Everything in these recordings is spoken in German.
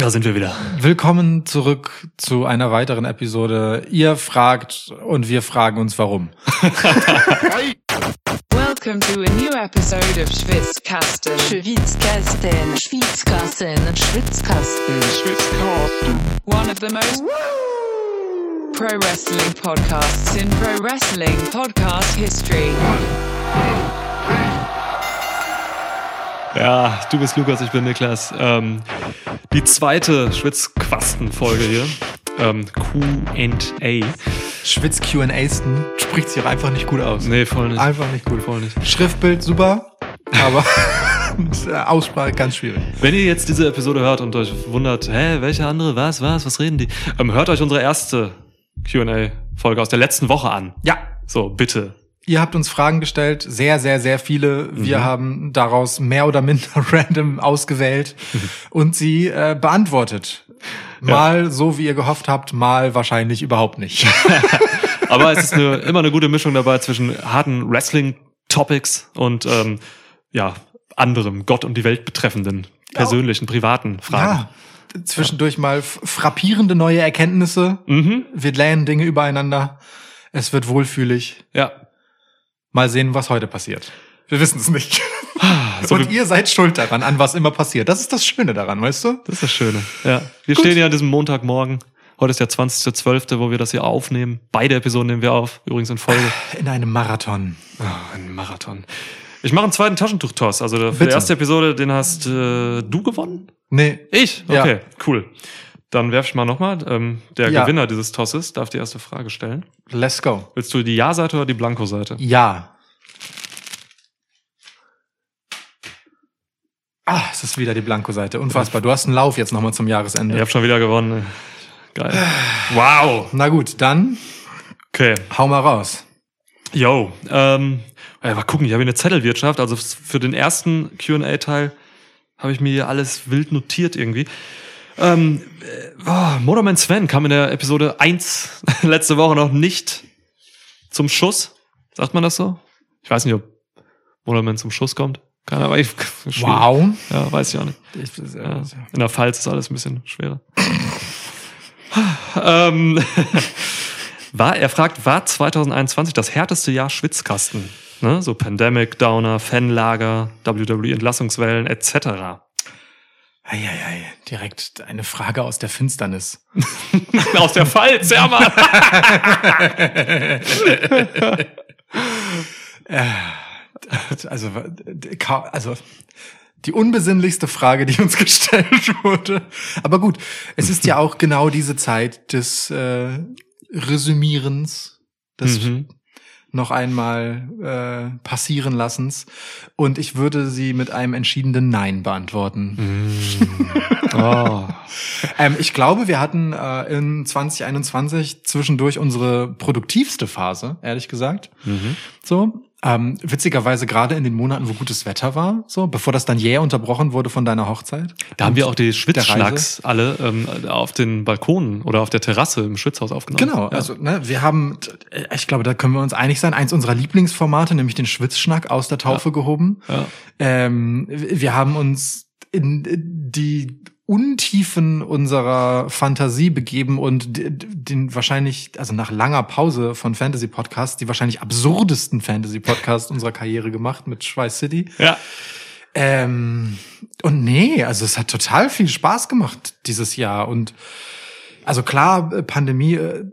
Da sind wir wieder. Willkommen zurück zu einer weiteren Episode. Ihr fragt und wir fragen uns warum. Welcome to a new episode of Schwitzkasten. Schwitzkasten, Schwitzkasten, Schwitzkasten, Schwitzkasten. One of the most pro wrestling podcasts in pro wrestling podcast history. Ja, du bist Lukas, ich bin Niklas. Ähm, die zweite Schwitzquasten-Folge hier. Ähm, Q&A. Schwitz Q&As spricht sich auch einfach nicht gut aus. Nee, voll nicht. Einfach nicht gut. Voll nicht. Schriftbild super, aber Aussprache ganz schwierig. Wenn ihr jetzt diese Episode hört und euch wundert, hä, welche andere, was, was, was reden die? Ähm, hört euch unsere erste Q&A-Folge aus der letzten Woche an. Ja, So, bitte. Ihr habt uns Fragen gestellt, sehr, sehr, sehr viele. Wir Mhm. haben daraus mehr oder minder random ausgewählt und sie äh, beantwortet. Mal so, wie ihr gehofft habt, mal wahrscheinlich überhaupt nicht. Aber es ist eine, immer eine gute Mischung dabei zwischen harten Wrestling-Topics und ähm, ja, anderem Gott und die Welt betreffenden, persönlichen, privaten Fragen. Ja, zwischendurch mal f- frappierende neue Erkenntnisse. Mhm. Wir lernen Dinge übereinander. Es wird wohlfühlig. Ja. Mal sehen, was heute passiert. Wir wissen es nicht. So Und ihr seid schuld daran, an was immer passiert. Das ist das Schöne daran, weißt du? Das ist das Schöne. Ja. Wir stehen ja an diesem Montagmorgen. Heute ist der 20.12., wo wir das hier aufnehmen. Beide Episoden nehmen wir auf, übrigens in Folge. In einem Marathon. Oh, ein Marathon. Ich mache einen zweiten Taschentuch-Toss. Also für die erste Episode, den hast äh, du gewonnen? Nee. Ich? Ja. Okay, cool. Dann werf ich mal nochmal. Ähm, der Ja. Gewinner dieses Tosses darf die erste Frage stellen. Let's go. Willst du die Ja-Seite oder die Blanko-Seite? Ja. Ah, es ist wieder die Blanko-Seite. Unfassbar. Du hast einen Lauf jetzt nochmal zum Jahresende. Ich habe schon wieder gewonnen. Geil. Wow. Na gut, dann Okay. hau mal raus. Yo. Ähm, ja, mal gucken, ich habe hier eine Zettelwirtschaft. Also für den ersten Q&A-Teil habe ich mir hier alles wild notiert irgendwie. Ähm, äh, oh, Motorman Sven kam in der Episode 1 letzte Woche noch nicht zum Schuss. Sagt man das so? Ich weiß nicht, ob Motorman zum Schuss kommt. Keine Ahnung. Wow. Ja, weiß ich auch nicht. Ich, Ja, in der Pfalz ist alles ein bisschen schwerer. ähm, war, er fragt, war 2021 das härteste Jahr Schwitzkasten? Ne? So Pandemic, Downer, Fanlager, WWE-Entlassungswellen etc. Eieiei, direkt eine Frage aus der Finsternis. Aus der Pfalz, ja Mann! Also, ka- also die unbesinnlichste Frage, die uns gestellt wurde. Aber gut, es ist ja auch genau diese Zeit des äh, Resümierens, des Mhm. Noch einmal äh, passieren lassens. Und ich würde sie mit einem entschiedenen Nein beantworten. Oh. Ähm, ich glaube, wir hatten äh, in 2021 zwischendurch unsere produktivste Phase, ehrlich gesagt. Mhm. So. Ähm, witzigerweise gerade in den Monaten, wo gutes Wetter war, so, bevor das dann jäh unterbrochen wurde von deiner Hochzeit. Da haben wir auch die Schwitzschnacks alle ähm, auf den Balkonen oder auf der Terrasse im Schwitzhaus aufgenommen. Genau, Ja. also ne, wir haben, äh, ich glaube, da können wir uns einig sein, eins unserer Lieblingsformate, nämlich den Schwitzschnack aus der Taufe gehoben. Ja. Ähm, wir haben uns in die Untiefen unserer Fantasie begeben und den wahrscheinlich, also nach langer Pause von Fantasy Podcasts, die wahrscheinlich absurdesten Fantasy Podcasts unserer Karriere gemacht mit Schweiß City. ja. Ähm, und nee, also es hat total viel Spaß gemacht dieses Jahr. Und also klar, Pandemie äh,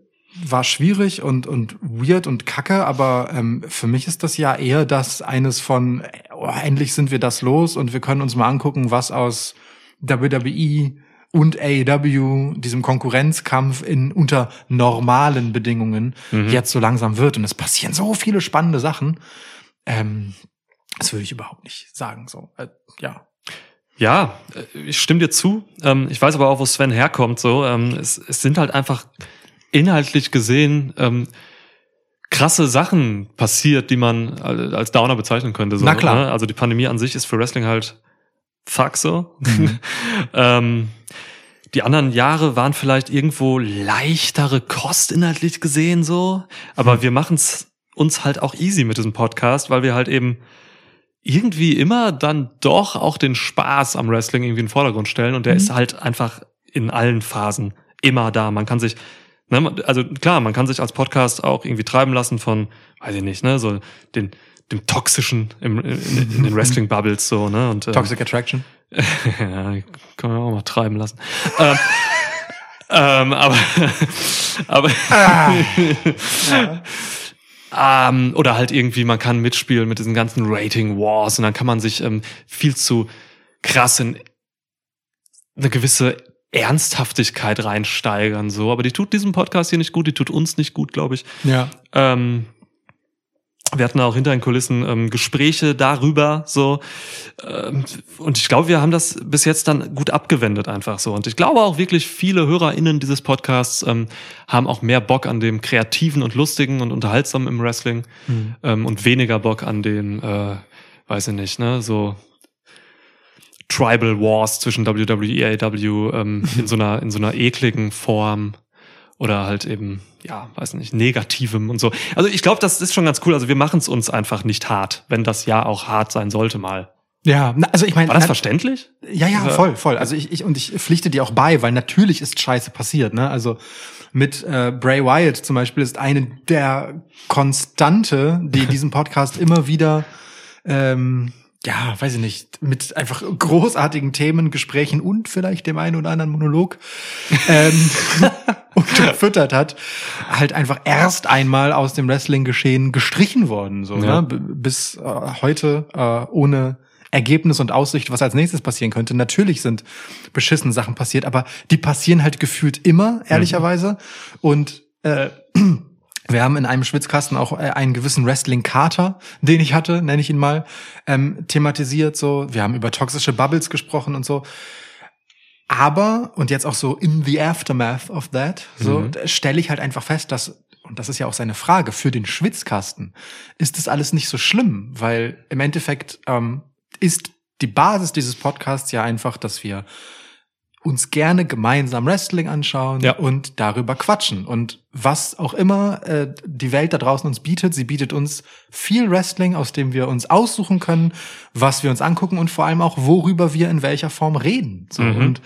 war schwierig und, und weird und kacke, aber ähm, für mich ist das Jahr eher das eines von, oh, endlich sind wir das los und wir können uns mal angucken, was aus WWE und AEW, diesem Konkurrenzkampf in unter normalen Bedingungen jetzt so langsam wird. Und es passieren so viele spannende Sachen. Ähm, das würde ich überhaupt nicht sagen. So, äh, ja. Ja, äh, ich stimme dir zu. Ähm, ich weiß aber auch, wo Sven herkommt. So, ähm, es, es sind halt einfach inhaltlich gesehen ähm, krasse Sachen passiert, die man al- als Downer bezeichnen könnte. So, Na klar. Ne? Also die Pandemie an sich ist für Wrestling halt fuck so. ähm, die anderen Jahre waren vielleicht irgendwo leichtere Kost inhaltlich gesehen so, aber wir machen es uns halt auch easy mit diesem Podcast, weil wir halt eben irgendwie immer dann doch auch den Spaß am Wrestling irgendwie in den Vordergrund stellen und der Mhm. ist halt einfach in allen Phasen immer da. Man kann sich, ne, also klar, man kann sich als Podcast auch irgendwie treiben lassen von, weiß ich nicht, ne, so den, dem toxischen im, in, in den Wrestling Bubbles so, ne, und ähm, Toxic Attraction. ja, kann man auch mal treiben lassen. ähm, ähm, aber, aber ähm, oder halt irgendwie, man kann mitspielen mit diesen ganzen Rating Wars und dann kann man sich ähm, viel zu krass in eine gewisse Ernsthaftigkeit reinsteigern, so. Aber die tut diesem Podcast hier nicht gut, die tut uns nicht gut, glaube ich. Ja. Ähm, wir hatten auch hinter den Kulissen ähm, Gespräche darüber, so. Ähm, und ich glaube, wir haben das bis jetzt dann gut abgewendet, einfach so. Und ich glaube auch wirklich, viele HörerInnen dieses Podcasts ähm, haben auch mehr Bock an dem Kreativen und Lustigen und Unterhaltsamen im Wrestling ähm, und weniger Bock an den, äh, weiß ich nicht, ne, so Tribal Wars zwischen WWE, AEW ähm, in so einer in so einer ekligen Form oder halt eben ja, weiß nicht, negativem und so. Also ich glaube, das ist schon ganz cool. Also wir machen es uns einfach nicht hart, wenn das ja auch hart sein sollte mal. Ja, na, also ich meine, War das na- verständlich? Ja, ja, voll, voll. Also ich, ich und ich pflichte dir auch bei, weil natürlich ist Scheiße passiert. Ne? Also mit äh, Bray Wyatt zum Beispiel ist eine der Konstante, die diesen Podcast immer wieder, ähm, ja, weiß ich nicht, mit einfach großartigen Themen, Gesprächen und vielleicht dem einen oder anderen Monolog ähm, unterfüttert hat, halt einfach erst einmal aus dem Wrestling-Geschehen gestrichen worden, so Ja. ne? Bis äh, heute äh, ohne Ergebnis und Aussicht, was als nächstes passieren könnte. Natürlich sind beschissene Sachen passiert, aber die passieren halt gefühlt immer, ehrlicherweise. Und äh, wir haben in einem Schwitzkasten auch äh, einen gewissen Wrestling-Kater, den ich hatte, nenne ich ihn mal, ähm, thematisiert. So, wir haben über toxische Bubbles gesprochen und so. Aber, und jetzt auch so in the aftermath of that, so Mhm. stelle ich halt einfach fest, dass, und das ist ja auch seine Frage, für den Schwitzkasten ist das alles nicht so schlimm, weil im Endeffekt ähm, ist die Basis dieses Podcasts ja einfach, dass wir uns gerne gemeinsam Wrestling anschauen Ja. und darüber quatschen. Und was auch immer äh, die Welt da draußen uns bietet, sie bietet uns viel Wrestling, aus dem wir uns aussuchen können, was wir uns angucken und vor allem auch, worüber wir in welcher Form reden. So. Mhm. Und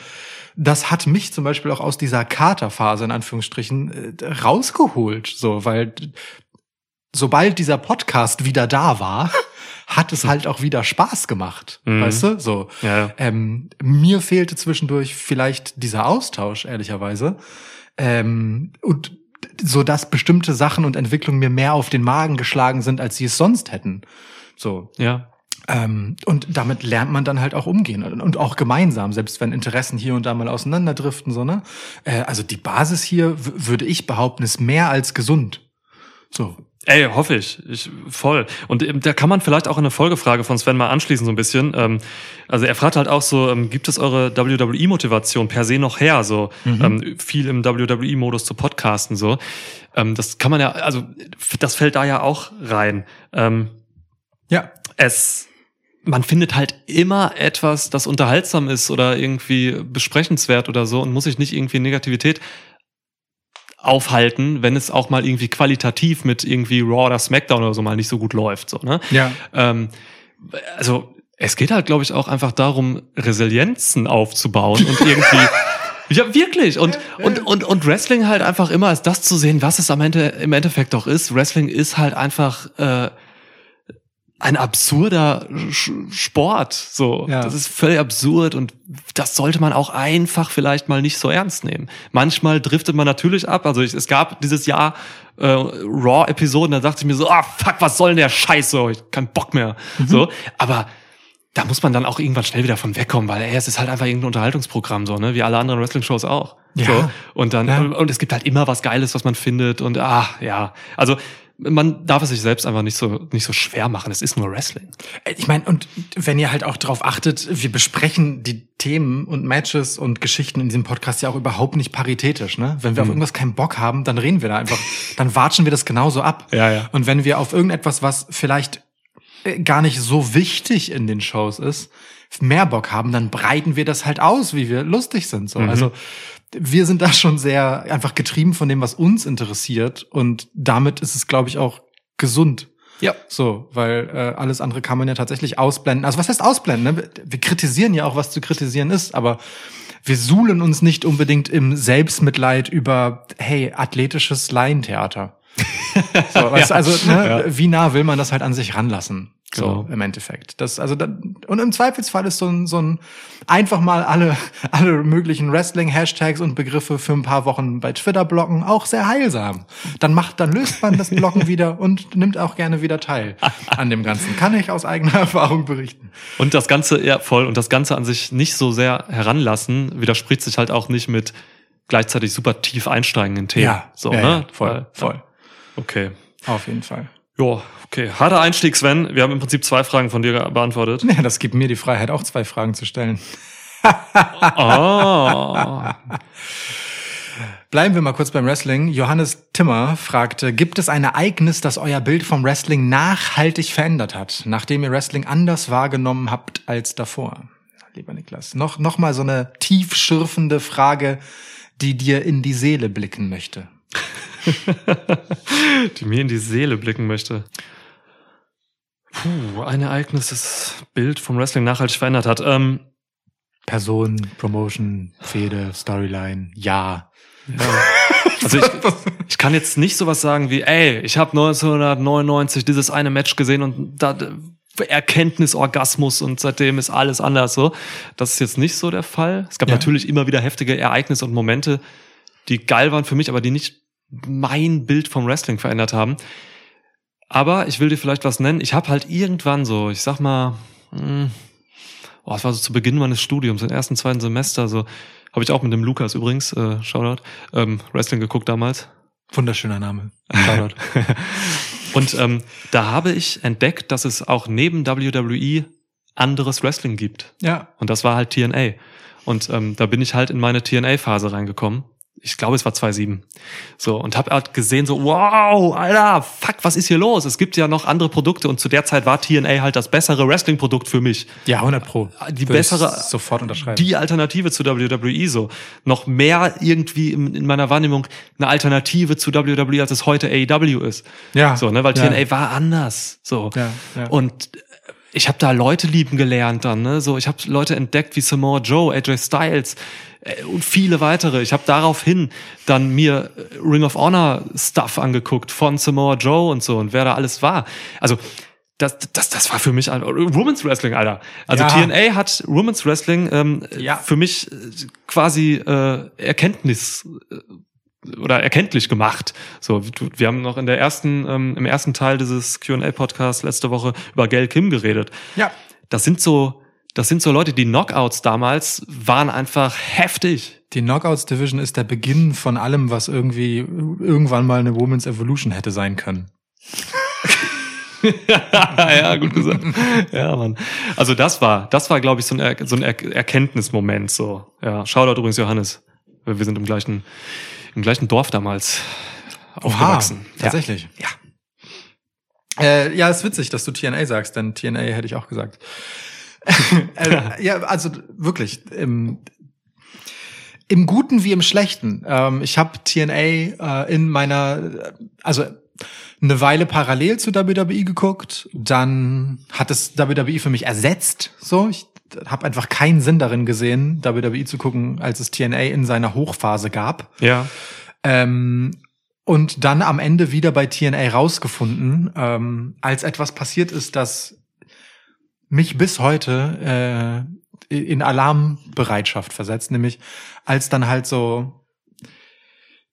das hat mich zum Beispiel auch aus dieser Katerphase in Anführungsstrichen äh, rausgeholt, so, weil sobald dieser Podcast wieder da war, hat es halt auch wieder Spaß gemacht, Mhm. weißt du? So. Ja. Ähm, mir fehlte zwischendurch vielleicht dieser Austausch, ehrlicherweise. Ähm, und so dass bestimmte Sachen und Entwicklungen mir mehr auf den Magen geschlagen sind, als sie es sonst hätten. So. Ja. Ähm, und damit lernt man dann halt auch umgehen und- und auch gemeinsam, selbst wenn Interessen hier und da mal auseinanderdriften, so, ne? Äh, also die Basis hier, würde ich behaupten, ist mehr als gesund. So. Ey, hoffe ich. ich. Voll. Und ähm, da kann man vielleicht auch eine Folgefrage von Sven mal anschließen, so ein bisschen. Ähm, also er fragt halt auch so, ähm, gibt es eure WWE-Motivation per se noch her? So ähm, viel im WWE-Modus zu podcasten, so. Ähm, das kann man ja, also das fällt da ja auch rein. Ähm, Ja. es, man findet halt immer etwas, das unterhaltsam ist oder irgendwie besprechenswert oder so und muss sich nicht irgendwie Negativität aufhalten, wenn es auch mal irgendwie qualitativ mit irgendwie Raw oder SmackDown oder so mal nicht so gut läuft, so, ne? Ja. Ähm, also, es geht halt, glaube ich, auch einfach darum, Resilienzen aufzubauen und irgendwie. Ja, wirklich. Und, und, und, und Wrestling halt einfach immer als das zu sehen, was es am Ende, im Endeffekt doch ist. Wrestling ist halt einfach äh, ein absurder Sport. So, Ja. das ist völlig absurd und das sollte man auch einfach vielleicht mal nicht so ernst nehmen. Manchmal driftet man natürlich ab. Also ich, es gab dieses Jahr äh, Raw-Episoden, da dachte ich mir so, ah fuck, was soll denn der Scheiß so? Ich hab keinen Bock mehr. So, aber da muss man dann auch irgendwann schnell wieder von wegkommen, weil ey, es ist halt einfach irgendein Unterhaltungsprogramm so, ne, wie alle anderen Wrestling-Shows auch. Ja. So. Und dann Ja. und es gibt halt immer was Geiles, was man findet und ah ja, also man darf es sich selbst einfach nicht so nicht so schwer machen. Es ist nur Wrestling. Ich meine, und wenn ihr halt auch drauf achtet, wir besprechen die Themen und Matches und Geschichten in diesem Podcast ja auch überhaupt nicht paritätisch, ne? Wenn wir auf irgendwas keinen Bock haben, dann reden wir da einfach, dann watschen wir das genauso ab. Ja, ja. Und wenn wir auf irgendetwas, was vielleicht äh, gar nicht so wichtig in den Shows ist, mehr Bock haben, dann breiten wir das halt aus, wie wir lustig sind. So. Also wir sind da schon sehr einfach getrieben von dem, was uns interessiert. Und damit ist es, glaube ich, auch gesund. Ja. So, weil äh, alles andere kann man ja tatsächlich ausblenden. Also was heißt ausblenden? Ne? Wir kritisieren ja auch, was zu kritisieren ist, aber wir suhlen uns nicht unbedingt im Selbstmitleid über, hey, athletisches Laientheater. So, weißt du, also, ne, wie nah will man das halt an sich ranlassen? So, Genau. im Endeffekt. Das, also, da, und im Zweifelsfall ist so ein, so ein, einfach mal alle, alle möglichen Wrestling-Hashtags und Begriffe für ein paar Wochen bei Twitter blocken auch sehr heilsam. Dann macht, dann löst man das Blocken wieder und nimmt auch gerne wieder teil an dem Ganzen. Kann ich aus eigener Erfahrung berichten. Und das Ganze, ja, voll, und das Ganze an sich nicht so sehr heranlassen, widerspricht sich halt auch nicht mit gleichzeitig super tief einsteigen in Themen. so, ja, ne? ja, voll, voll. Okay. Auf jeden Fall. Jo, okay. Harter Einstieg, Sven. Wir haben im Prinzip zwei Fragen von dir beantwortet. Ja, das gibt mir die Freiheit, auch zwei Fragen zu stellen. Ah. Bleiben wir mal kurz beim Wrestling. Johannes Timmer fragte, gibt es ein Ereignis, das euer Bild vom Wrestling nachhaltig verändert hat, nachdem ihr Wrestling anders wahrgenommen habt als davor? Lieber Niklas, noch, noch mal so eine tiefschürfende Frage, die dir in die Seele blicken möchte. die mir in die Seele blicken möchte. Puh, ein Ereignis, das Bild vom Wrestling nachhaltig verändert hat. Ähm, Person, Promotion, Fehde, Storyline, ja. also ich, ich kann jetzt nicht sowas sagen wie, ey, ich habe 1999 dieses eine Match gesehen und da Erkenntnisorgasmus und seitdem ist alles anders so. Das ist jetzt nicht so der Fall. Es gab Ja. natürlich immer wieder heftige Ereignisse und Momente, die geil waren für mich, aber die nicht mein Bild vom Wrestling verändert haben. Aber ich will dir vielleicht was nennen. Ich habe halt irgendwann so, ich sag mal, hm, oh, es war so zu Beginn meines Studiums, im ersten, zweiten Semester, so habe ich auch mit dem Lukas übrigens, äh, Shoutout, ähm, Wrestling geguckt damals. Wunderschöner Name. Shoutout. Und ähm, da habe ich entdeckt, dass es auch neben WWE anderes Wrestling gibt. ja. Und das war halt TNA. Und ähm, da bin ich halt in meine TNA-Phase reingekommen. Ich glaube, es war 2007. So, und habe halt gesehen, so, wow, Alter, fuck, was ist hier los? Es gibt ja noch andere Produkte und zu der Zeit war TNA halt das bessere Wrestling-Produkt für mich. Ja, 100 pro. Die Würde bessere- sofort unterschreiben. Die Alternative zu WWE so. Noch mehr irgendwie in, in meiner Wahrnehmung eine Alternative zu WWE, als es heute AEW ist. Ja. So, ne, weil Ja. TNA war anders. So. Ja, ja. Und ich habe da Leute lieben gelernt dann, ne? So, ich habe Leute entdeckt wie Samoa Joe, AJ Styles äh, und viele weitere. Ich habe daraufhin dann mir äh, Ring of Honor Stuff angeguckt von Samoa Joe und so und wer da alles war. Also das, das, das war für mich ein Women's Wrestling, Alter. Also Ja. TNA hat Women's Wrestling ähm, Ja. für mich äh, quasi äh, Erkenntnis äh, oder erkenntlich gemacht. So, wir haben noch in der ersten, ähm, im ersten Teil dieses Q&A-Podcasts letzte Woche über Gail Kim geredet. ja. Das sind so, das sind so Leute, die Knockouts damals waren einfach heftig. Die Knockouts Division ist der Beginn von allem, was irgendwie irgendwann mal eine Women's Evolution hätte sein können. ja, gut gesagt. Ja, Mann. Also das war, das war, glaube ich, so ein, er so ein er Erkenntnismoment. So, ja. Shoutout übrigens Johannes. Wir sind im gleichen, im gleichen Dorf damals aufgewachsen. tatsächlich. Ja. Äh, ja, ist witzig, dass du TNA sagst, denn TNA hätte ich auch gesagt. äh, ja, also wirklich. Im, im Guten wie im Schlechten. Ähm, ich habe TNA äh, in meiner, also eine Weile parallel zu WWE geguckt. Dann hat es WWE für mich ersetzt. So, ich habe einfach keinen Sinn darin gesehen, WWE zu gucken, als es TNA in seiner Hochphase gab. Ja. Ähm, und dann am Ende wieder bei TNA rausgefunden, ähm, als etwas passiert ist, das mich bis heute äh, in Alarmbereitschaft versetzt, nämlich als dann halt so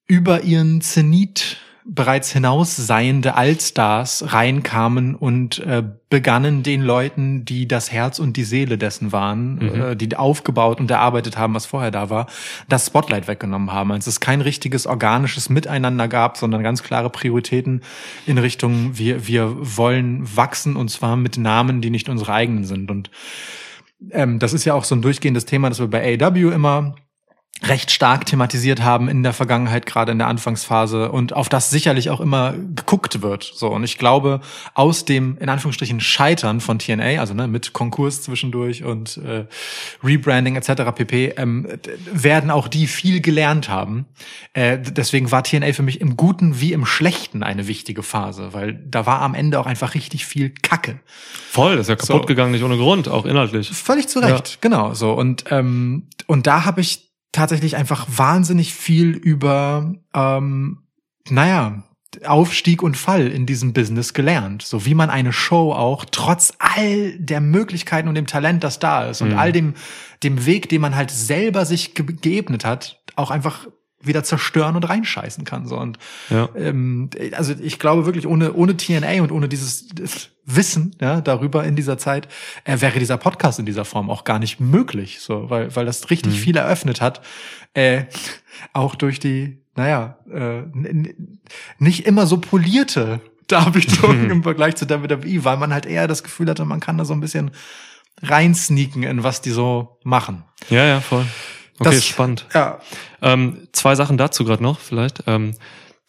über ihren Zenit bereits hinausseiende Allstars reinkamen und äh, begannen den Leuten, die das Herz und die Seele dessen waren, Mhm. äh, die aufgebaut und erarbeitet haben, was vorher da war, das Spotlight weggenommen haben. Als es kein richtiges organisches Miteinander gab, sondern ganz klare Prioritäten in Richtung, wir, wir wollen wachsen und zwar mit Namen, die nicht unsere eigenen sind. Und ähm, das ist ja auch so ein durchgehendes Thema, das wir bei AW immer recht stark thematisiert haben in der Vergangenheit, gerade in der Anfangsphase und auf das sicherlich auch immer geguckt wird. So und ich glaube, aus dem in Anführungsstrichen Scheitern von TNA, also ne, mit Konkurs zwischendurch und äh, Rebranding etc. pp, ähm, werden auch die viel gelernt haben. Äh, deswegen war TNA für mich im Guten wie im Schlechten eine wichtige Phase, weil da war am Ende auch einfach richtig viel Kacke. Voll, das ist ja kaputt So. gegangen, nicht ohne Grund, auch inhaltlich. Völlig zu Recht, genau so. Und, ähm, und da habe ich tatsächlich einfach wahnsinnig viel über, ähm, naja, Aufstieg und Fall in diesem Business gelernt. So wie man eine Show auch trotz all der Möglichkeiten und dem Talent, das da ist und Mhm. all dem, dem Weg, den man halt selber sich ge geebnet hat, auch einfach wieder zerstören und reinscheißen kann. So. Und Ja. ähm, also ich glaube wirklich, ohne, ohne TNA und ohne dieses Wissen ja, darüber in dieser Zeit, äh, wäre dieser Podcast in dieser Form auch gar nicht möglich. So, weil, weil das richtig Mhm. viel eröffnet hat. Äh, auch durch die, naja, äh, nicht immer so polierte Darbietungen im Vergleich zu WWE, weil man halt eher das Gefühl hatte, man kann da so ein bisschen reinsneaken in was die so machen. Ja, ja, voll. Okay, Das- spannend. Ja. Ähm, zwei Sachen dazu gerade noch, vielleicht. Ähm,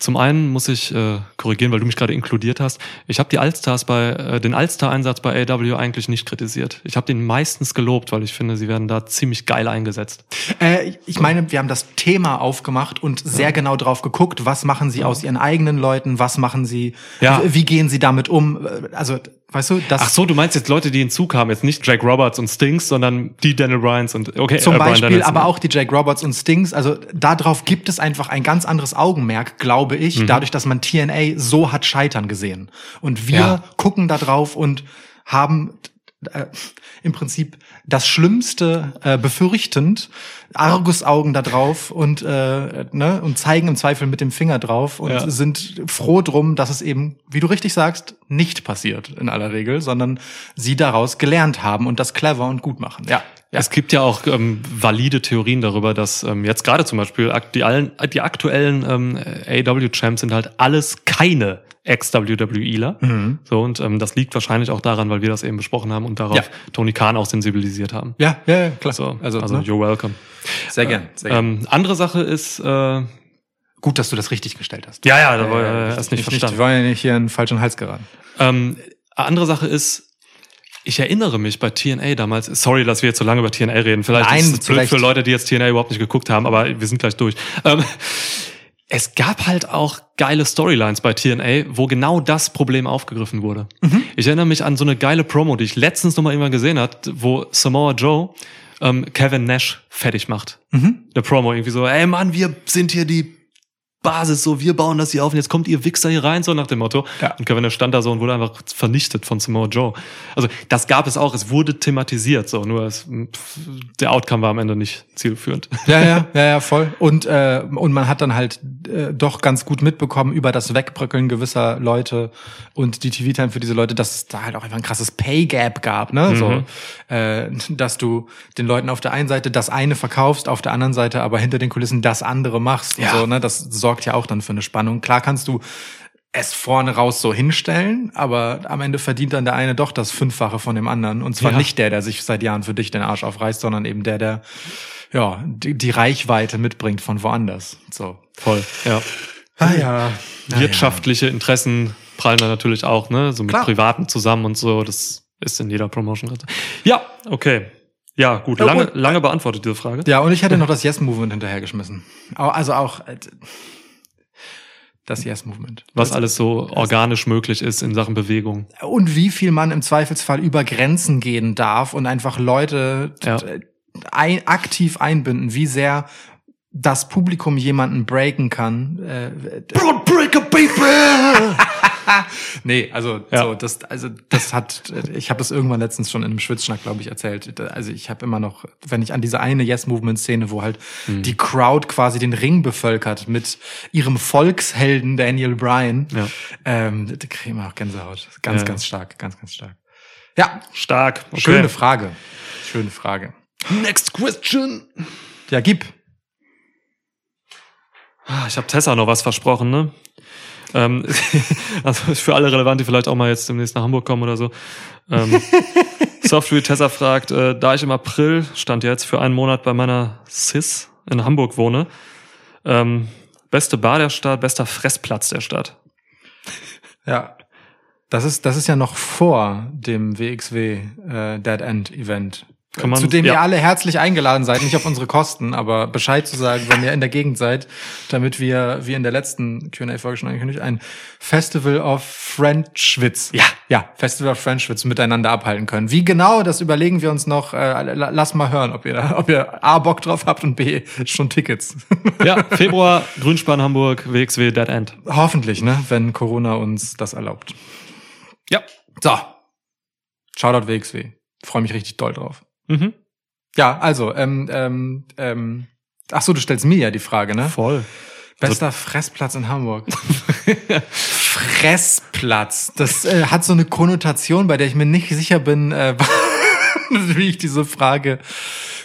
zum einen muss ich äh, korrigieren, weil du mich gerade inkludiert hast. Ich habe die Allstars bei äh, den Allstar-Einsatz bei AW eigentlich nicht kritisiert. Ich habe den meistens gelobt, weil ich finde, sie werden da ziemlich geil eingesetzt. Äh, ich meine, wir haben das Thema aufgemacht und sehr genau drauf geguckt, was machen sie aus ihren eigenen Leuten, was machen sie, Ja. wie gehen sie damit um. Also, weißt du, das Ach so, du meinst jetzt Leute, die hinzukamen, jetzt nicht Jake Roberts und Stings, sondern die Daniel Bryans und okay, zum äh, Beispiel, aber auch die Jake Roberts und Stings. Also darauf gibt es einfach ein ganz anderes Augenmerk, glaube Mhm. ich, dadurch, dass man TNA so hat scheitern gesehen. Und wir Ja. gucken da drauf und haben äh, im Prinzip das Schlimmste äh, befürchtend, Argusaugen da drauf und, äh, ne, und zeigen im Zweifel mit dem Finger drauf und Ja. sind froh drum, dass es eben, wie du richtig sagst, nicht passiert in aller Regel, sondern sie daraus gelernt haben und das clever und gut machen. Ja. ja. Es gibt ja auch ähm, valide Theorien darüber, dass ähm, jetzt gerade zum Beispiel die, allen, die aktuellen ähm, AW-Champs sind halt alles keine Ex-WWEler. Mhm. So, und ähm, das liegt wahrscheinlich auch daran, weil wir das eben besprochen haben und darauf Ja. Tony Khan auch sensibilisiert haben. Ja, ja, ja klar. So, also, also, ne? you're welcome. sehr gern. Sehr gern. Ähm, andere Sache ist, äh, ja, Gut, dass du das richtig gestellt hast. ja, da war Äh, äh, erst nicht Wir verstanden. wollen ja nicht hier in den falschen Hals geraten. Ähm, andere Sache ist, ich erinnere mich bei TNA damals, sorry, dass wir jetzt so lange über TNA reden, vielleicht Nein, ist es blöd Recht. für Leute, die jetzt TNA überhaupt nicht geguckt haben, aber wir sind gleich durch. Ähm, es gab halt auch geile Storylines bei TNA, wo genau das Problem aufgegriffen wurde. Mhm. Ich erinnere mich an so eine geile Promo, die ich letztens noch mal irgendwann gesehen hat, wo Samoa Joe ähm, Kevin Nash fertig macht. Mhm. Eine Promo irgendwie so, ey Mann, wir sind hier die Basis, so wir bauen das hier auf und jetzt kommt ihr Wichser hier rein, so nach dem Motto. Ja. Und Kevin stand da so und wurde einfach vernichtet von Samoa Joe. Also das gab es auch, es wurde thematisiert, so nur es, pff, der Outcome war am Ende nicht zielführend. Ja, ja, ja, ja, voll. Und, äh, und man hat dann halt äh, doch ganz gut mitbekommen über das Wegbröckeln gewisser Leute und die TV-Time für diese Leute, dass es da halt auch einfach ein krasses Pay-Gap gab, ne? So, äh, dass du den Leuten auf der einen Seite das eine verkaufst, auf der anderen Seite aber hinter den Kulissen das andere machst. Ja. Und so, ne? Das sorgt ja auch dann für eine Spannung. Klar kannst du es vorne raus so hinstellen, aber am Ende verdient dann der eine doch das Fünffache von dem anderen. Und zwar Ja. nicht der, der sich seit Jahren für dich den Arsch aufreißt, sondern eben der, der ja, die, die Reichweite mitbringt von woanders. So. Voll, ja. Ah ja. Wirtschaftliche Interessen prallen da natürlich auch, ne? So mit Klar. Privaten zusammen und so. Das ist in jeder Promotion. Ja, okay. Ja, gut. Ja, Lange, lange beantwortet diese Frage. Ja, und ich hätte noch das Yes-Movement hinterhergeschmissen. Also auch das Yes-Movement. Was alles so organisch möglich ist in Sachen Bewegung. Und wie viel man im Zweifelsfall über Grenzen gehen darf und einfach Leute Ja. äh, ein, aktiv einbinden, wie sehr das Publikum jemanden breaken kann. Äh, Broadbreaker, Baby! nee, also Ja. so das also das hat ich habe das irgendwann letztens schon in einem Schwitzschnack glaube ich erzählt. Also ich habe immer noch, wenn ich an diese eine Yes Movement Szene, wo halt Hm. die Crowd quasi den Ring bevölkert mit ihrem Volkshelden Daniel Bryan, Ja. ähm, da kriege ich immer auch Gänsehaut. Ganz Ja. ganz stark, ganz ganz stark. Ja, Stark. Okay. schöne Frage. Schöne Frage. Next question. Ja, gib. Ah, Ich habe Tessa noch was versprochen, ne? Ähm, also für alle relevant, die vielleicht auch mal jetzt demnächst nach Hamburg kommen oder so. Ähm, Software Tessa fragt, äh, da ich im April stand jetzt für einen Monat bei meiner Cis in Hamburg wohne. Ähm, beste Bar der Stadt, bester Fressplatz der Stadt. Ja. Das ist, das ist ja noch vor dem WXW äh, Dead End Event. Kann man- zu dem ja. ihr alle herzlich eingeladen seid, nicht auf unsere Kosten, aber Bescheid zu sagen, wenn ihr in der Gegend seid, damit wir, wie in der letzten Q&A-Folge schon angekündigt, ein Festival of Friendschwitz. Ja. Ja, Festival of Friendschwitz miteinander abhalten können. Wie genau, das überlegen wir uns noch. Äh, la- lass mal hören, ob ihr, ob ihr A, Bock drauf habt und B, schon Tickets. Ja, Februar, Grünspan, Hamburg, WXW, Dead End. Hoffentlich, ne, wenn Corona uns das erlaubt. Ja. So. Shoutout WXW. Freue mich richtig doll drauf. Mhm. Ja, also, ähm, ähm, ähm, ach so, du stellst mir ja die Frage, ne? Voll. Bester Fressplatz in Hamburg. Fressplatz. Das äh, hat so eine Konnotation, bei der ich mir nicht sicher bin, äh, wie ich diese Frage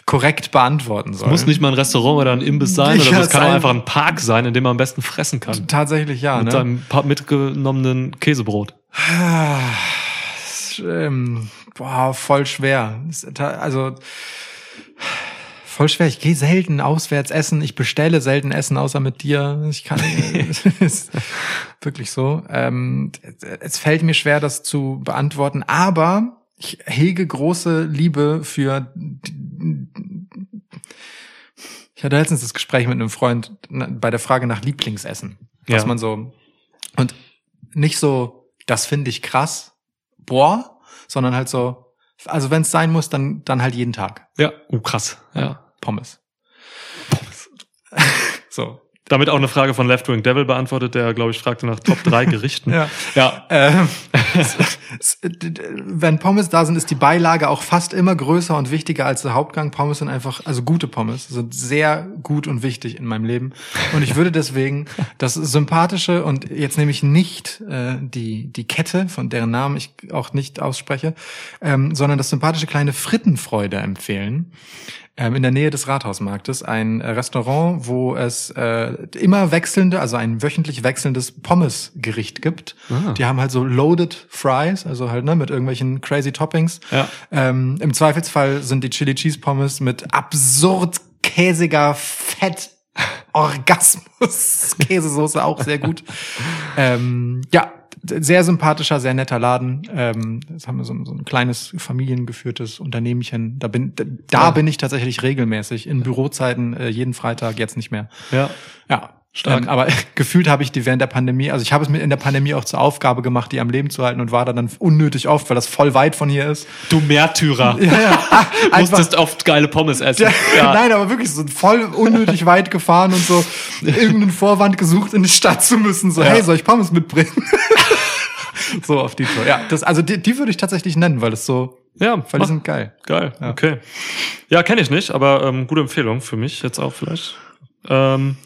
korrekt beantworten soll. Muss nicht mal ein Restaurant oder ein Imbiss sein, Ja, oder es kann auch einfach ein Park sein, in dem man am besten fressen kann. Tatsächlich ja, Mit ne? seinem mitgenommenen Käsebrot. Ah, ähm, boah, voll schwer. Also voll schwer. Ich gehe selten auswärts essen. Ich bestelle selten Essen, außer mit dir. Ich kann ist wirklich so. Ähm, es fällt mir schwer, das zu beantworten, aber ich hege große Liebe für. Ich hatte letztens das Gespräch mit einem Freund bei der Frage nach Lieblingsessen, was Ja. man so und nicht so, das finde ich krass, boah, sondern halt so, also wenn es sein muss, dann dann halt jeden Tag Ja, uh, krass. Ja. Pommes. so. Damit auch eine Frage von Left Wing Devil beantwortet, der, glaube ich, fragte nach Top 3 Gerichten. Ja. ja. Ähm, wenn Pommes da sind, ist die Beilage auch fast immer größer und wichtiger als der Hauptgang. Pommes sind einfach, also gute Pommes sind sehr gut und wichtig in meinem Leben. Und ich würde deswegen das sympathische und jetzt nehme ich nicht äh, die die Kette, von deren Namen ich auch nicht ausspreche, ähm, sondern das sympathische kleine Frittenfreude empfehlen ähm, in der Nähe des Rathausmarktes ein äh, Restaurant, wo es äh, immer wechselnde, also ein wöchentlich wechselndes Pommesgericht gibt. Ah. Die haben halt so loaded Fries, also halt ne, mit irgendwelchen crazy Toppings. Ja. Ähm, Im Zweifelsfall sind die Chili Cheese Pommes mit absurd käsiger Fett. Orgasmus Käsesoße auch sehr gut. ähm, ja, sehr sympathischer, sehr netter Laden. Ähm, jetzt haben wir so, ein- so ein kleines familiengeführtes Unternehmchen. Da bin d- da Ja. bin ich tatsächlich regelmäßig in Bürozeiten äh, jeden Freitag jetzt nicht mehr. Ja. Ja. Stark. Ähm, aber gefühlt habe ich die während der Pandemie, also ich habe es mir in der Pandemie auch zur Aufgabe gemacht, die am Leben zu halten und war da dann unnötig oft, weil das voll weit von hier ist. Du Märtyrer. Ja, ja. Ah, einfach- Musstest oft geile Pommes essen. ja. Nein, aber wirklich so voll unnötig weit gefahren und so irgendeinen Vorwand gesucht, in die Stadt zu müssen. So, Ja. hey, soll ich Pommes mitbringen? so auf die Tour. Ja, das, also die, die würde ich tatsächlich nennen, weil das so, Ja, weil die sind geil. Geil, okay. Ja, kenne ich nicht, aber ähm, gute Empfehlung für mich jetzt auch vielleicht. Ähm,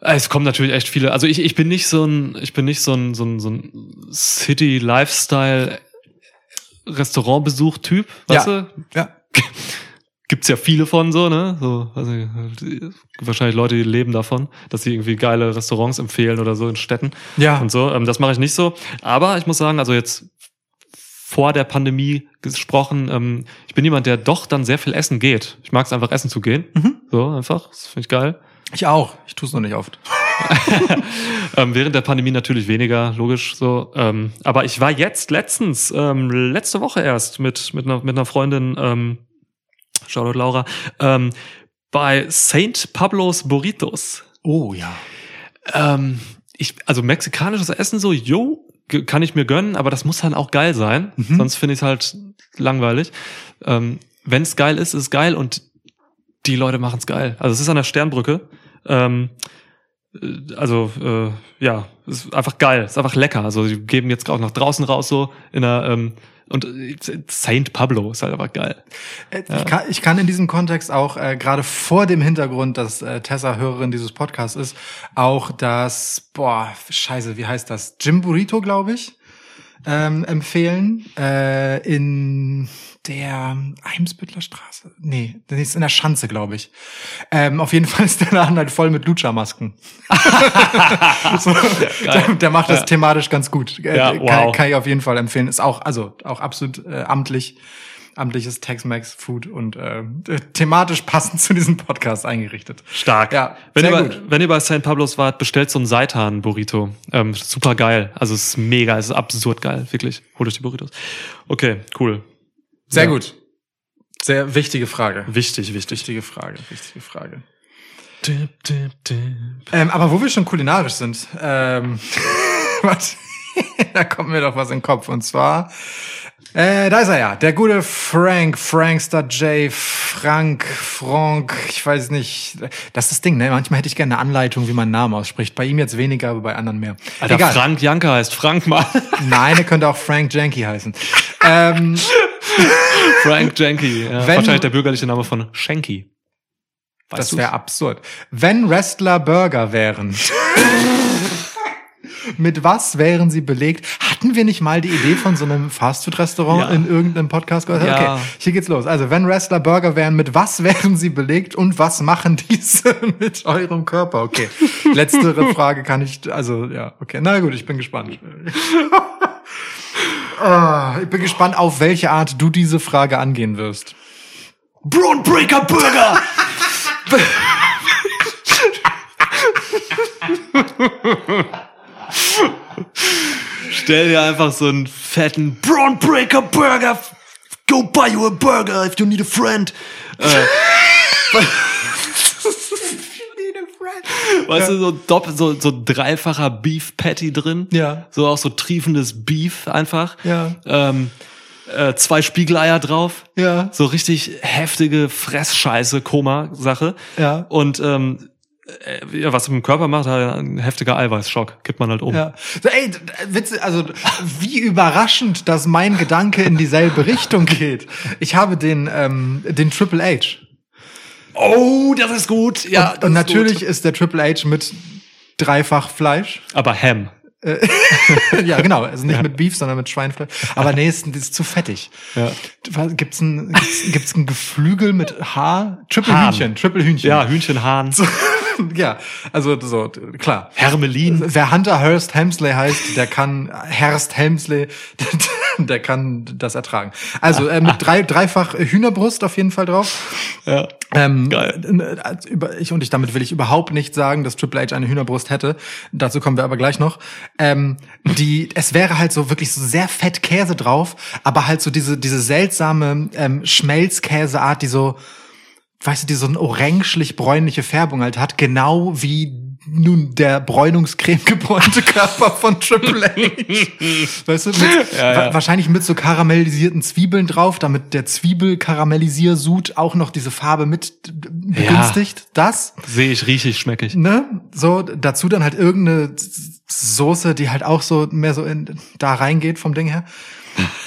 es kommen natürlich echt viele. Also ich, ich bin nicht so ein, ich bin nicht so ein, so ein, so ein City Lifestyle Restaurantbesuch-Typ, weißt Ja. du? Ja. Gibt's ja viele von so, ne? So, ich, wahrscheinlich Leute, die leben davon, dass sie irgendwie geile Restaurants empfehlen oder so in Städten Ja. und so. Ähm, das mache ich nicht so. Aber ich muss sagen, also jetzt vor der Pandemie gesprochen, ähm, ich bin jemand, der doch dann sehr viel essen geht. Ich mag es einfach essen zu gehen. Mhm. So einfach. Das finde ich geil. Ich auch. Ich tue es noch nicht oft. Ähm, während der Pandemie natürlich weniger, logisch so. Ähm, aber ich war jetzt letztens, ähm, letzte Woche erst mit, mit, einer, mit einer Freundin, ähm, Shoutout Laura, ähm, bei St. Pablo's Burritos. Oh ja. Ähm, ich, also mexikanisches Essen so, yo, ge- kann ich mir gönnen, aber das muss dann auch geil sein. Mhm. Sonst finde ich es halt langweilig. Ähm, Wenn es geil ist, ist es geil und die Leute machen es geil. Also es ist an der Sternbrücke. Ähm, äh, also äh, ja, es ist einfach geil, es ist einfach lecker. Also die geben jetzt auch nach draußen raus so in der ähm, und äh, Saint Pablo ist halt einfach geil. Äh, Ich, kann, ich kann in diesem Kontext auch, äh, gerade vor dem Hintergrund, dass äh, Tessa Hörerin dieses Podcasts ist, auch das, boah, scheiße, wie heißt das? Jim Burrito, glaube ich, ähm, empfehlen. Äh, in der Eimsbüttler Straße. Nee, das ist in der Schanze, glaube ich. Ähm, auf jeden Fall ist der Laden halt voll mit Lucha-Masken. so, der, der macht das Ja. thematisch ganz gut. Äh, Ja, kann, wow. kann ich auf jeden Fall empfehlen. Ist auch, also auch absolut äh, amtlich. amtliches Tex-Mex-Food und äh, thematisch passend zu diesem Podcast eingerichtet. Stark. Ja, wenn, ihr bei, gut. wenn ihr bei St. Pablos wart, bestellt so einen Seitan-Burrito. Ähm, super geil. Also es ist mega, es ist absurd geil, wirklich. Holt euch die Burritos. Okay, cool. Sehr Ja. gut. Sehr wichtige Frage. Wichtig, wichtig. Wichtige Frage, wichtige Frage. Dip, dip, dip. Ähm, aber wo wir schon kulinarisch sind, ähm, was, da kommt mir doch was in den Kopf. Und zwar, äh, da ist er ja, der gute Frank, Frankster J, Frank, Frank, ich weiß nicht. Das ist das Ding, ne? Manchmal hätte ich gerne eine Anleitung, wie man Namen ausspricht. Bei ihm jetzt weniger, aber bei anderen mehr. Alter, Egal. Frank Janka heißt Frank mal. Nein, er könnte auch Frank Janky heißen. ähm, Frank Janky. Ja, Wenn- wahrscheinlich der bürgerliche Name von Shanky. Weißt das wäre absurd. Wenn Wrestler Burger wären. Mit was wären sie belegt? Hatten wir nicht mal die Idee von so einem Fastfood-Restaurant Ja. in irgendeinem Podcast gehört? Ja. Okay, hier geht's los. Also, wenn Wrestler Burger wären, mit was wären sie belegt und was machen diese mit eurem Körper? Okay. Letztere Frage kann ich, also, ja, okay. Na gut, ich bin gespannt. Ah, ich bin gespannt, auf welche Art du diese Frage angehen wirst. Braunbreaker Burger! Stell dir einfach so einen fetten Braunbreaker Burger. Go buy you a burger if you need a friend. Äh, weißt du, so doppelt, so, so dreifacher Beef Patty drin. Ja. So auch so triefendes Beef einfach. Ja. Ähm, äh, zwei Spiegeleier drauf. Ja. So richtig heftige Fressscheiße, Koma-Sache. Ja. Und ähm, äh, ja, was im Körper macht, halt ein heftiger Eiweißschock. Kippt man halt um. Ja. So, ey, d- Witze, also wie überraschend, dass mein Gedanke in dieselbe Richtung geht. Ich habe den ähm, den Triple H. Oh, das ist gut. Ja, und, und natürlich ist der Triple H mit dreifach Fleisch. Aber Ham. ja, genau. Also nicht mit Beef, sondern mit Schweinfleisch. Aber nee, ist, ist zu fettig. Ja. Gibt's ein, gibt's, gibt's ein Geflügel mit Haar? Triple Hahn. Hühnchen, Triple Hühnchen. Ja, Hühnchenhahn. ja, also so, klar. Hermelin. Wer Hunter Hurst Helmsley heißt, der kann Herst Helmsley, der kann das ertragen. Also äh, mit drei, dreifach Hühnerbrust auf jeden Fall drauf. Ja. Ähm, Geil. Ich, und ich damit will ich überhaupt nicht sagen, dass Triple H eine Hühnerbrust hätte. Dazu kommen wir aber gleich noch. Ähm, die, es wäre halt so wirklich so sehr fett Käse drauf, aber halt so diese diese seltsame ähm, Schmelzkäseart, die so weißt du, die so eine orangelich-bräunliche Färbung halt hat, genau wie nun der Bräunungscreme gebräunte Körper von Triple H. weißt du, mit, Ja, ja. wa- wahrscheinlich mit so karamellisierten Zwiebeln drauf, damit der Zwiebel-Karamellisiersud auch noch diese Farbe mit begünstigt. Das, Sehe ich, rieche ich, schmecke ich. ne? So, dazu dann halt irgendeine Soße, die halt auch so mehr so in, da reingeht vom Ding her.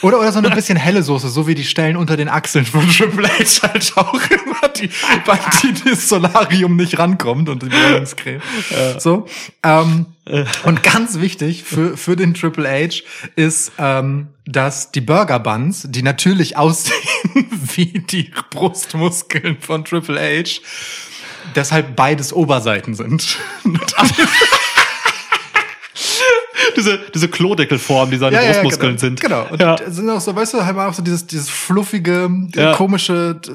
Oder, oder so eine bisschen helle Soße, so wie die Stellen unter den Achseln von Triple H halt auch immer, die, bei die das Solarium nicht rankommt und die Bräunungscreme. So. Ähm, und ganz wichtig für, für den Triple H ist, ähm, dass die Burger Buns, die natürlich aussehen wie die Brustmuskeln von Triple H, deshalb beides Oberseiten sind. Diese, diese Klodeckelform, die seine Brustmuskeln genau, sind. Genau. Und Ja. das sind auch so, weißt du, halt auch so dieses, dieses fluffige, Ja. komische, d-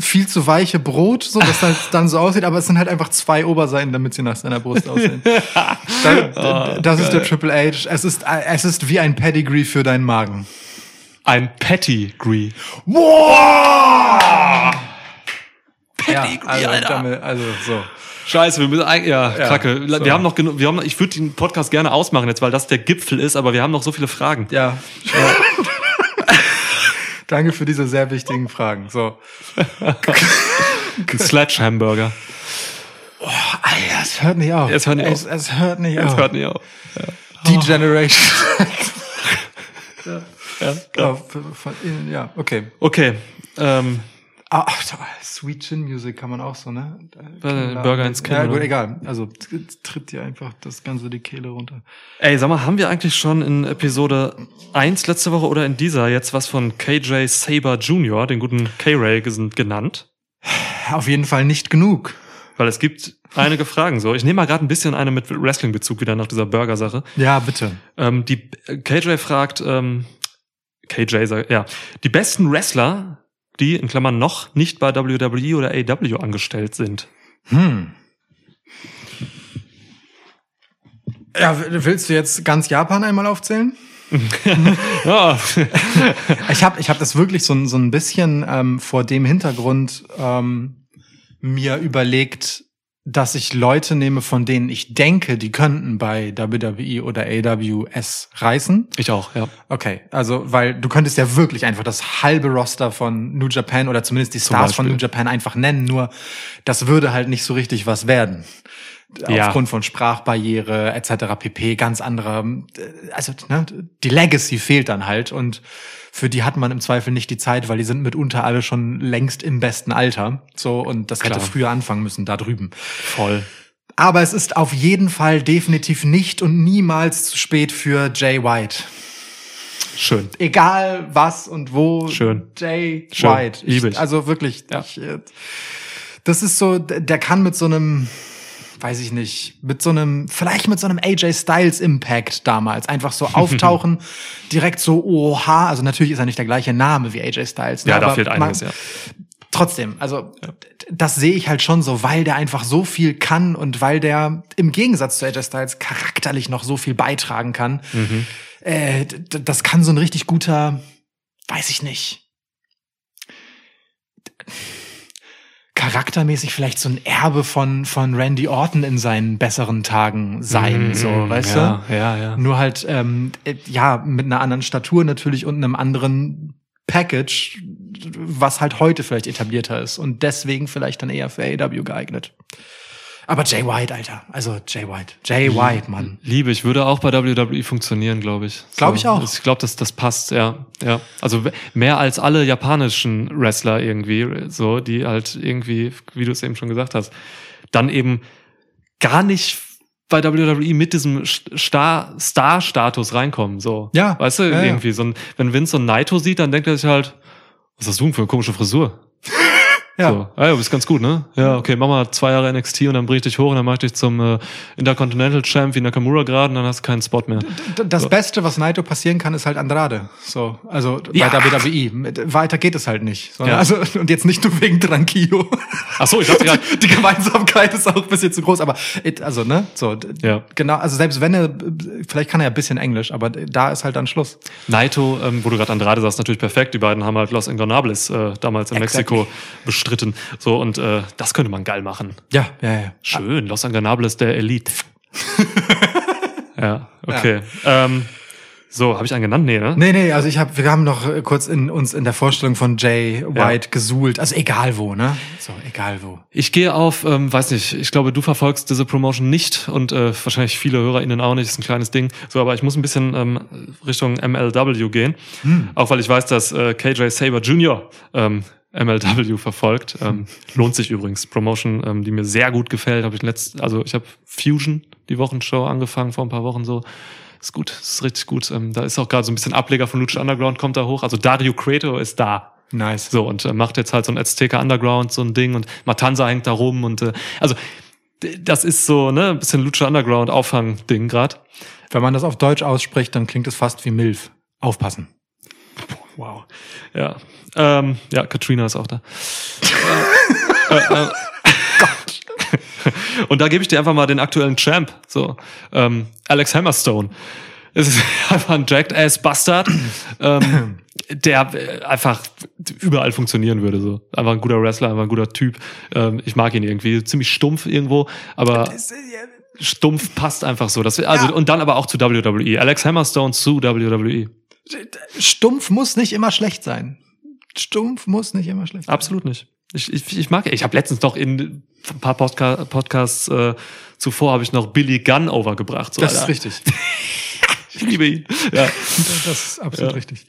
viel zu weiche Brot, so, das halt dann so aussieht, aber es sind halt einfach zwei Oberseiten, damit sie nach seiner Brust aussehen. Da, das ist der Triple H. Es ist, es ist wie ein Pedigree für deinen Magen. Ein Pedigree. Wow! Ja, Pedigree, also, Alter. damit, also so. Scheiße, wir müssen eigentlich, ja, Ja, Kacke. so. Wir haben noch genug, wir haben, ich würde den Podcast gerne ausmachen jetzt, weil das der Gipfel ist, aber wir haben noch so viele Fragen. Ja. Danke für diese sehr wichtigen Fragen. So. Ein Sledge-Hamburger. Alter, es hört nicht auf. Es hört nicht es, auf. Es hört nicht Das auf. hört nicht auf. Die Generation. Ja, Ja, von- von innen, ja, okay. Okay. Ähm, Ah, Sweet Chin Music kann man auch so, ne? Äh, Burger ins Kinn, Ja, gut, egal. Also tritt dir einfach das Ganze die Kehle runter. ey, sag mal, haben wir eigentlich schon in Episode 1 letzte Woche oder in dieser jetzt was von KJ Saber Jr., den guten K-Ray, genannt? Auf jeden Fall nicht genug. Weil es gibt einige Fragen so. Ich nehme mal gerade ein bisschen eine mit Wrestling-Bezug wieder nach dieser Burger-Sache. Ja, bitte. Ähm, die KJ fragt, ähm, KJ, sag- ja. Die besten Wrestler, die in Klammern noch nicht bei WWE oder AW angestellt sind. Hm. Ja, willst du jetzt ganz Japan einmal aufzählen? Ja, Ich habe ich hab das wirklich so, ein- so ein bisschen ähm, vor dem Hintergrund ähm, mir überlegt, dass ich Leute nehme, von denen ich denke, die könnten bei WWE oder AWS reißen. ich auch, ja. Okay, also weil du könntest ja wirklich einfach das halbe Roster von New Japan oder zumindest die Stars von. New Japan einfach nennen, nur das würde halt nicht so richtig was werden. Ja. Aufgrund von Sprachbarriere etc. pp. Ganz anderer, also ne, die Legacy fehlt dann halt und für die hat man im Zweifel nicht die Zeit, weil die sind mitunter alle schon längst im besten Alter. So und das hätte Klar. früher anfangen müssen da drüben. Voll. Aber es ist auf jeden Fall definitiv nicht und niemals zu spät für Jay White Schön. egal was und wo. Schön. Jay Schön. White. Ich. Also wirklich. Ja. Ich, äh, das ist so, der kann mit so einem, weiß ich nicht, mit so einem, vielleicht mit so einem AJ Styles Impact damals einfach so auftauchen, direkt so, oha, also natürlich ist er nicht der gleiche Name wie AJ Styles. ne, Ja, da aber fehlt einiges, man- ja. Trotzdem, also d- das sehe ich halt schon so, weil der einfach so viel kann und weil der im Gegensatz zu AJ Styles charakterlich noch so viel beitragen kann. Mhm. Äh, das kann so ein richtig guter, weiß ich nicht. Charaktermäßig vielleicht so ein Erbe von, von Randy Orton in seinen besseren Tagen sein, Mhm, so, weißt ja, du? Ja, ja. Nur halt, ähm, äh, ja, mit einer anderen Statur natürlich und einem anderen Package, was halt heute vielleicht etablierter ist und deswegen vielleicht dann eher für AEW geeignet. Aber Jay White, Alter. Also Jay White. Jay White, Mann. Liebe, ich würde auch bei WWE funktionieren, glaube ich. Glaub ich auch. Ich glaube, das, das passt, ja. ja. Also mehr als alle japanischen Wrestler irgendwie, so, die halt irgendwie, wie du es eben schon gesagt hast, dann eben gar nicht bei WWE mit diesem Star- Star-Status reinkommen, so. Ja. Weißt du, Ja, ja. irgendwie, so ein, wenn Vince so ein Naito sieht, dann denkt er sich halt, was hast du denn für eine komische Frisur? Ja. So, ah, ja, du bist ganz gut, ne? Ja, okay, mach mal zwei Jahre NXT und dann bring ich dich hoch und dann mach ich dich zum äh, Intercontinental Champ wie Nakamura gerade und dann hast du keinen Spot mehr. D- Das Beste, was Naito passieren kann, ist halt Andrade. So, also Ja. bei WWE. Weiter geht es halt nicht. Sondern Ja. also, und jetzt nicht nur wegen Tranquillo. Ach so, ich dachte gerade, Die Gemeinsamkeit ist auch ein bisschen zu groß, aber also ne, so Ja. genau. Also selbst wenn er, vielleicht kann er ja ein bisschen Englisch, aber da ist halt dann Schluss. Naito, ähm, wo du gerade Andrade sagst, natürlich perfekt. Die beiden haben halt Los Ingonables äh, damals in Exactly. Mexiko bestritten. So, und äh, das könnte man geil machen. Ja, ja, ja. Schön, Los Ingonables der Elite. ja, okay. Ähm, so, habe ich einen genannt? Nee, ne? Nee, nee, also ich habe, wir haben noch äh, kurz in uns in der Vorstellung von Jay White gesuhlt. Also egal wo, ne? So, egal wo. Ich gehe auf, ähm, weiß nicht, ich glaube, du verfolgst diese Promotion nicht und äh, wahrscheinlich viele HörerInnen auch nicht, ist ein kleines Ding. So, aber ich muss ein bisschen ähm, Richtung MLW gehen. Auch weil ich weiß, dass äh, KJ Saber Jr. Ähm, MLW verfolgt. Ähm, lohnt sich übrigens. Promotion, ähm, die mir sehr gut gefällt. Habe ich letzt, also ich habe Fusion, die Wochenshow, angefangen vor ein paar Wochen so. Ist gut, ist richtig gut. Ähm, da ist auch gerade so ein bisschen Ableger von Lucha Underground, kommt da hoch. Also Dario Creator ist da. Nice. So, und äh, macht jetzt halt so ein Azteca Underground, so ein Ding und Matanza hängt da rum und äh, also das ist so, ne, ein bisschen Lucha Underground Auffang-Ding grad. Wenn man das auf Deutsch ausspricht, dann klingt es fast wie Milf. Aufpassen. Wow. Ja. Ähm, ja, Katrina ist auch da. äh, äh, äh, und da gebe ich dir einfach mal den aktuellen Champ. So, ähm, Alex Hammerstone. Es ist einfach ein Jacked Ass Bastard, ähm, der einfach überall funktionieren würde. So einfach ein guter Wrestler, einfach ein guter Typ. Ähm, ich mag ihn irgendwie ziemlich stumpf irgendwo, aber stumpf passt einfach so. Das, also Ja. und dann aber auch zu WWE. Alex Hammerstone zu. WWE. Stumpf muss nicht immer schlecht sein. Stumpf muss nicht immer schlecht sein. Absolut nicht. Ich, ich, ich mag, ich habe letztens noch in ein paar Podca Podcasts äh, zuvor habe ich noch Billy Gunn overgebracht. So, Das ist Alter. richtig. Ich liebe ihn. Ja. Das ist absolut Ja. richtig.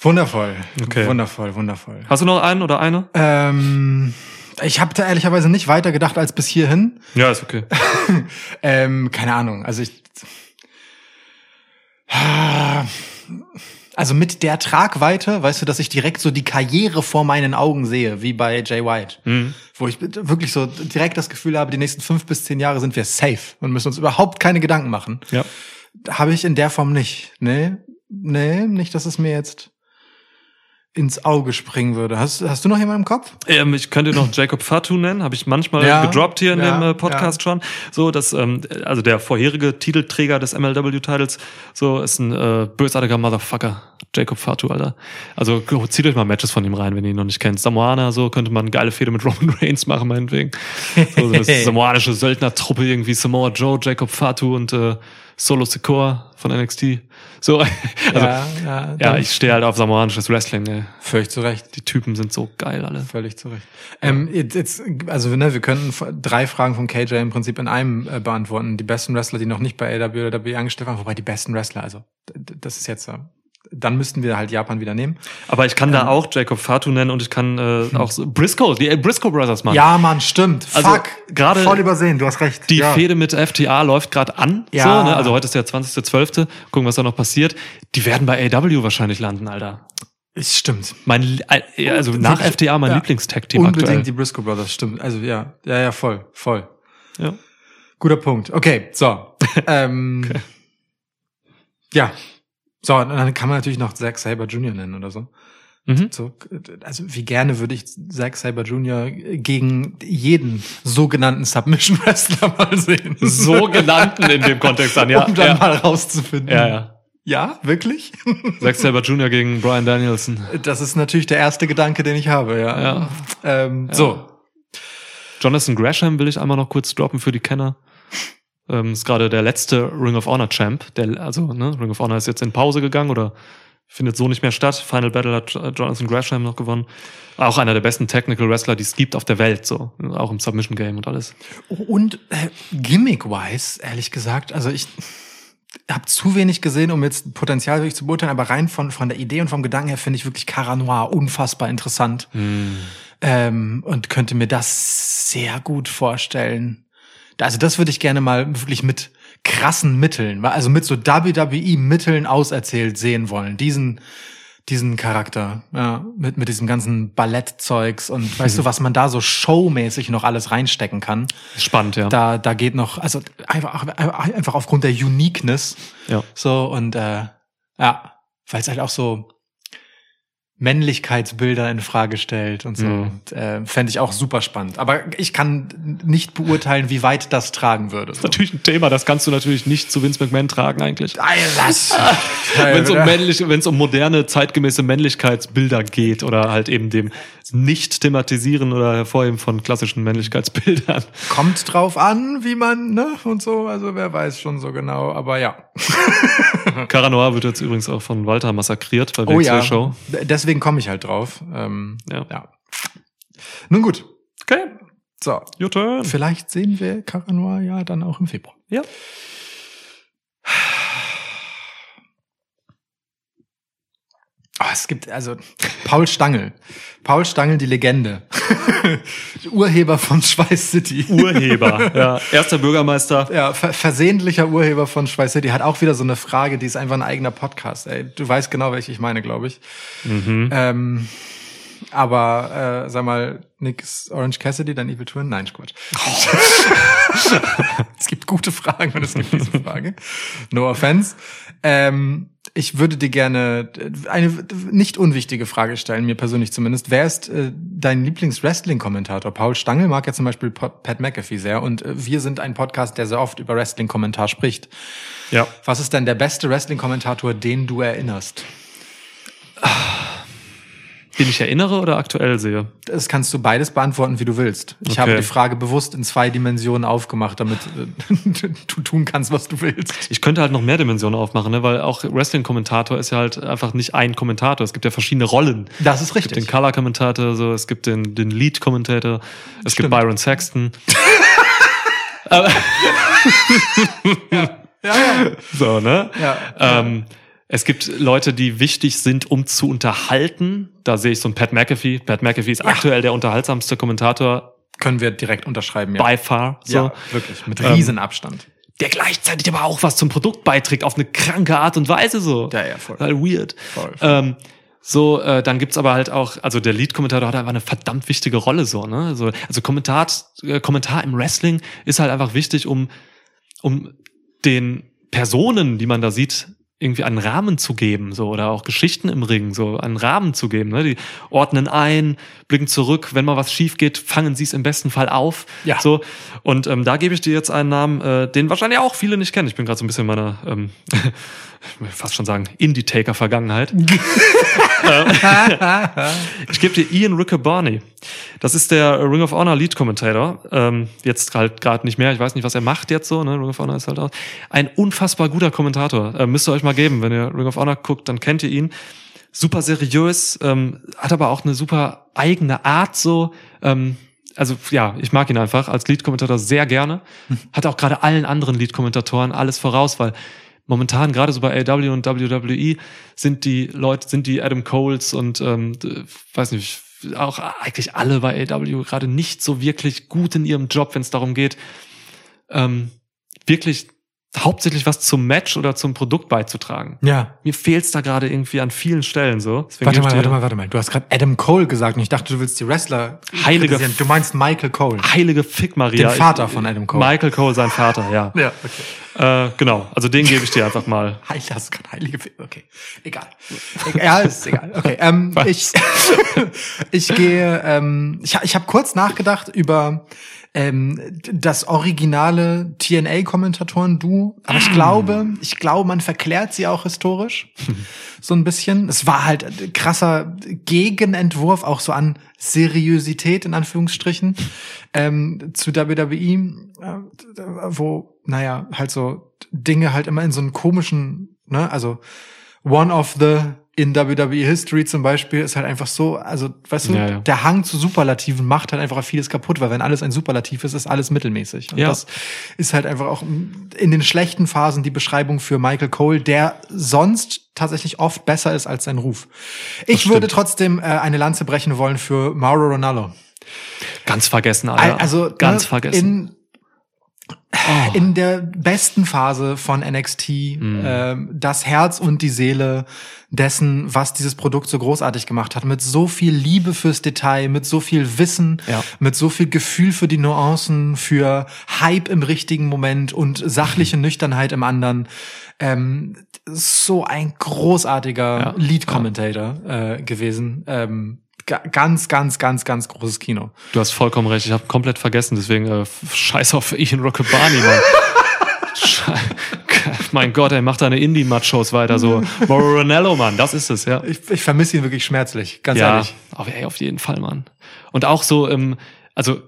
Wundervoll. Okay. Wundervoll, wundervoll. Hast du noch einen oder eine? Ähm, ich habe da ehrlicherweise nicht weiter gedacht als bis hierhin. Ja, ist okay. Ähm, keine Ahnung. Also ich. Also mit der Tragweite, weißt du, dass ich direkt so die Karriere vor meinen Augen sehe, wie bei Jay White. Mhm. Wo ich wirklich so direkt das Gefühl habe, die nächsten fünf bis zehn Jahre sind wir safe und müssen uns überhaupt keine Gedanken machen. Ja. Habe ich in der Form nicht. Nee. nee, nicht, dass es mir jetzt ins Auge springen würde. Hast, hast du noch jemanden im Kopf? Ähm, ich könnte noch Jacob Fatu nennen, habe ich manchmal Ja, gedroppt hier in ja, dem äh, Podcast schon. So, dass ähm, also der vorherige Titelträger des MLW-Titles so ist ein äh, bösartiger Motherfucker, Jacob Fatu, Alter. Also zieht euch mal Matches von ihm rein, wenn ihr ihn noch nicht kennt. Samoana, so könnte man geile Fehde mit Roman Reigns machen, meinetwegen. So, so eine samoanische Söldnertruppe irgendwie Samoa Joe, Jacob Fatu und äh, Solo Secor von NXT. So, also ja, ja, ja, ich stehe halt auf samoanisches Wrestling. Ey. völlig zu Recht. Die Typen sind so geil alle. Völlig zu Recht. Ähm, jetzt, jetzt, also ne, wir könnten drei Fragen von KJ im Prinzip in einem äh, beantworten. Die besten Wrestler, die noch nicht bei AW oder WWE angestellt waren, wobei die besten Wrestler, also das ist jetzt, äh, dann müssten wir halt Japan wieder nehmen. Aber ich kann da auch Jacob Fatu nennen und ich kann äh, auch so Briscoe, die äh, Briscoe Brothers, Mann. Ja, Mann, stimmt. Also, Fuck. gerade Voll übersehen, du hast recht. Die ja. Fehde mit FTA läuft gerade an. Ja. So, ne? Also heute ist der 20.12. Gucken, was da noch passiert. Die werden bei AW wahrscheinlich landen, Alter. Es Stimmt. Mein, äh, also nach Wirklich, FTA mein ja. Lieblingstag-Team Unbedingt aktuell. die Briscoe Brothers, stimmt. Also ja, ja, ja, voll, voll. Ja. Guter Punkt. Okay, so. ähm, Ja. So, und dann kann man natürlich noch Zack Saber Jr. nennen oder so. Mhm. So, also wie gerne würde ich Zack Saber Jr. gegen jeden sogenannten Submission Wrestler mal sehen. So genannten in dem Kontext an, ja. um dann ja. mal rauszufinden. ja, ja. Ja, wirklich? Zack Saber Jr. gegen Brian Danielson. Das ist natürlich der erste Gedanke, den ich habe, ja. Ja. Ähm, So. Jonathan Gresham will ich einmal noch kurz droppen für die Kenner. Ähm, ist gerade der letzte Ring of Honor Champ. Der, also, ne, Ring of Honor ist jetzt in Pause gegangen oder findet so nicht mehr statt. Final Battle hat Jonathan Gresham noch gewonnen. Auch einer der besten Technical Wrestler, die es gibt auf der Welt, so. Auch im Submission Game und alles. Und äh, gimmick-wise, ehrlich gesagt, also ich habe zu wenig gesehen, um jetzt Potenzial wirklich zu beurteilen, aber rein von, von der Idee und vom Gedanken her finde ich wirklich Cara Noir unfassbar interessant. Ähm, und könnte mir das sehr gut vorstellen. Also das würde ich gerne mal wirklich mit krassen Mitteln, also mit so WWE-Mitteln auserzählt sehen wollen. Diesen, diesen Charakter, ja, mit, mit diesem ganzen Ballettzeugs und weißt du, was man da so showmäßig noch alles reinstecken kann. Spannend, ja. Da, da geht noch, also einfach, einfach aufgrund der Uniqueness. Ja. So, und äh, ja, weil es halt auch so Männlichkeitsbilder in Frage stellt und so. Mhm. Äh, Fände ich auch super spannend. Aber ich kann nicht beurteilen, wie weit das tragen würde. So. Natürlich ein Thema, das kannst du natürlich nicht zu Vince McMahon tragen eigentlich. Das, Wenn es um männliche, wenn es um moderne, zeitgemäße Männlichkeitsbilder geht oder halt eben dem Nicht-Thematisieren oder Hervorheben von klassischen Männlichkeitsbildern. Kommt drauf an, wie man, ne, und so. Also wer weiß schon so genau, aber ja. Cara Noir wird jetzt übrigens auch von Walter massakriert bei Oh WXW ja. Show. Deswegen komme ich halt drauf. Ähm, Ja. ja. Nun gut. Okay, So. your turn. Vielleicht sehen wir Cara Noir ja dann auch im Februar. Ja. Oh, es gibt also Paul Stangl. Paul Stangl, die Legende. Urheber von Schweiß City. Urheber, ja. Erster Bürgermeister. Ja, ver versehentlicher Urheber von Schweiß City hat auch wieder so eine Frage, die ist einfach ein eigener Podcast. Ey, du weißt genau, welche ich meine, glaube ich. Ähm, aber äh, sag mal, Nick ist Orange Cassidy, dein Evil Twin? Nein, Quatsch. es gibt gute Fragen und es gibt diese Frage. No offense. Ähm, ich würde dir gerne eine nicht unwichtige Frage stellen, mir persönlich zumindest. Wer ist äh, dein Lieblings-Wrestling-Kommentator? Paul Stangl mag ja zum Beispiel Pat Pat McAfee sehr und äh, wir sind ein Podcast, der sehr oft über Wrestling-Kommentar spricht. Ja. Was ist denn der beste Wrestling-Kommentator, den du erinnerst? Den ich erinnere oder aktuell sehe? Das kannst du beides beantworten, wie du willst. Ich Okay. habe die Frage bewusst in zwei Dimensionen aufgemacht, damit äh, du tun kannst, was du willst. Ich könnte halt noch mehr Dimensionen aufmachen, ne? weil auch Wrestling-Kommentator ist ja halt einfach nicht ein Kommentator. Es gibt ja verschiedene Rollen. Das ist Es gibt den richtig. Color-Kommentator, so, es gibt den, den Lead-Kommentator, es Stimmt. gibt Byron Saxton. Ja, ja. So, ne? Ja. Ähm, es gibt Leute, die wichtig sind, um zu unterhalten. Da sehe ich so einen Pat McAfee. Pat McAfee ist aktuell der unterhaltsamste Kommentator Können wir direkt unterschreiben, ja. by far. So. ja, wirklich. Mit Ähm, Riesenabstand. Der gleichzeitig aber auch was zum Produkt beiträgt, auf eine kranke Art und Weise so. Ja, ja, voll. Total weird. Voll, voll. Ähm, so, äh, dann gibt's aber halt auch, also der Lead-Kommentator hat einfach eine verdammt wichtige Rolle so, ne? Also, also Kommentar, äh, Kommentar im Wrestling ist halt einfach wichtig, um, um den Personen, die man da sieht, irgendwie einen Rahmen zu geben, so oder auch Geschichten im Ring, so einen Rahmen zu geben. Ne? Die ordnen ein, blicken zurück, wenn mal was schief geht, fangen sie es im besten Fall auf. Ja. So und ähm, da gebe ich dir jetzt einen Namen, äh, den wahrscheinlich auch viele nicht kennen. Ich bin gerade so ein bisschen in meiner, ähm, fast schon sagen, Indie-Taker-Vergangenheit. Ich gebe dir Ian Riccoboni. Das ist der Ring of Honor Lead Commentator. Ähm, jetzt halt gerade nicht mehr. Ich weiß nicht, was er macht jetzt so. Ne? Ring of Honor ist halt auch ein unfassbar guter Kommentator. Äh, müsst ihr euch mal geben, wenn ihr Ring of Honor guckt, dann kennt ihr ihn. Super seriös, ähm, hat aber auch eine super eigene Art so. Ähm, also ja, ich mag ihn einfach als Lead-Kommentator sehr gerne. Hat auch gerade allen anderen Lead-Kommentatoren alles voraus, weil momentan gerade so bei AW und WWE sind die Leute, sind die Adam Coles und ähm, weiß nicht, auch eigentlich alle bei AW gerade nicht so wirklich gut in ihrem Job, wenn es darum geht, ähm, wirklich hauptsächlich was zum Match oder zum Produkt beizutragen. Ja. Mir fehlt's da gerade irgendwie an vielen Stellen so. Deswegen Warte mal, warte mal, warte mal. Du hast gerade Adam Cole gesagt und ich dachte, du willst die Wrestler Heilige. Du meinst Michael Cole. Heilige Fick Maria. Den Vater von Adam Cole. Michael Cole, sein Vater, ja. Ja, okay. Äh, genau, also den gebe ich dir einfach mal. Heilig, das ist kein heilige Fi- Okay, egal. Ja, ist egal. Okay, ähm, ich, ich gehe, ähm, ich, ich habe kurz nachgedacht über ähm, das originale TNA-Kommentatoren-Duo, aber ich glaube, ich glaube, man verklärt sie auch historisch so ein bisschen. Es war halt ein krasser Gegenentwurf auch so an Seriosität in Anführungsstrichen ähm, zu WWE, äh, wo naja halt so Dinge halt immer in so einen komischen, ne, also one of the in WWE History zum Beispiel ist halt einfach so, also weißt du, Ja, ja. der Hang zu Superlativen macht halt einfach vieles kaputt, weil wenn alles ein Superlativ ist, ist alles mittelmäßig. Und Ja. das ist halt einfach auch in den schlechten Phasen die Beschreibung für Michael Cole, der sonst tatsächlich oft besser ist als sein Ruf. Ich würde trotzdem äh, eine Lanze brechen wollen für Mauro Ronaldo. Ganz vergessen, Alter. Also ganz ne, vergessen. In, in der besten Phase von NXT Mhm. ähm, das Herz und die Seele dessen, was dieses Produkt so großartig gemacht hat, mit so viel Liebe fürs Detail, mit so viel Wissen, Ja. mit so viel Gefühl für die Nuancen, für Hype im richtigen Moment und sachliche Nüchternheit im anderen. Ähm, so ein großartiger Ja. Lead-Commentator äh, gewesen. Ähm, ganz, ganz, ganz, ganz großes Kino. Du hast vollkommen recht. Ich habe komplett vergessen. Deswegen äh, scheiß auf Ian Rockabani, Mann. Mein Gott, ey, mach deine Indie-Match-Shows weiter. So, Mauro Ranello, Mann, das ist es, ja. Ich, ich vermisse ihn wirklich schmerzlich, ganz ja, ehrlich. ey, auf jeden Fall, Mann. Und auch so, ähm, also,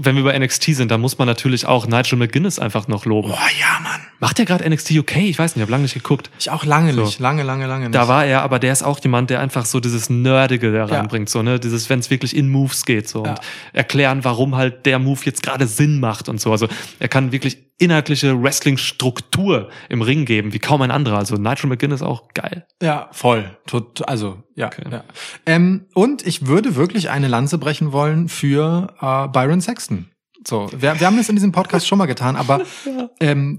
wenn wir bei NXT sind, da muss man natürlich auch Nigel McGuinness einfach noch loben. Boah, ja, Mann. Macht der gerade NXT UK? Ich weiß nicht, ich habe lange nicht geguckt. Ich auch lange So. nicht, lange, lange, lange nicht. Da war er, aber der ist auch jemand, der einfach so dieses Nerdige da Ja. reinbringt, so, ne, dieses, wenn es wirklich in Moves geht, so, Ja. und erklären, warum halt der Move jetzt gerade Sinn macht und so. Also, er kann wirklich inhaltliche Wrestling-Struktur im Ring geben, wie kaum ein anderer. Also, Nigel McGuinness auch geil. ja, voll. Tot, also, ja. Okay. ja. Ähm, und ich würde wirklich eine Lanze brechen wollen für äh, Byron Sexton. So, wir, wir haben das in diesem Podcast schon mal getan, aber ähm,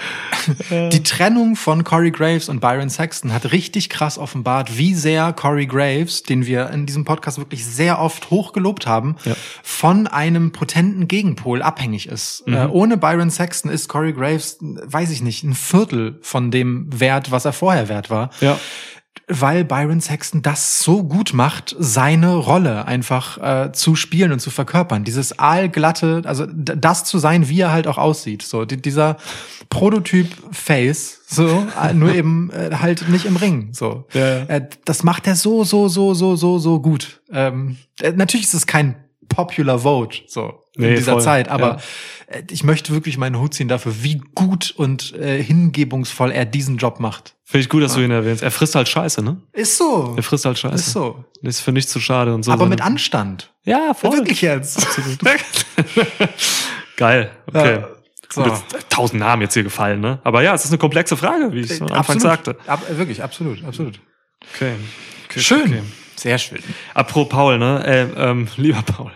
die Trennung von Corey Graves und Byron Sexton hat richtig krass offenbart, wie sehr Corey Graves, den wir in diesem Podcast wirklich sehr oft hochgelobt haben, Ja. von einem potenten Gegenpol abhängig ist. Äh, ohne Byron Sexton ist Corey Graves, weiß ich nicht, ein Viertel von dem Wert, was er vorher wert war Ja. weil Byron Sexton das so gut macht, seine Rolle einfach äh, zu spielen und zu verkörpern. Dieses aalglatte, also das zu sein, wie er halt auch aussieht. So die, dieser Prototyp Face, so äh, nur eben äh, halt nicht im Ring. So Ja, ja. Äh, das macht er so so so so so so gut. Ähm, äh, natürlich ist es kein Popular Vote so in Nee, dieser voll, Zeit, aber ja. äh, ich möchte wirklich meinen Hut ziehen dafür, wie gut und äh, hingebungsvoll er diesen Job macht. Finde ich gut, dass du ihn erwähnst. Er frisst halt Scheiße, ne? Ist so. Er frisst halt Scheiße. Ist so. Ist für nichts zu schade und so. Aber mit Anstand. Ja, voll. Wirklich jetzt. Geil. Okay. Ja. So. Tausend Namen jetzt hier gefallen, ne? Aber ja, es ist eine komplexe Frage, wie ich am Anfang sagte. Ab, wirklich, absolut, absolut. Okay. okay Schön. Okay. Sehr schön. Apropos Paul, ne? Äh, ähm, lieber Paul.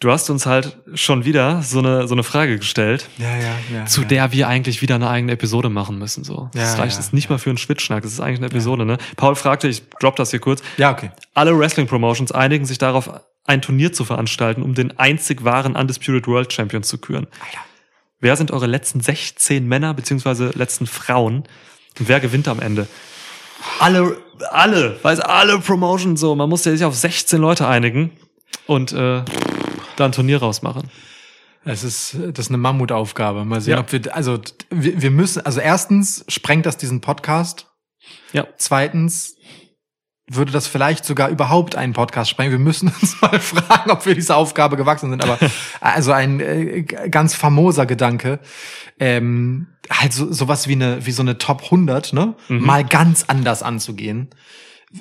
Du hast uns halt schon wieder so eine, so eine Frage gestellt, Ja, ja, ja. zu ja. der wir eigentlich wieder eine eigene Episode machen müssen, so. Das Ja, reicht ja, jetzt nicht mal für einen Schwitzschnack, das ist eigentlich eine Episode, ne? Paul fragte, ich drop das hier kurz. Ja, okay. Alle Wrestling Promotions einigen sich darauf, ein Turnier zu veranstalten, um den einzig wahren Undisputed World Champion zu küren. Alter. Wer sind eure letzten 16 Männer beziehungsweise letzten Frauen Und wer gewinnt am Ende? Alle, alle, weiß alle Promotion so. Man muss ja sich auf 16 Leute einigen und äh, da ein Turnier rausmachen. Es ist, das ist eine Mammutaufgabe. Mal sehen, Ja. ob wir, also, wir, wir müssen, also erstens sprengt das diesen Podcast. Ja. Zweitens würde das vielleicht sogar überhaupt einen Podcast sprengen. Wir müssen uns mal fragen, ob wir dieser Aufgabe gewachsen sind. Aber also ein äh, ganz famoser Gedanke. Ähm, halt so, sowas wie eine, wie so eine Top 100, ne? Mal ganz anders anzugehen.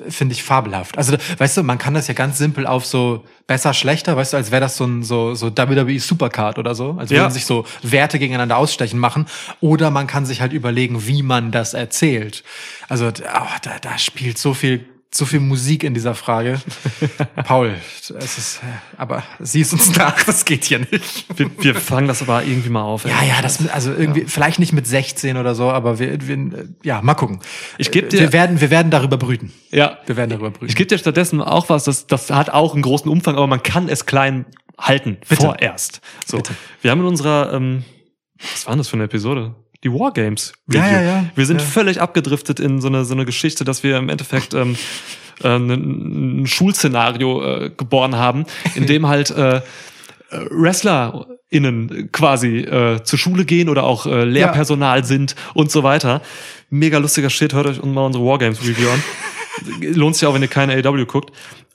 Finde ich fabelhaft. Also, weißt du, man kann das ja ganz simpel auf so besser, schlechter, weißt du, als wäre das so ein so, so WWE Supercard oder so. Als Ja. würden sich so Werte gegeneinander ausstechen machen. Oder man kann sich halt überlegen, wie man das erzählt. Also, oh, da, da spielt so viel, so viel Musik in dieser Frage. Paul, es ist, aber siehst uns nach, das geht hier nicht. Wir, wir fangen das aber irgendwie mal auf. Ja, ja, das, also irgendwie, vielleicht nicht mit 16 oder so, aber wir, wir ja, mal gucken. Ich geb dir- wir werden, wir werden darüber brüten. Ja. Wir werden darüber brüten. Ich gebe dir stattdessen auch was, das, das hat auch einen großen Umfang, aber man kann es klein halten. Bitte. Vorerst. So. Wir haben in unserer, ähm, was war denn das für eine Episode? Die Wargames. Ja, Review. ja, ja. Wir sind Ja. völlig abgedriftet in so eine, so eine Geschichte, dass wir im Endeffekt ähm, äh, ein, ein Schulszenario äh, geboren haben, in dem halt äh, WrestlerInnen quasi äh, zur Schule gehen oder auch äh, Lehrpersonal sind und so weiter. Mega lustiger Shit, hört euch mal unsere Wargames Review an. Lohnt sich auch, wenn ihr keine AW guckt.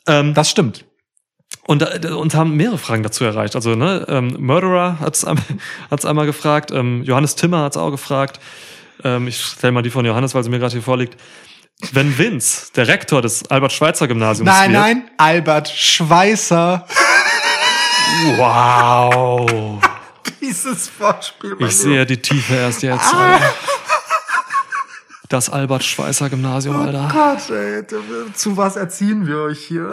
Ähm, Das stimmt. Und äh, uns haben mehrere Fragen dazu erreicht. Also, ne, ähm, Murderer hat's am- hat's einmal gefragt, ähm, Johannes Timmer hat's auch gefragt. Ähm, ich stelle mal die von Johannes, weil sie mir gerade hier vorliegt. Wenn Vince, der Rektor des Albert-Schweitzer-Gymnasiums Nein, wird, nein, Albert Schweißer. Wow. Dieses Vorspiel. Ich sehe die Tiefe erst jetzt. Ah. Das Albert-Schweitzer-Gymnasium, Alter. Gott, ey, zu was erziehen wir euch hier?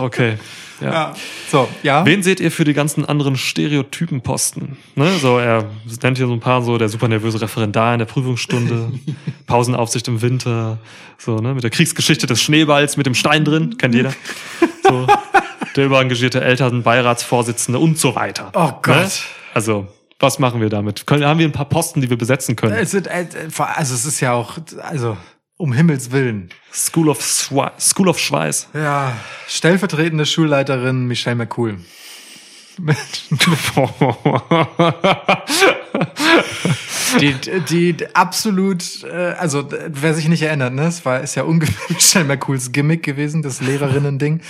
Okay. Ja. Ja. So, ja. Wen seht ihr für die ganzen anderen Stereotypenposten? Ne? So, er nennt hier so ein paar so der super nervöse Referendar in der Prüfungsstunde, Pausenaufsicht im Winter, so, ne, mit der Kriegsgeschichte des Schneeballs mit dem Stein drin, kennt jeder. So, der überengagierte Elternbeiratsvorsitzende und so weiter. Oh Gott. Ne? Also, was machen wir damit? Können, haben wir ein paar Posten, die wir besetzen können? Es sind, äh, also es ist ja auch, also um Himmels Willen. School of, Schwe School of Schweiß. Ja, stellvertretende Schulleiterin Michelle McCool. die, die absolut, äh, also wer sich nicht erinnert, ne, es war ist ja ungefähr Michelle McCools Gimmick gewesen, das Lehrerinnen-Ding.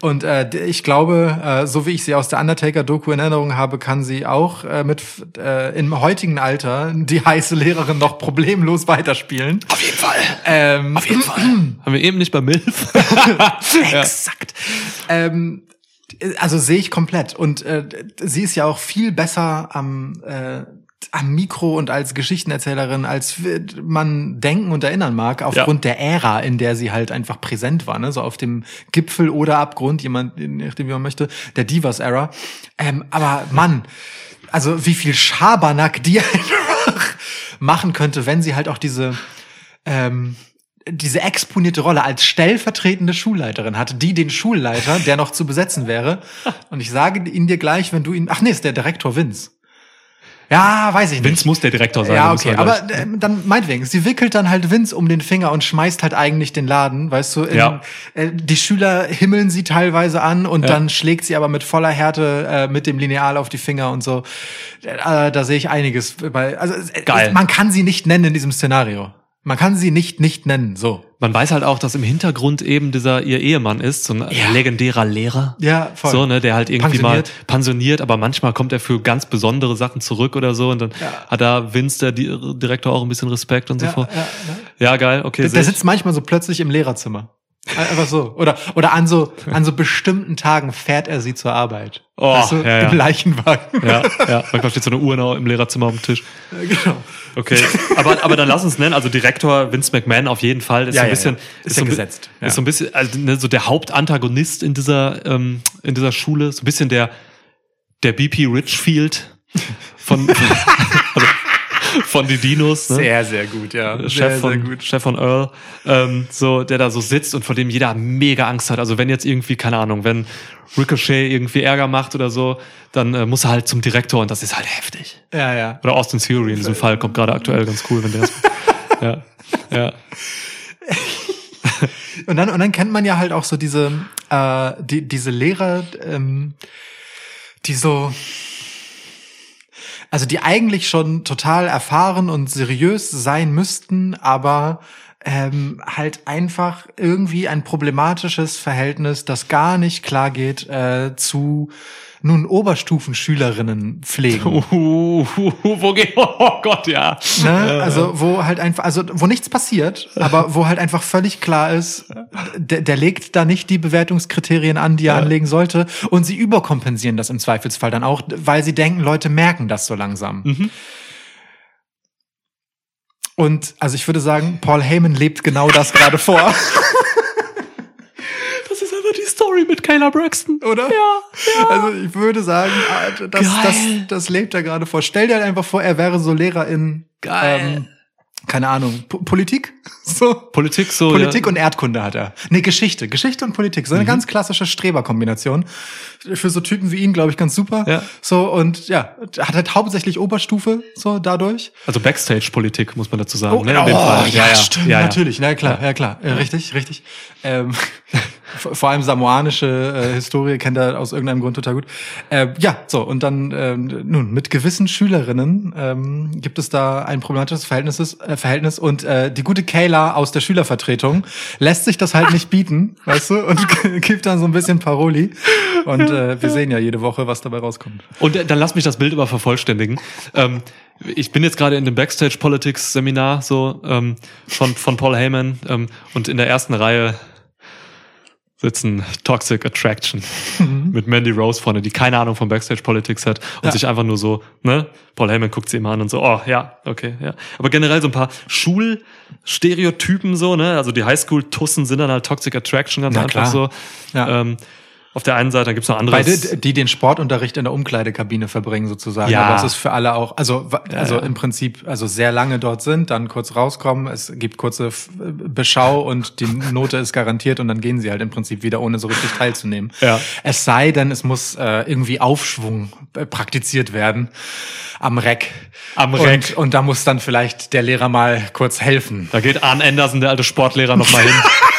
Und äh, ich glaube, äh, so wie ich sie aus der Undertaker-Doku in Erinnerung habe, kann sie auch äh, mit äh, im heutigen Alter die heiße Lehrerin noch problemlos weiterspielen. Auf jeden Fall. Ähm, Auf jeden Fall. Haben wir eben nicht bei MILF? Exakt. Ähm, also sehe ich komplett. Und äh, sie ist ja auch viel besser am, äh, am Mikro und als Geschichtenerzählerin, als man denken und erinnern mag, aufgrund der Ära, in der sie halt einfach präsent war, ne? so auf dem Gipfel oder Abgrund, jemand, je nachdem wie man möchte, der Divas-Ära. Ähm, aber Mann, also wie viel Schabernack die einfach machen könnte, wenn sie halt auch diese ähm, diese exponierte Rolle als stellvertretende Schulleiterin hatte, die den Schulleiter, der noch zu besetzen wäre. Und ich sage ihn dir gleich, wenn du ihn, ach nee, ist der Direktor Vince. Ja, weiß ich nicht. Vince muss der Direktor sein. Ja, okay, aber äh, dann meinetwegen. Sie wickelt dann halt Vince um den Finger und schmeißt halt eigentlich den Laden, weißt du. In, Ja. äh, die Schüler himmeln sie teilweise an und Ja. dann schlägt sie aber mit voller Härte äh, mit dem Lineal auf die Finger und so. Äh, da sehe ich einiges bei. Also Geil. Man kann sie nicht nennen in diesem Szenario. Man kann sie nicht nicht nennen. So. Man weiß halt auch, dass im Hintergrund eben dieser ihr Ehemann ist, so ein legendärer Lehrer. Ja, voll. So, ne, der halt irgendwie Pensioniert. mal pensioniert, aber manchmal kommt er für ganz besondere Sachen zurück oder so und dann hat da Vince, der Di- Direktor, auch ein bisschen Respekt und so Ja, vor. ja, Ja, geil, okay. Der, der sitzt manchmal so plötzlich im Lehrerzimmer. Einfach so. Oder, oder an so, an so bestimmten Tagen fährt er sie zur Arbeit. Oh, weißt du, ja, ja. Im Leichenwagen. ja, ja, manchmal steht so eine Uhr im Lehrerzimmer auf dem Tisch. genau. Okay, aber, aber dann lass uns nennen, also Direktor Vince McMahon auf jeden Fall ist Ja, so ein bisschen, ja. Ist so gesetzt, ist so ein bisschen, also ne, so der Hauptantagonist in dieser, ähm, in dieser Schule, so ein bisschen der, der BP Richfield von, also, von die Dinos, ne? Sehr, sehr gut, ja. Chef sehr, von, sehr gut. Chef von Earl, ähm, so, der da so sitzt und vor dem jeder mega Angst hat. Also wenn jetzt irgendwie, keine Ahnung, wenn Ricochet irgendwie Ärger macht oder so, dann äh, muss er halt zum Direktor und das ist halt heftig. Ja, ja. Oder Austin Theory in diesem Fall kommt gerade aktuell ganz cool, wenn der ist. Ja. Ja. Und dann, und dann kennt man ja halt auch so diese, äh, die, diese Lehrer, ähm, die so, also die eigentlich schon total erfahren und seriös sein müssten, aber ähm, halt einfach irgendwie ein problematisches Verhältnis, das gar nicht klar geht, äh, zu nun Oberstufenschülerinnen pflegen. Uh, wo geht, oh Gott, ja. Ne? Also wo halt einfach, also wo nichts passiert, aber wo halt einfach völlig klar ist, der, der legt da nicht die Bewertungskriterien an, die er anlegen sollte, und sie überkompensieren das im Zweifelsfall dann auch, weil sie denken, Leute merken das so langsam. Mhm. Und also ich würde sagen, Paul Heyman lebt genau das gerade vor, Das ist einfach die Story mit Kayla Braxton. oder? Ja. Also ich würde sagen, ah, das, das, das lebt er gerade vor. Stell dir halt einfach vor, er wäre so Lehrer in Geil. Ähm, keine Ahnung, Po- Politik? So. Politik so. Politik ja. und Erdkunde hat er. Nee, Geschichte. Geschichte und Politik. Mhm. So eine ganz klassische Streberkombination. Für so Typen wie ihn, glaube ich, ganz super. Ja. So, und ja, hat halt hauptsächlich Oberstufe, so dadurch. Also Backstage-Politik, muss man dazu sagen. Oh, ne, in dem Fall. ja, stimmt, natürlich. Na klar, ja, klar. Äh, richtig, richtig. Ähm, vor allem samoanische äh, Historie kennt er aus irgendeinem Grund total gut. Äh, ja, so, und dann, ähm, nun, mit gewissen Schülerinnen ähm, gibt es da ein problematisches Verhältnis, äh, Verhältnis und äh, die gute Kayla aus der Schülervertretung lässt sich das halt nicht bieten, weißt du, und gibt dann so ein bisschen Paroli. Und äh, wir sehen ja jede Woche, was dabei rauskommt. Und äh, dann lass mich das Bild aber vervollständigen. Ähm, ich bin jetzt gerade in dem Backstage Politics Seminar so ähm, von von Paul Heyman ähm, und in der ersten Reihe sitzen Toxic Attraction mit Mandy Rose vorne, die keine Ahnung von Backstage Politics hat und Ja. sich einfach nur so, ne? Paul Heyman guckt sie immer an und so, oh ja, okay, ja. Aber generell so ein paar Schulstereotypen so, ne? Also die Highschool-Tussen sind dann halt Toxic Attraction ganz Na einfach klar. so. Ja. Ähm, auf der einen Seite, dann gibt's noch andere. Beide, die den Sportunterricht in der Umkleidekabine verbringen sozusagen. Ja. Aber es ist für alle auch, also, also ja. im Prinzip, also sehr lange dort sind, dann kurz rauskommen, es gibt kurze Beschau und die Note ist garantiert und dann gehen sie halt im Prinzip wieder, ohne so richtig teilzunehmen. Ja. Es sei denn, es muss äh, irgendwie Aufschwung äh, praktiziert werden am Reck. Am und, Reck. Und da muss dann vielleicht der Lehrer mal kurz helfen. Da geht Arne Anderson, der alte Sportlehrer, noch mal hin.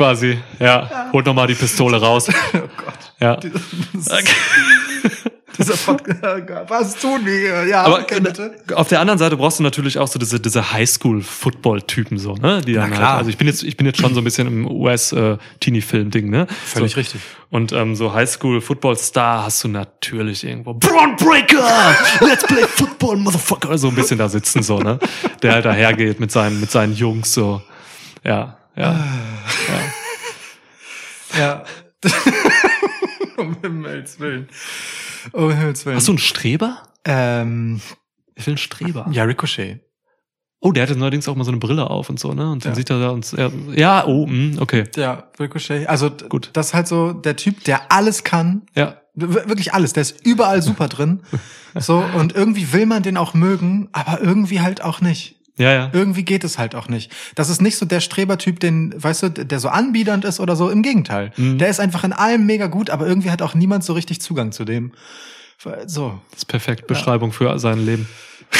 Quasi, ja. Holt noch mal die Pistole raus. Oh Gott. Ja. Dieser Podcast, oh was tun wir? Ja, Aber okay, bitte. auf der anderen Seite brauchst du natürlich auch so diese, diese Highschool-Football-Typen so, ne? Die dann Na klar. Halt, also ich bin jetzt, ich bin jetzt schon so ein bisschen im US-Teenie-Film-Ding, ne? Völlig so. richtig. Und ähm, so Highschool-Football-Star hast du natürlich irgendwo. Braun Breaker! Let's play Football, Motherfucker! So ein bisschen da sitzen, so, ne? Der halt dahergeht mit seinen, mit seinen Jungs, so. Ja, ja. Ja. um Himmels Willen. Um Himmels Willen. Hast du einen Streber? ähm, Ich will einen Streber. ja, Ricochet. Oh, der hat jetzt neuerdings auch mal so eine Brille auf und so, ne? Und dann Ja. sieht er da uns. Ja, ja oh, mh, okay. Ja, Ricochet. Also Gut. das ist halt so der Typ, der alles kann. Ja. Wirklich alles. Der ist überall super drin. So, und irgendwie will man den auch mögen, aber irgendwie halt auch nicht. Ja, ja. Irgendwie geht es halt auch nicht. Das ist nicht so der Strebertyp, den, weißt du, der so anbiedernd ist oder so. Im Gegenteil. Mhm. Der ist einfach in allem mega gut, aber irgendwie hat auch niemand so richtig Zugang zu dem. So. Das ist perfekt. Beschreibung für sein Leben.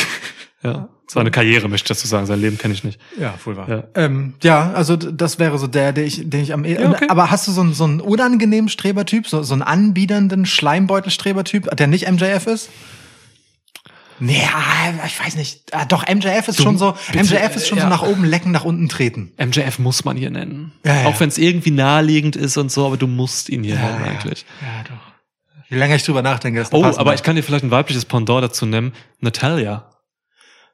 ja. Seine Karriere möchte ich dazu sagen. Sein Leben kenne ich nicht. Ja, wohl wahr. Ja. Ja, ähm, ja also das wäre so der, der ich, den ich am ehesten. Ja, okay. Aber hast du so einen, so einen unangenehmen Strebertyp, so, so einen anbiedernden Schleimbeutelstrebertyp, der nicht MJF ist? Nee, ah, ich weiß nicht. Ah, Doch, MJF ist Du, schon so, bitte, MJF ist schon ja. so nach oben lecken, nach unten treten. MJF muss man hier nennen. Ja, ja. Auch wenn es irgendwie naheliegend ist und so, aber du musst ihn hier nennen eigentlich. Ja, doch. Je länger ich drüber nachdenke, desto Oh, aber ich kann dir vielleicht ein weibliches Pendant dazu nennen. Natalia.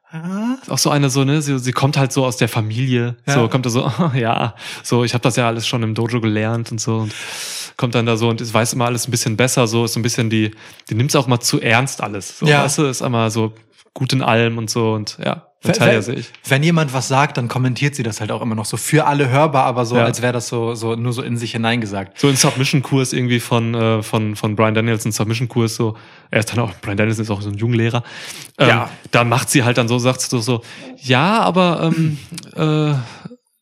Ah, auch so eine so, ne, sie, sie kommt halt so aus der Familie, so kommt da so, ja, so, ich habe das ja alles schon im Dojo gelernt und so und kommt dann da so und weiß immer alles ein bisschen besser, so ist so ein bisschen die, die nimmt's auch mal zu ernst alles, so, Ja. weißt du, ist einmal so gut in allem und so und ja, Natalia sehe ich. Wenn jemand was sagt, dann kommentiert sie das halt auch immer noch so für alle hörbar, aber so, Ja. als wäre das so, so nur so in sich hineingesagt. So ein Submission-Kurs irgendwie von, äh, von, von Brian Danielson, Submission-Kurs, so, er ist dann auch, Brian Danielson ist auch so ein Junglehrer. Ähm, Ja. Da macht sie halt dann so, sagt sie so, so ja, aber ähm, äh,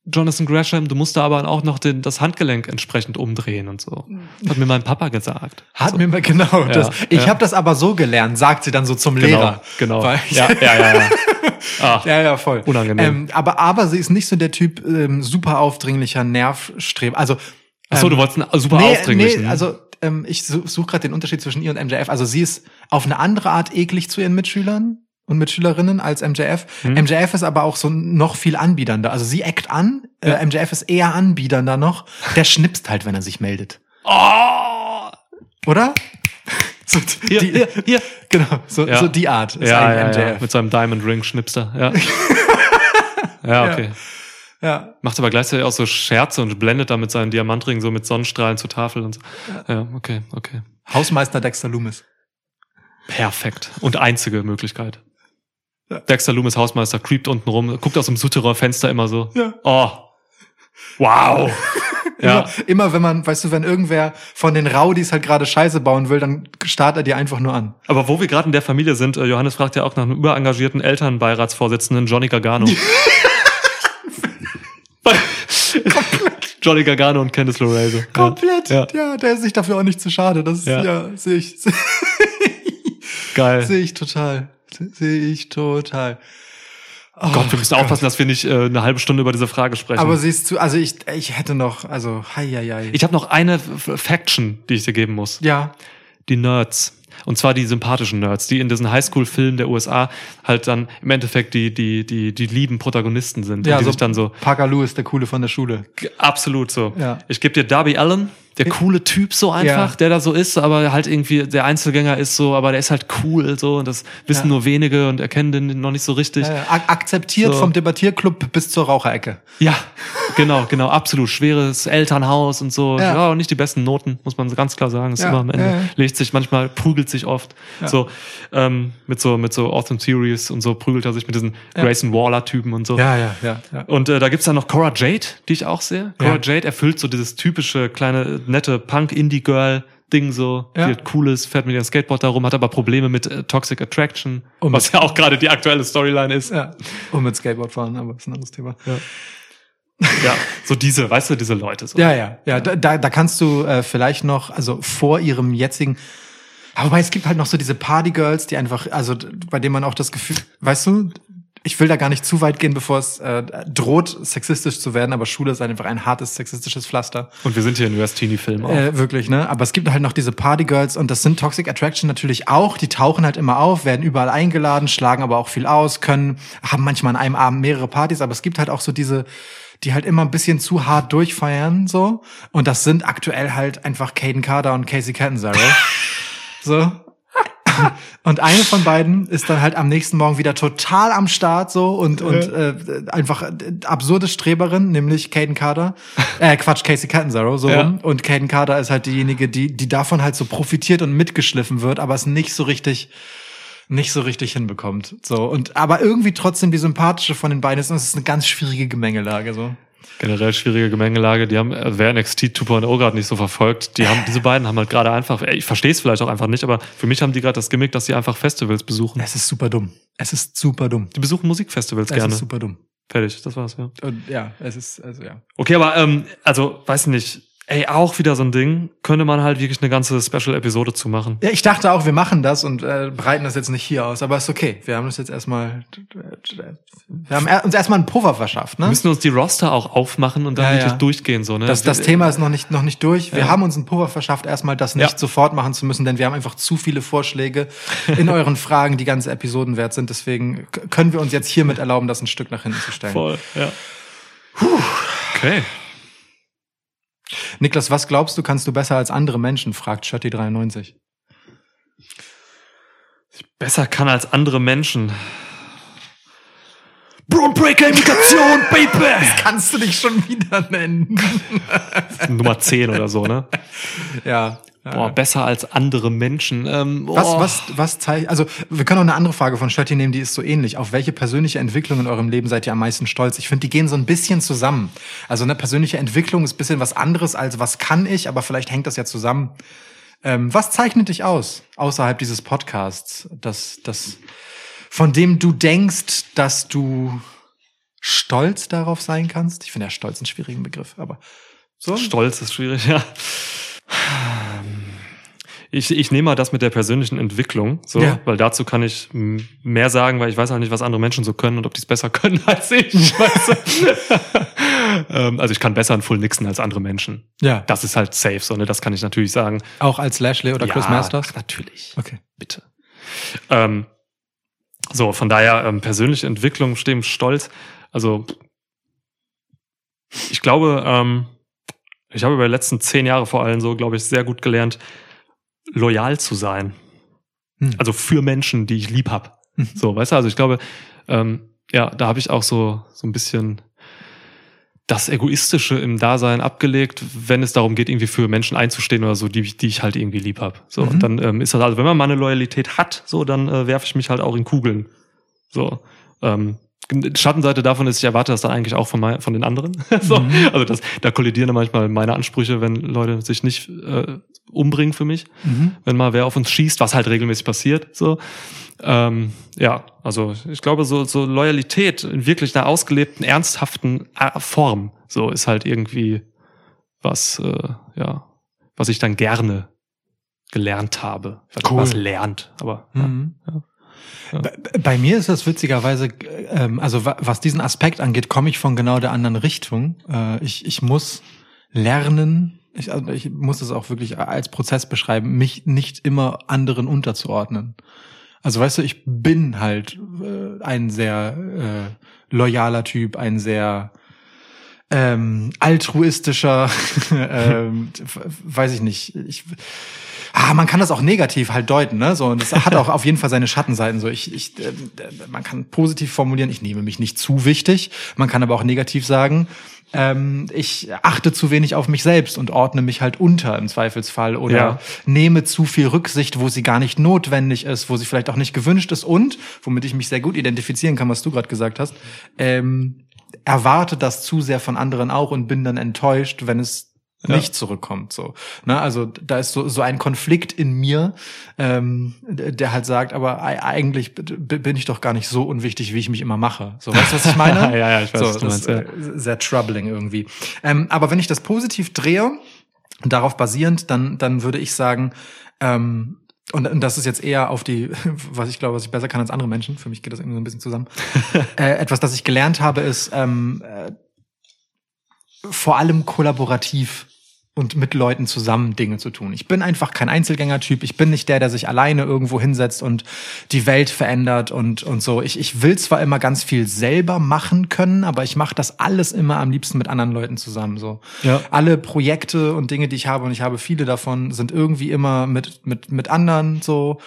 Jonathan Gresham, du musst da aber auch noch den, das Handgelenk entsprechend umdrehen und so. Hat mir mein Papa gesagt. Hat mir mal genau das. Ich ja. habe das aber so gelernt, sagt sie dann so zum Genau, Lehrer. genau. Weil, Ja, ja, ja, ja. Ach, ja, ja, voll. Unangenehm. Ähm, aber, aber sie ist nicht so der Typ ähm, super aufdringlicher Nervstreber. Also Ach so, ähm, du wolltest einen super nee, aufdringlichen. Nee, also ähm, ich suche such gerade den Unterschied zwischen ihr und MJF. Also sie ist auf eine andere Art eklig zu ihren Mitschülern und Mitschülerinnen als MJF. Hm. MJF ist aber auch so noch viel anbiedernder. Also sie eckt an, äh, MJF ist eher anbiedernder noch. Der schnipst halt, wenn er sich meldet. oh! Oder? So, Hier, die, hier, hier. Genau, so, Ja. so die Art ist Ja, ja, eigentlich ja, MJF. mit seinem Diamond Ring Schnipster, ja. ja, okay. Ja. Macht aber gleichzeitig auch so Scherze und blendet da mit seinen Diamantringen so mit Sonnenstrahlen zur Tafel und so. Ja, okay, okay. Hausmeister Dexter Loomis. Perfekt. Und einzige Möglichkeit. Ja. Dexter Loomis Hausmeister creept unten rum, guckt aus dem Souterrain-Fenster immer so. Ja. Oh. Wow. ja. Immer, immer wenn man, weißt du, wenn irgendwer von den Rowdies halt gerade Scheiße bauen will, dann starrt er dir einfach nur an. Aber wo wir gerade in der Familie sind, äh, Johannes fragt ja auch nach einem überengagierten Elternbeiratsvorsitzenden Johnny Gargano. Johnny Gargano und Candice LeRae. so. Komplett. Ja. Ja. der ist sich dafür auch nicht zu schade. Das ist, Ja. ja, sehe ich, Geil. sehe ich total. Sehe ich total. Oh, Gott, wir müssen aufpassen, dass wir nicht äh, eine halbe Stunde über diese Frage sprechen. Aber siehst du, also ich, ich hätte noch, also, hei, hei, hei. ich habe noch eine Faction, die ich dir geben muss. ja, Die Nerds. Und zwar die sympathischen Nerds, die in diesen Highschool-Filmen der USA halt dann im Endeffekt die, die, die, die lieben Protagonisten sind. ja, die so sich dann so Parker Lewis, der Coole von der Schule. Absolut so. Ja. Ich gebe dir Darby Allen, der coole Typ so einfach, Ja. der da so ist, aber halt irgendwie der Einzelgänger ist so, aber der ist halt cool so und das wissen Ja. nur wenige und erkennen den noch nicht so richtig. Äh, ak akzeptiert So. vom Debattierclub bis zur Raucherecke. Ja, genau, genau, absolut. Schweres Elternhaus und so. Ja. Ja, und nicht die besten Noten, muss man ganz klar sagen. Ist Ja, immer am Ende. ja, ja. Legt sich manchmal, prügelt sich oft. So, ähm, mit so, mit so Awesome Theories und so prügelt er sich mit diesen Grayson Waller-Typen und so. Ja, ja, ja. ja. Und äh, da gibt's dann noch Cora Jade, die ich auch sehe. Cora Ja. Jade erfüllt so dieses typische kleine, nette Punk-Indie-Girl-Ding so. Ja. Die halt cool ist, fährt mit ihrem Skateboard da rum, hat aber Probleme mit äh, Toxic Attraction, Und was ja auch gerade die aktuelle Storyline ist. ja. Und mit Skateboard fahren, aber ist ein anderes Thema. Ja, so diese, weißt du, diese Leute. So. Ja, ja, ja. Da, da, kannst du äh, vielleicht noch, also vor ihrem jetzigen. Aber wobei, es gibt halt noch so diese Partygirls, die einfach, also bei denen man auch das Gefühl, weißt du, ich will da gar nicht zu weit gehen, bevor es äh, droht, sexistisch zu werden, aber Schule ist einfach ein hartes sexistisches Pflaster. Und wir sind hier in US Teenie-Film auch. Äh, wirklich, ne? Aber es gibt halt noch diese Partygirls und das sind Toxic Attraction natürlich auch. Die tauchen halt immer auf, werden überall eingeladen, schlagen aber auch viel aus, können, haben manchmal an einem Abend mehrere Partys, aber es gibt halt auch so diese, die halt immer ein bisschen zu hart durchfeiern, so. Und das sind aktuell halt einfach Caden Carter und Casey Catanzaro. so. Und eine von beiden ist dann halt am nächsten Morgen wieder total am Start so und und äh, einfach äh, absurde Streberin, nämlich Caden Carter. Äh, Quatsch, Casey Catanzaro so Ja. rum. Und Caden Carter ist halt diejenige, die die davon halt so profitiert und mitgeschliffen wird, aber es nicht so richtig nicht so richtig hinbekommt. So und aber irgendwie trotzdem die sympathische von den beiden ist und es ist eine ganz schwierige Gemengelage so. Generell schwierige Gemengelage. Die haben, äh, wer NXT 2.0 gerade nicht so verfolgt, die haben, diese beiden haben halt gerade einfach, ey, ich verstehe es vielleicht auch einfach nicht, aber für mich haben die gerade das Gimmick, dass sie einfach Festivals besuchen. Es ist super dumm. Es ist super dumm. Die besuchen Musikfestivals Es gerne. ist super dumm. Fertig, das war's, ja. Und ja, es ist also ja. Okay, aber ähm, also, weiß nicht, ey, auch wieder so ein Ding, könnte man halt wirklich eine ganze Special-Episode zu machen. Ja, ich dachte auch, wir machen das und äh, breiten das jetzt nicht hier aus, aber ist okay. Wir haben das jetzt erstmal, wir haben er- uns erstmal einen Puffer verschafft, Wir ne? müssen uns die Roster auch aufmachen und dann Ja, wirklich ja. durchgehen, so, ne? Das, das Wir- Thema ist noch nicht, noch nicht durch. Wir Ja. haben uns einen Puffer verschafft, erstmal das nicht sofort machen zu müssen, denn wir haben einfach zu viele Vorschläge in euren Fragen, die ganze Episoden wert sind. Deswegen können wir uns jetzt hiermit erlauben, das ein Stück nach hinten zu stellen. Voll, ja. Okay. Niklas, was glaubst du, kannst du besser als andere Menschen? fragt Shirty93. Besser kann als andere Menschen. Brownbreaker-Imitation, Baby! Kannst du dich schon wieder nennen? Nummer 10 oder so, ne? ja. Boah, besser als andere Menschen. Ähm, Was, oh. was, was zeigt, also wir können auch eine andere Frage von Shirty nehmen, die ist so ähnlich. Auf welche persönliche Entwicklung in eurem Leben seid ihr am meisten stolz? Ich finde, die gehen so ein bisschen zusammen. Also eine persönliche Entwicklung ist ein bisschen was anderes als was kann ich, aber vielleicht hängt das ja zusammen. Ähm, was zeichnet dich aus außerhalb dieses Podcasts, das, das, von dem du denkst, dass du stolz darauf sein kannst. Ich finde ja stolz einen schwierigen Begriff, aber so. Stolz ist schwierig, ja. Ich, ich nehme mal das mit der persönlichen Entwicklung, so, Ja. weil dazu kann ich mehr sagen, weil ich weiß halt nicht, was andere Menschen so können und ob die es besser können als ich. Ähm, also ich kann besser ein Full Nixon als andere Menschen. Ja, Das ist halt safe, so, ne? Das kann ich natürlich sagen. auch als Lashley oder Chris ja, Masters. Natürlich. Okay. Bitte. Ähm, so, von daher ähm, persönliche Entwicklung, stehen stolz. Also ich glaube, ähm, ich habe über die letzten zehn Jahre vor allem so, glaube ich, sehr gut gelernt, loyal zu sein. Hm. Also für Menschen, die ich lieb hab. Mhm. So, weißt du, also ich glaube, ähm, ja, da habe ich auch so, so ein bisschen das Egoistische im Dasein abgelegt, wenn es darum geht, irgendwie für Menschen einzustehen oder so, die, ich- die ich halt irgendwie lieb hab. So, Mhm. und dann ähm, ist das, also wenn man mal eine Loyalität hat, so, dann äh, werfe ich mich halt auch in Kugeln. So. Ähm, Schattenseite davon ist, ich erwarte das dann eigentlich auch von, mein, von den anderen. so, Mhm. Also das, da kollidieren manchmal meine Ansprüche, wenn Leute sich nicht äh, umbringen für mich, Mhm. wenn mal wer auf uns schießt, was halt regelmäßig passiert. So. Ähm, ja, also ich glaube, so, so Loyalität in wirklich einer ausgelebten, ernsthaften äh, Form, so ist halt irgendwie was, äh, ja, was ich dann gerne gelernt habe. Ich weiß Cool. Was lernt, aber ja. Mhm. Ja. Ja. Bei, bei mir ist das witzigerweise, ähm, also wa- was diesen Aspekt angeht, komme ich von genau der anderen Richtung. Äh, ich, ich muss lernen, ich, also ich muss es auch wirklich als Prozess beschreiben, mich nicht immer anderen unterzuordnen. Also weißt du, ich bin halt äh, ein sehr äh, loyaler Typ, ein sehr ähm, altruistischer, ähm, weiß ich nicht. Ich, ah, man kann das auch negativ halt deuten, ne? So und das hat auch auf jeden Fall seine Schattenseiten. So ich, ich, äh, man kann positiv formulieren, ich nehme mich nicht zu wichtig. Man kann aber auch negativ sagen, ähm, ich achte zu wenig auf mich selbst und ordne mich halt unter im Zweifelsfall oder Ja. nehme zu viel Rücksicht, wo sie gar nicht notwendig ist, wo sie vielleicht auch nicht gewünscht ist und womit ich mich sehr gut identifizieren kann, was du gerade gesagt hast. Ähm, erwarte das zu sehr von anderen auch und bin dann enttäuscht, wenn es Ja. nicht zurückkommt. So, ne? Also da ist so so ein Konflikt in mir, ähm, der halt sagt, aber ei- eigentlich bin ich doch gar nicht so unwichtig, wie ich mich immer mache. So, weißt du, was ich meine? Ja, ja, ich weiß, so, was du das meinst, ist äh, sehr troubling irgendwie. Ähm, aber wenn ich das positiv drehe, darauf basierend, dann dann würde ich sagen, ähm, und, und das ist jetzt eher auf die, was ich glaube, was ich besser kann als andere Menschen. Für mich geht das irgendwie so ein bisschen zusammen. äh, etwas, das ich gelernt habe, ist ähm, äh, vor allem kollaborativ und mit Leuten zusammen Dinge zu tun. Ich bin einfach kein Einzelgängertyp. Ich bin nicht der, der sich alleine irgendwo hinsetzt und die Welt verändert und, und so. Ich, ich will zwar immer ganz viel selber machen können, aber ich mache das alles immer am liebsten mit anderen Leuten zusammen. So. Ja. Alle Projekte und Dinge, die ich habe, und ich habe viele davon, sind irgendwie immer mit, mit, mit anderen so.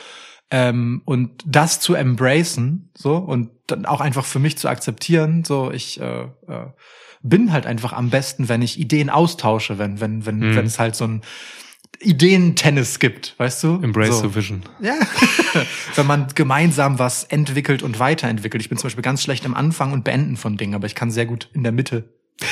Ähm, und das zu embracen, so, und dann auch einfach für mich zu akzeptieren, so, ich äh, äh, bin halt einfach am besten, wenn ich Ideen austausche, wenn, wenn, wenn, Mhm. wenn es halt so ein Ideentennis gibt, weißt du? Embrace so. the Vision. Ja. Wenn man gemeinsam was entwickelt und weiterentwickelt. Ich bin zum Beispiel ganz schlecht im Anfang und Beenden von Dingen, aber ich kann sehr gut in der Mitte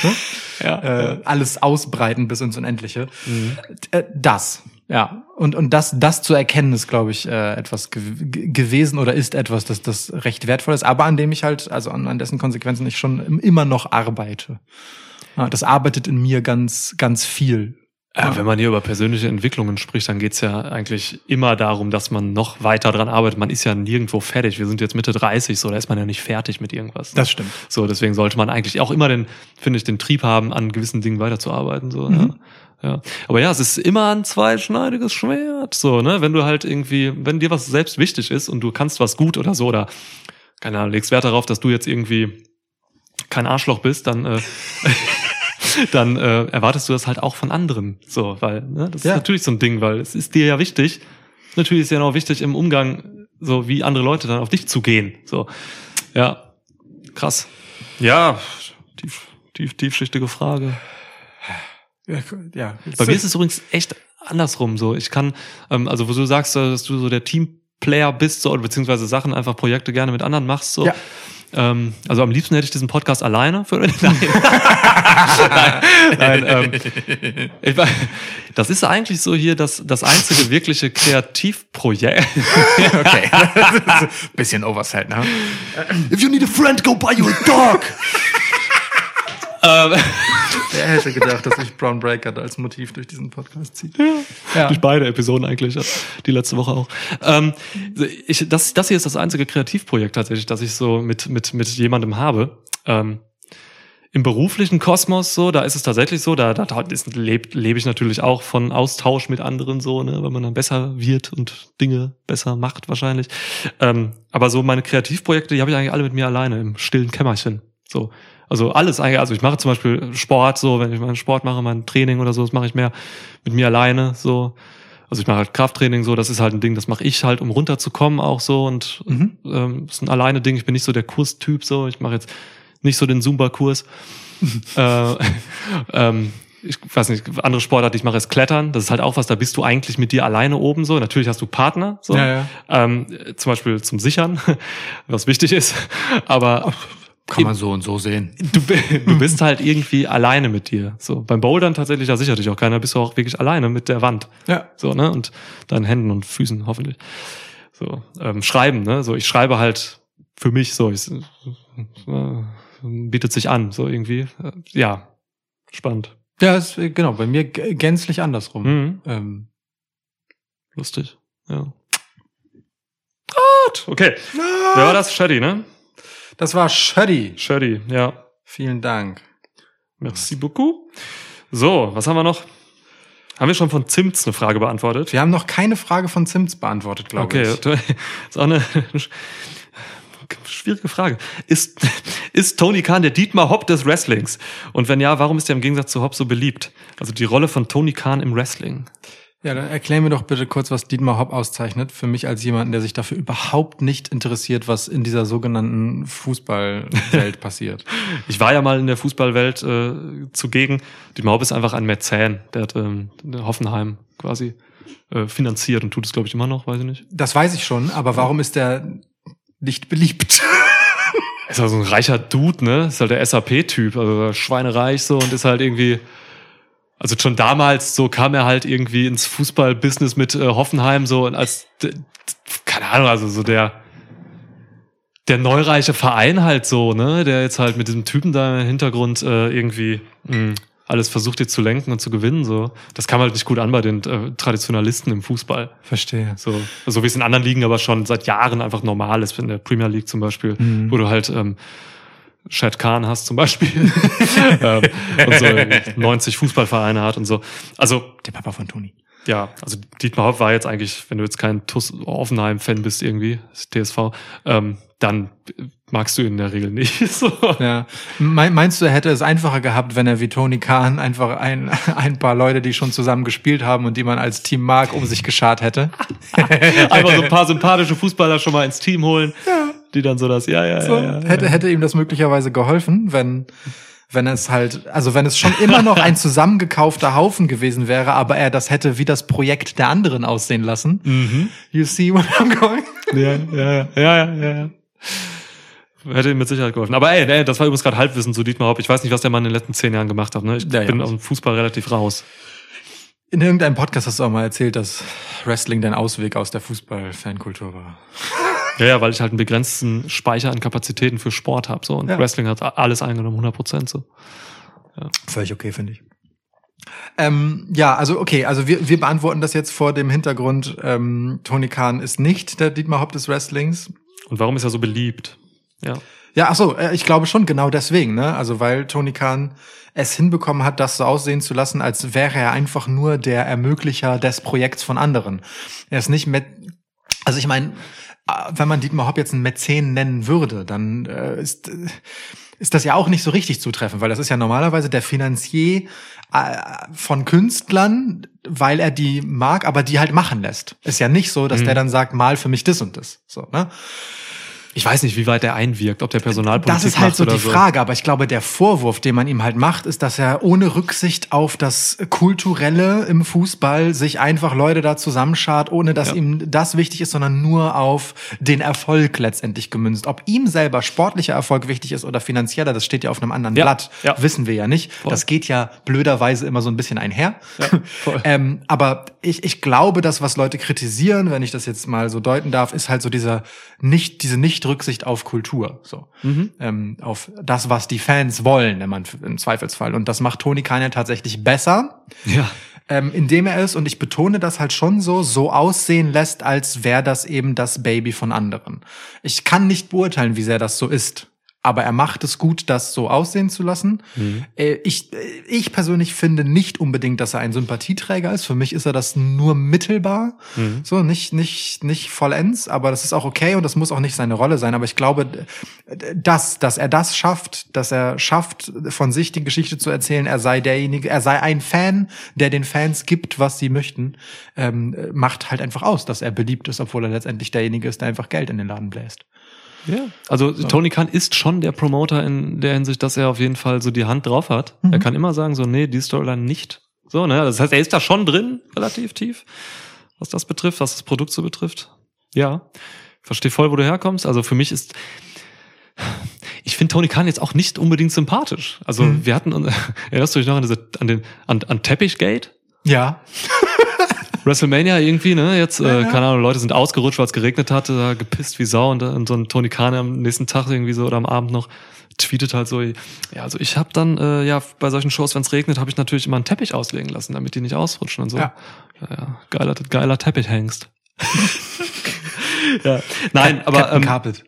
ne? Ja, äh, alles ausbreiten bis ins Unendliche. Mhm. Äh, das, ja. Und, und das, das zu erkennen, ist, glaube ich, äh, etwas ge ge- gewesen oder ist etwas, das, das recht wertvoll ist, aber an dem ich halt, also an, an dessen Konsequenzen ich schon im- immer noch arbeite. Das arbeitet in mir ganz, ganz viel. Äh, wenn man hier über persönliche Entwicklungen spricht, dann geht's ja eigentlich immer darum, dass man noch weiter dran arbeitet. Man ist ja nirgendwo fertig. Wir sind jetzt Mitte 30, so da ist man ja nicht fertig mit irgendwas. Das stimmt. so, deswegen sollte man eigentlich auch immer den, finde ich, den Trieb haben, an gewissen Dingen weiterzuarbeiten. So, Mhm. ja. ja. Aber ja, es ist immer ein zweischneidiges Schwert. So, ne? Wenn du halt irgendwie, wenn dir was selbst wichtig ist und du kannst was gut oder so, oder keine Ahnung, legst Wert darauf, dass du jetzt irgendwie kein Arschloch bist, dann äh, dann äh, erwartest du das halt auch von anderen. So, weil, ne, das Ja. ist natürlich so ein Ding, weil es ist dir ja wichtig. Natürlich ist ja noch wichtig im Umgang, so wie andere Leute dann auf dich zugehen. So, ja, krass. Ja, tief, tief, tiefschichtige Frage. Ja, ja. Bei mir ist es übrigens echt andersrum. So, ich kann, ähm, also wo du sagst, dass du so der Teamplayer bist, so, oder beziehungsweise Sachen einfach Projekte gerne mit anderen machst, so. Ja. Ähm, also am liebsten hätte ich diesen Podcast alleine für. Nein. Nein, ähm, ich, war- das ist eigentlich so hier das, das einzige wirkliche Kreativprojekt. Okay. Bisschen overset, ne? If you need a friend, go buy you a dog. Wer hätte gedacht, dass sich Brown Breaker als Motiv durch diesen Podcast zieht? Ja. Durch beide Episoden eigentlich, die letzte Woche auch. Ähm, ich, das, das hier ist das einzige Kreativprojekt tatsächlich, das ich so mit, mit, mit jemandem habe. Ähm, Im beruflichen Kosmos so, da ist es tatsächlich so, da, da ist, lebt, lebe ich natürlich auch von Austausch mit anderen so, ne, weil man dann besser wird und Dinge besser macht wahrscheinlich. Ähm, aber so meine Kreativprojekte, die habe ich eigentlich alle mit mir alleine im stillen Kämmerchen. So. Also alles eigentlich, also ich mache zum Beispiel Sport, so, wenn ich meinen Sport mache, mein Training oder so, das mache ich mehr mit mir alleine, so. Also ich mache halt Krafttraining so, das ist halt ein Ding, das mache ich halt, um runterzukommen auch so und Mhm. ähm, ist ein alleine Ding. Ich bin nicht so der Kurstyp so. Ich mache jetzt nicht so den Zumba-Kurs. äh, ähm, ich weiß nicht, andere Sportart, die ich mache, ist Klettern. Das ist halt auch was, da bist du eigentlich mit dir alleine oben so. Natürlich hast du Partner, so. Ja, ja. Ähm, zum Beispiel zum Sichern, was wichtig ist. Aber Kann man so und so sehen. du, du bist halt irgendwie alleine mit dir. So beim Bouldern tatsächlich, da sichert dich auch keiner, bist du auch wirklich alleine mit der Wand. Ja. So, ne? Und deinen Händen und Füßen hoffentlich. So, ähm, schreiben, ne? So, ich schreibe halt für mich so, ich, äh, bietet sich an, so irgendwie. Äh, ja, spannend. Ja, ist, äh, genau, bei mir gänzlich andersrum. Mhm. Ähm, Lustig. Ja. Gut, okay. Wer war das? Shady, ne? das war Shuddy. Shady, ja. Vielen Dank. Merci beaucoup. So, was haben wir noch? Haben wir schon von Zimts eine Frage beantwortet? Wir haben noch keine Frage von Zimts beantwortet, glaube Okay, ich. ist auch eine schwierige Frage. Ist, ist Tony Khan der Dietmar Hopp des Wrestlings? Und wenn ja, warum ist er im Gegensatz zu Hopp so beliebt? Also die Rolle von Tony Khan im Wrestling. Ja, dann erklär mir doch bitte kurz, was Dietmar Hopp auszeichnet. Für mich als jemanden, der sich dafür überhaupt nicht interessiert, was in dieser sogenannten Fußballwelt passiert. Ich war ja mal in der Fußballwelt äh, zugegen. Dietmar Hopp ist einfach ein Mäzen. Der hat ähm, Hoffenheim quasi äh, finanziert und tut es, glaube ich, immer noch, weiß ich nicht. Das weiß ich schon, aber warum ist der nicht beliebt? Ist halt so ein reicher Dude, ne? Ist halt der SAP-Typ, also schweinereich so und ist halt irgendwie. Also schon damals so kam er halt irgendwie ins Fußballbusiness mit äh, Hoffenheim so und als keine Ahnung, also so der der neureiche Verein halt so, ne, der jetzt halt mit diesem Typen da im Hintergrund äh, irgendwie mh, alles versucht jetzt zu lenken und zu gewinnen so. Das kam halt nicht gut an bei den äh, Traditionalisten im Fußball. Verstehe. So, so wie es in anderen Ligen aber schon seit Jahren einfach normal ist, in der Premier League zum Beispiel, Mhm. wo du halt ähm, Shad Khan hast zum Beispiel ähm, und so 90 Fußballvereine hat und so. Also Der Papa von Toni. ja, also Dietmar Hopp war jetzt eigentlich, wenn du jetzt kein TuS Offenheim-Fan bist irgendwie, TSV, ähm, dann magst du ihn in der Regel nicht. so. Ja. Mein- Meinst du, er hätte es einfacher gehabt, wenn er wie Tony Khan einfach ein, ein paar Leute, die schon zusammen gespielt haben und die man als Team mag, um sich geschart hätte? Einfach so ein paar sympathische Fußballer schon mal ins Team holen, die dann so das, ja, ja, So, ja, ja, ja. hätte, hätte ihm das möglicherweise geholfen, wenn, wenn es halt, also wenn es schon immer noch ein zusammengekaufter Haufen gewesen wäre, aber er das hätte wie das Projekt der anderen aussehen lassen. Mhm. You see what I'm going? Ja, ja, ja, ja, ja, ja. Hätte ihm mit Sicherheit geholfen. Aber ey, ey das war übrigens gerade Halbwissen zu Dietmar Hopp. Ich weiß nicht, was der Mann in den letzten zehn Jahren gemacht hat. Ne? Ich Ja, ja. bin aus dem Fußball relativ raus. In irgendeinem Podcast hast du auch mal erzählt, dass Wrestling dein Ausweg aus der Fußball-Fankultur war. Ja, ja, weil ich halt einen begrenzten Speicher an Kapazitäten für Sport habe. So. Und Ja. Wrestling hat alles eingenommen, 100 Prozent. So. Völlig okay, finde ich. Ähm, ja, also okay, also wir, wir beantworten das jetzt vor dem Hintergrund, ähm, Tony Khan ist nicht der Dietmar Hopp des Wrestlings. Und warum ist er so beliebt? Ja. Ja, ach so, äh, ich glaube schon genau deswegen, ne? Also weil Tony Khan es hinbekommen hat, das so aussehen zu lassen, als wäre er einfach nur der Ermöglicher des Projekts von anderen. Er ist nicht mit, also ich meine, äh, wenn man Dietmar Hopp jetzt einen Mäzen nennen würde, dann äh, ist äh, ist das ja auch nicht so richtig zutreffend, weil das ist ja normalerweise der Finanzier von Künstlern, weil er die mag, aber die halt machen lässt. Ist ja nicht so, dass der dann sagt, mal für mich das und das. So, ne? Ich weiß nicht, wie weit der einwirkt, ob der Personalpolitik Das ist halt so die Frage, aber ich glaube, der Vorwurf, den man ihm halt macht, ist, dass er ohne Rücksicht auf das Kulturelle im Fußball sich einfach Leute da zusammenschart, ohne dass Ja. ihm das wichtig ist, sondern nur auf den Erfolg letztendlich gemünzt. Ob ihm selber sportlicher Erfolg wichtig ist oder finanzieller, das steht ja auf einem anderen Ja, Blatt. ja. Wissen wir ja nicht. Das geht ja blöderweise immer so ein bisschen einher. voll. ähm, aber ich, ich glaube, das, was Leute kritisieren, wenn ich das jetzt mal so deuten darf, ist halt so dieser nicht, diese Nicht-Rücksicht auf Kultur. So. Mhm. Ähm, auf das, was die Fans wollen, wenn man im Zweifelsfall. Und das macht Toni Kahn ja tatsächlich besser. Ja. Ähm, indem er es, und ich betone das halt schon so, so aussehen lässt, als wäre das eben das Baby von anderen. Ich kann nicht beurteilen, wie sehr das so ist. Aber er macht es gut, das so aussehen zu lassen. Äh, ich, äh, ich persönlich finde nicht unbedingt, dass er ein Sympathieträger ist. Für mich ist er das nur mittelbar. So, nicht, nicht, nicht vollends, aber das ist auch okay und das muss auch nicht seine Rolle sein. Aber ich glaube, dass, dass er das schafft, dass er schafft, von sich die Geschichte zu erzählen, er sei derjenige, er sei ein Fan, der den Fans gibt, was sie möchten, ähm, macht halt einfach aus, dass er beliebt ist, obwohl er letztendlich derjenige ist, der einfach Geld in den Laden bläst. Ja. Also Tony Khan ist schon der Promoter in der Hinsicht, dass er auf jeden Fall so die Hand drauf hat. Mhm. Er kann immer sagen, so, nee, die Storyline nicht. So, ne? Das heißt, er ist da schon drin, relativ tief, was das betrifft, was das Produkt so betrifft. Ja. Verstehe voll, wo du herkommst. Also für mich ist, ich finde Tony Khan jetzt auch nicht unbedingt sympathisch. Also Mhm. wir hatten, erinnerst du dich noch an, diese, an den, an, an Teppichgate? Ja. WrestleMania irgendwie, ne? Jetzt, äh, keine Ahnung, Leute sind ausgerutscht, weil es geregnet hatte, da gepisst wie Sau und, und so ein Tony Khan am nächsten Tag irgendwie so oder am Abend noch tweetet halt so, ja, also ich habe dann, äh, ja, bei solchen Shows, wenn es regnet, habe ich natürlich immer einen Teppich auslegen lassen, damit die nicht ausrutschen und so. Ja. Ja, ja geiler, geiler Teppichhengst. ja. Nein, aber Captain ähm, Carpet.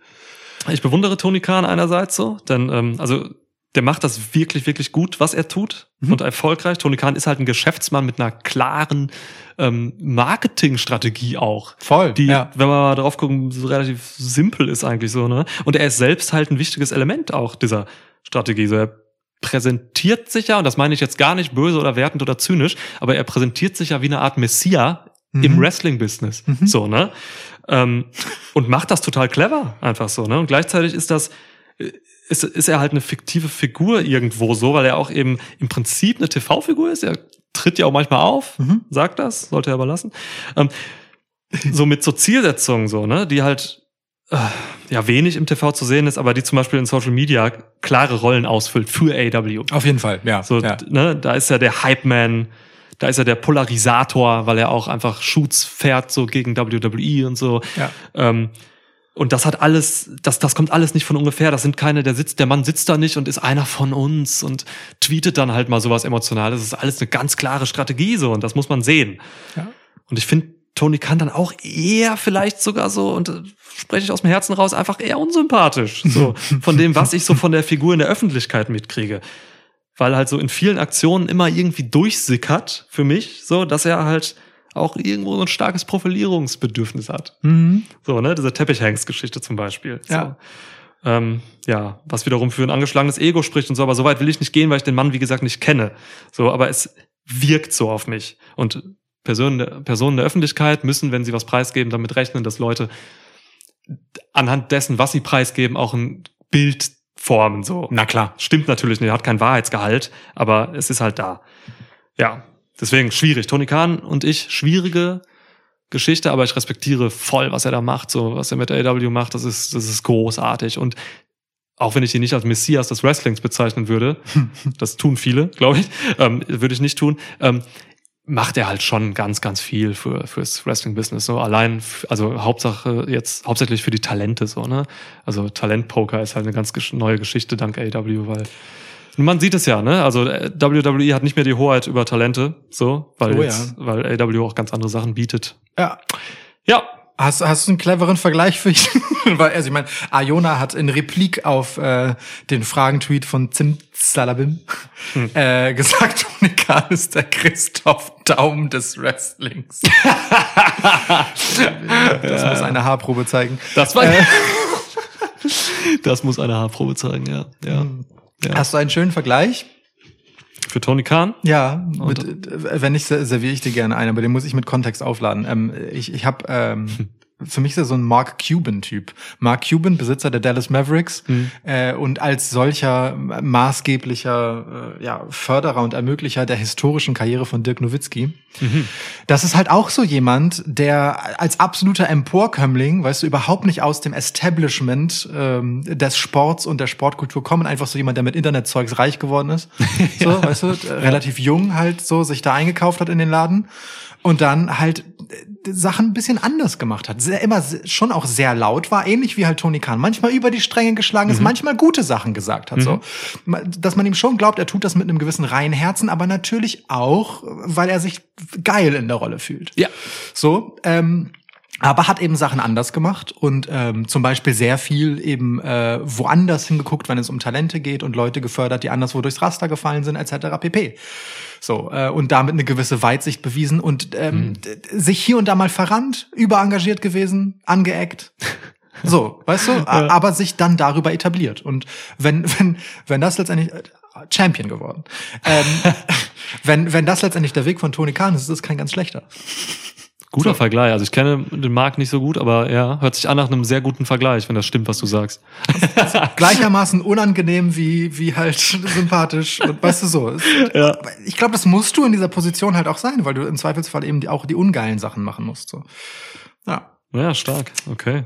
ich bewundere Tony Khan einerseits so, denn ähm, also der macht das wirklich, wirklich gut, was er tut Mhm. und erfolgreich. Tony Khan ist halt ein Geschäftsmann mit einer klaren ähm, Marketingstrategie auch. Voll, Die, ja. wenn wir mal drauf gucken, so relativ simpel ist eigentlich so, ne? Und er ist selbst halt ein wichtiges Element auch dieser Strategie. So, er präsentiert sich ja, und das meine ich jetzt gar nicht böse oder wertend oder zynisch, aber er präsentiert sich ja wie eine Art Messias im Mhm. Wrestling-Business. So, ne? Ähm, und macht das total clever, einfach so, ne? Und gleichzeitig ist das, äh, ist, ist er halt eine fiktive Figur irgendwo so, weil er auch eben im Prinzip eine TV-Figur ist. Er tritt ja auch manchmal auf, Mhm. sagt das, sollte er aber lassen. Ähm, so mit so Zielsetzungen so, ne, die halt äh, ja wenig im TV zu sehen ist, aber die zum Beispiel in Social Media klare Rollen ausfüllt für AW. Auf jeden Fall, ja. So, ja. ne, da ist er der Hype-Man, da ist er der Polarisator, weil er auch einfach Shoots fährt, so gegen WWE und so. Ja. Ähm, und das hat alles, das, das kommt alles nicht von ungefähr. Das sind keine, der sitzt, der Mann sitzt da nicht und ist einer von uns und tweetet dann halt mal sowas Emotionales. Das ist alles eine ganz klare Strategie so und das muss man sehen. Ja. Und ich finde, Tony kann dann auch eher vielleicht sogar so, und äh, spreche ich aus dem Herzen raus, einfach eher unsympathisch. So, von dem, was ich so von der Figur in der Öffentlichkeit mitkriege. Weil halt so in vielen Aktionen immer irgendwie durchsickert für mich, so, dass er halt auch irgendwo so ein starkes Profilierungsbedürfnis hat. Mhm. So, ne, diese Teppichhangs-Geschichte zum Beispiel. Ja. So. Ähm, ja, was wiederum für ein angeschlagenes Ego spricht und so, aber so weit will ich nicht gehen, weil ich den Mann, wie gesagt, nicht kenne. So, aber es wirkt so auf mich. Und Personen der, Personen der Öffentlichkeit müssen, wenn sie was preisgeben, damit rechnen, dass Leute anhand dessen, was sie preisgeben, auch ein Bild formen. So. Na klar. Stimmt natürlich nicht, hat kein Wahrheitsgehalt, aber es ist halt da. Ja, deswegen schwierig. Tony Khan und ich, schwierige Geschichte, aber ich respektiere voll, was er da macht, so was er mit AW macht, das ist, das ist großartig. Und auch wenn ich ihn nicht als Messias des Wrestlings bezeichnen würde, das tun viele, glaube ich, ähm, würde ich nicht tun, ähm, macht er halt schon ganz, ganz viel für fürs Wrestling-Business. So allein, also Hauptsache jetzt hauptsächlich für die Talente so, ne? Also Talentpoker ist halt eine ganz neue Geschichte dank AW, weil man sieht es ja, ne? Also äh, WWE hat nicht mehr die Hoheit über Talente, so, weil Oh ja. jetzt, weil AW auch ganz andere Sachen bietet. Ja. Ja, Hast, hast du einen cleveren Vergleich für ihn? Weil, also ich meine, Iona hat in Replik auf äh, den Fragentweet von Zimzalabim Hm. äh, gesagt, Tony Khan ist der Christoph Daum des Wrestlings. das muss eine Haarprobe zeigen. das war Das muss eine Haarprobe zeigen, ja. Ja. Ja. Hast du einen schönen Vergleich? Für Tony Khan? Ja, mit, äh, wenn nicht, ser- serviere ich dir gerne einen, aber den muss ich mit Kontext aufladen. Ähm, ich ich habe ähm, für mich ist er so ein Mark Cuban-Typ. Mark Cuban, Besitzer der Dallas Mavericks äh, und als solcher maßgeblicher äh, ja, Förderer und Ermöglicher der historischen Karriere von Dirk Nowitzki. Das ist halt auch so jemand, der als absoluter Emporkömmling, weißt du, überhaupt nicht aus dem Establishment ähm, des Sports und der Sportkultur kommen, einfach so jemand, der mit Internetzeugs reich geworden ist. So, weißt du, äh, relativ jung halt so, sich da eingekauft hat in den Laden und dann halt äh, Sachen ein bisschen anders gemacht hat. Sehr, immer schon auch sehr laut war, ähnlich wie halt Tony Khan. Manchmal über die Stränge geschlagen ist, manchmal gute Sachen gesagt hat. So, Ma- dass man ihm schon glaubt, er tut das mit einem gewissen reinen Herzen, aber natürlich auch, weil er sich geil in der Rolle fühlt. Ja. So, ähm, aber hat eben Sachen anders gemacht und ähm, zum Beispiel sehr viel eben äh, woanders hingeguckt, wenn es um Talente geht und Leute gefördert, die anderswo durchs Raster gefallen sind, etc. pp. So, äh, und damit eine gewisse Weitsicht bewiesen und ähm, d- sich hier und da mal verrannt, überengagiert gewesen, angeeckt. So, weißt du, a- aber sich dann darüber etabliert. Und wenn, wenn, wenn das letztendlich äh, Champion geworden. Ähm, wenn, wenn das letztendlich der Weg von Tony Khan ist, ist es kein ganz schlechter. Guter Vergleich. Also ich kenne den Marc nicht so gut, aber ja, hört sich an nach einem sehr guten Vergleich, wenn das stimmt, was du sagst. gleichermaßen unangenehm wie, wie halt sympathisch und weißt du so. Es- Ja. Ich glaube, das musst du in dieser Position halt auch sein, weil du im Zweifelsfall eben die, auch die ungeilen Sachen machen musst. So. Ja. Ja, stark. Okay.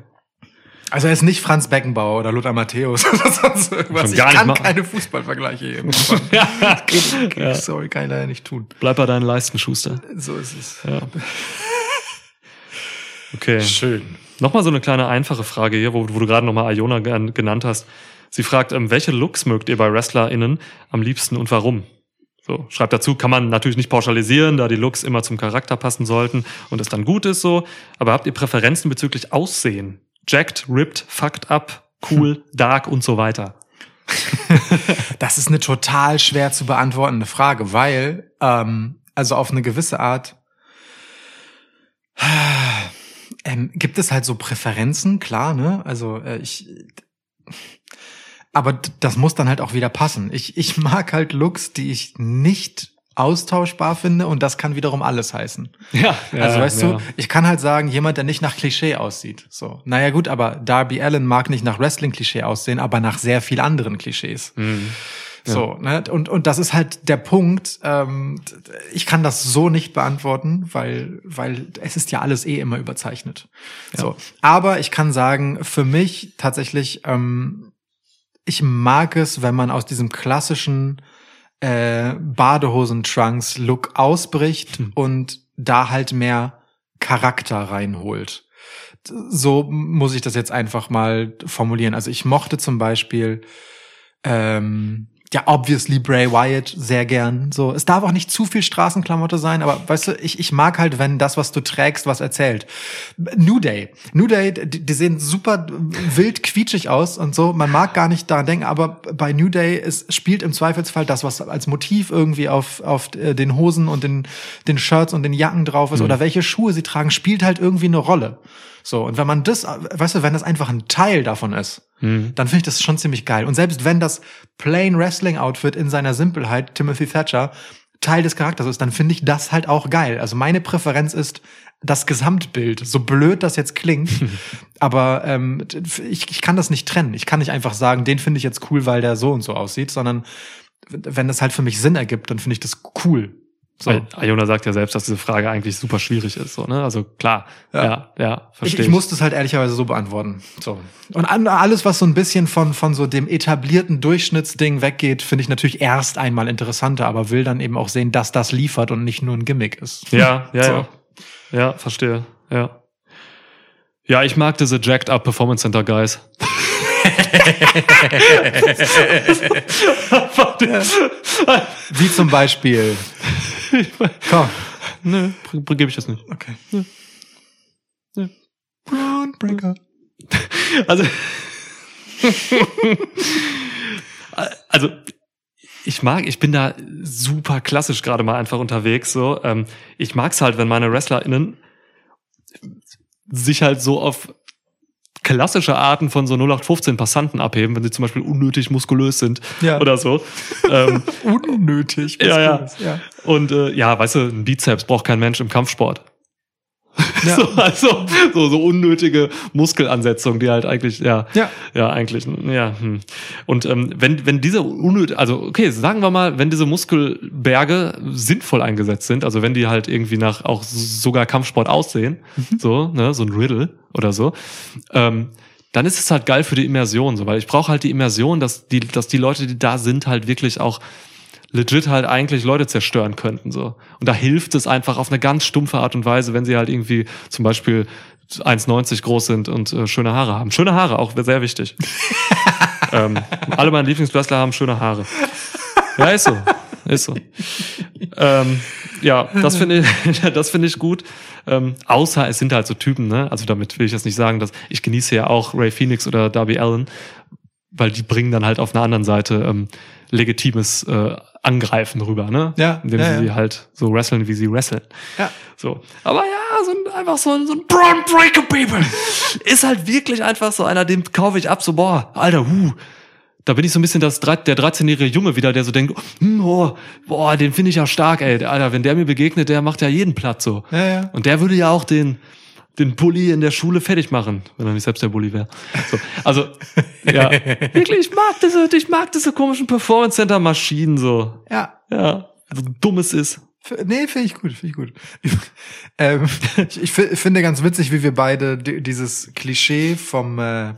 Also er ist nicht Franz Beckenbauer oder Lothar Matthäus oder sonst irgendwas. Schon Ich gar kann keine Fußballvergleiche geben. Geht- geht- Sorry, kann ich leider nicht tun. Bleib bei deinen Leisten, Schuster. So ist es. Ja. Okay. Schön. Nochmal so eine kleine einfache Frage hier, wo, wo du gerade nochmal Iona gen- genannt hast. Sie fragt, ähm, welche Looks mögt ihr bei WrestlerInnen am liebsten und warum? So, schreibt dazu, kann man natürlich nicht pauschalisieren, da die Looks immer zum Charakter passen sollten und es dann gut ist so. Aber habt ihr Präferenzen bezüglich Aussehen? Jacked, ripped, fucked up, cool, dark und so weiter. Das ist eine total schwer zu beantwortende Frage, weil, ähm, also auf eine gewisse Art, ähm, gibt es halt so Präferenzen, klar, ne? Also äh, ich, aber das muss dann halt auch wieder passen. Ich, ich mag halt Looks, die ich nicht austauschbar finde und das kann wiederum alles heißen. Ja, Also weißt du, ich kann halt sagen, jemand, der nicht nach Klischee aussieht. So, naja gut, aber Darby Allen mag nicht nach Wrestling-Klischee aussehen, aber nach sehr viel anderen Klischees. So, ne? Und, und das ist halt der Punkt. Ähm, ich kann das so nicht beantworten, weil, weil es ist ja alles eh immer überzeichnet. So. Aber ich kann sagen, für mich tatsächlich, ähm, ich mag es, wenn man aus diesem klassischen äh, Badehosen-Trunks-Look ausbricht und da halt mehr Charakter reinholt. So muss ich das jetzt einfach mal formulieren. Also ich mochte zum Beispiel ähm, ja, obviously Bray Wyatt sehr gern. So, es darf auch nicht zu viel Straßenklamotte sein, aber weißt du, ich, ich mag halt, wenn das, was du trägst, was erzählt. New Day. New Day, die, die sehen super wild quietschig aus und so. Man mag gar nicht daran denken, aber bei New Day es spielt im Zweifelsfall das, was als Motiv irgendwie auf, auf äh, den Hosen und den, den Shirts und den Jacken drauf ist oder welche Schuhe sie tragen, spielt halt irgendwie eine Rolle. So, und wenn man das, weißt du, wenn das einfach ein Teil davon ist, dann finde ich das schon ziemlich geil. Und selbst wenn das Plain Wrestling Outfit in seiner Simpelheit, Timothy Thatcher, Teil des Charakters ist, dann finde ich das halt auch geil. Also meine Präferenz ist das Gesamtbild, so blöd das jetzt klingt, aber ähm, ich, ich kann das nicht trennen. Ich kann nicht einfach sagen, den finde ich jetzt cool, weil der so und so aussieht, sondern wenn das halt für mich Sinn ergibt, dann finde ich das cool. So. Weil Iona sagt ja selbst, dass diese Frage eigentlich super schwierig ist. So, ne? Also klar, ja, ja, ja Ich, verstehe ich muss das halt ehrlicherweise so beantworten. So. Und an, alles, was so ein bisschen von, von so dem etablierten Durchschnittsding weggeht, finde ich natürlich erst einmal interessanter, aber will dann eben auch sehen, dass das liefert und nicht nur ein Gimmick ist. Ja, ja, So. ja. Ja, verstehe. Ja. Ja, ich mag diese Jacked Up Performance Center Guys. Wie zum Beispiel. Komm. Nö, gebe ich das nicht. Okay. Ja. Braun Breaker. Also, also ich mag, ich bin da super klassisch gerade mal einfach unterwegs. So, ähm, ich mag's halt, wenn meine WrestlerInnen sich halt so auf klassische Arten von so 0815 Passanten abheben, wenn sie zum Beispiel unnötig muskulös sind Ja. oder so. ähm, Unnötig. ja, ja. muskulös, ja. Und äh, ja, weißt du, ein Bizeps braucht kein Mensch im Kampfsport. Ja. So, also so, so unnötige Muskelansetzungen, die halt eigentlich, ja, Ja. ja, eigentlich, ja. Hm. Und ähm, wenn, wenn diese unnötig, also okay, sagen wir mal, wenn diese Muskelberge sinnvoll eingesetzt sind, also wenn die halt irgendwie nach auch sogar Kampfsport aussehen, so, ne, so ein Riddle oder so, ähm, dann ist es halt geil für die Immersion, so, weil ich brauche halt die Immersion, dass die, dass die Leute, die da sind, halt wirklich auch legit halt eigentlich Leute zerstören könnten. so. Und da hilft es einfach auf eine ganz stumpfe Art und Weise, wenn sie halt irgendwie zum Beispiel 1,90 groß sind und äh, schöne Haare haben. Schöne Haare, auch sehr wichtig. ähm, alle meine Lieblingswrestler haben schöne Haare. Ja, ist so. Ist so. Ähm, ja, das finde ich, das finde ich gut. Ähm, außer es sind halt so Typen, ne? Also damit will ich jetzt nicht sagen, dass ich genieße ja auch Ray Phoenix oder Darby Allen, weil die bringen dann halt auf einer anderen Seite ähm, legitimes äh, Angreifen rüber, ne? Ja, Indem ja, sie ja. halt so wresteln, wie sie wresteln. Ja. So. Aber ja, so ein, einfach so ein, so ein Braun Breaker People ist halt wirklich einfach so einer, dem kaufe ich ab, so, boah, Alter, huh. Da bin ich so ein bisschen das, der 13-jährige Junge wieder, der so denkt, hm, oh, boah, den finde ich ja stark, ey. Alter, wenn der mir begegnet, der macht ja jeden platt so. Ja, ja. Und der würde ja auch den, den Bully in der Schule fertig machen, wenn er nicht selbst der Bully wäre. So, also, ja, wirklich, ich mag diese, ich mag diese komischen Performance Center Maschinen so. Ja. Ja, so dumm es ist. Nee, finde ich gut, finde ich gut. ähm, ich ich fi- finde ganz witzig, wie wir beide di- dieses Klischee vom äh,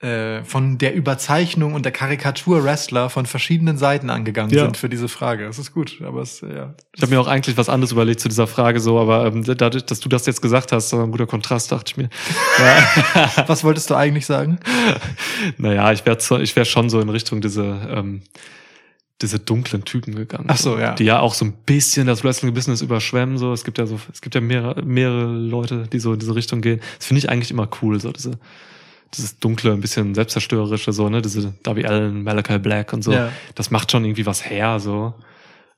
äh, von der Überzeichnung und der Karikatur Wrestler von verschiedenen Seiten angegangen Ja. sind für diese Frage. Das ist gut, aber es äh, ja. Ich habe mir auch eigentlich was anderes überlegt zu dieser Frage so, aber ähm, dadurch, dass du das jetzt gesagt hast, so ein guter Kontrast, dachte ich mir. Ja, Was wolltest du eigentlich sagen? naja, ich wäre ich wär schon so in Richtung diese ähm, diese dunklen Typen gegangen. Ach so, ja. Die ja auch so ein bisschen das Wrestling-Business überschwemmen. So, es gibt ja so, es gibt ja mehrere, mehrere Leute, die so in diese Richtung gehen. Das finde ich eigentlich immer cool, so diese dieses dunkle, ein bisschen selbstzerstörerische, so, ne, diese Darby Allen, Malachi Black und so. Ja. Das macht schon irgendwie was her, so.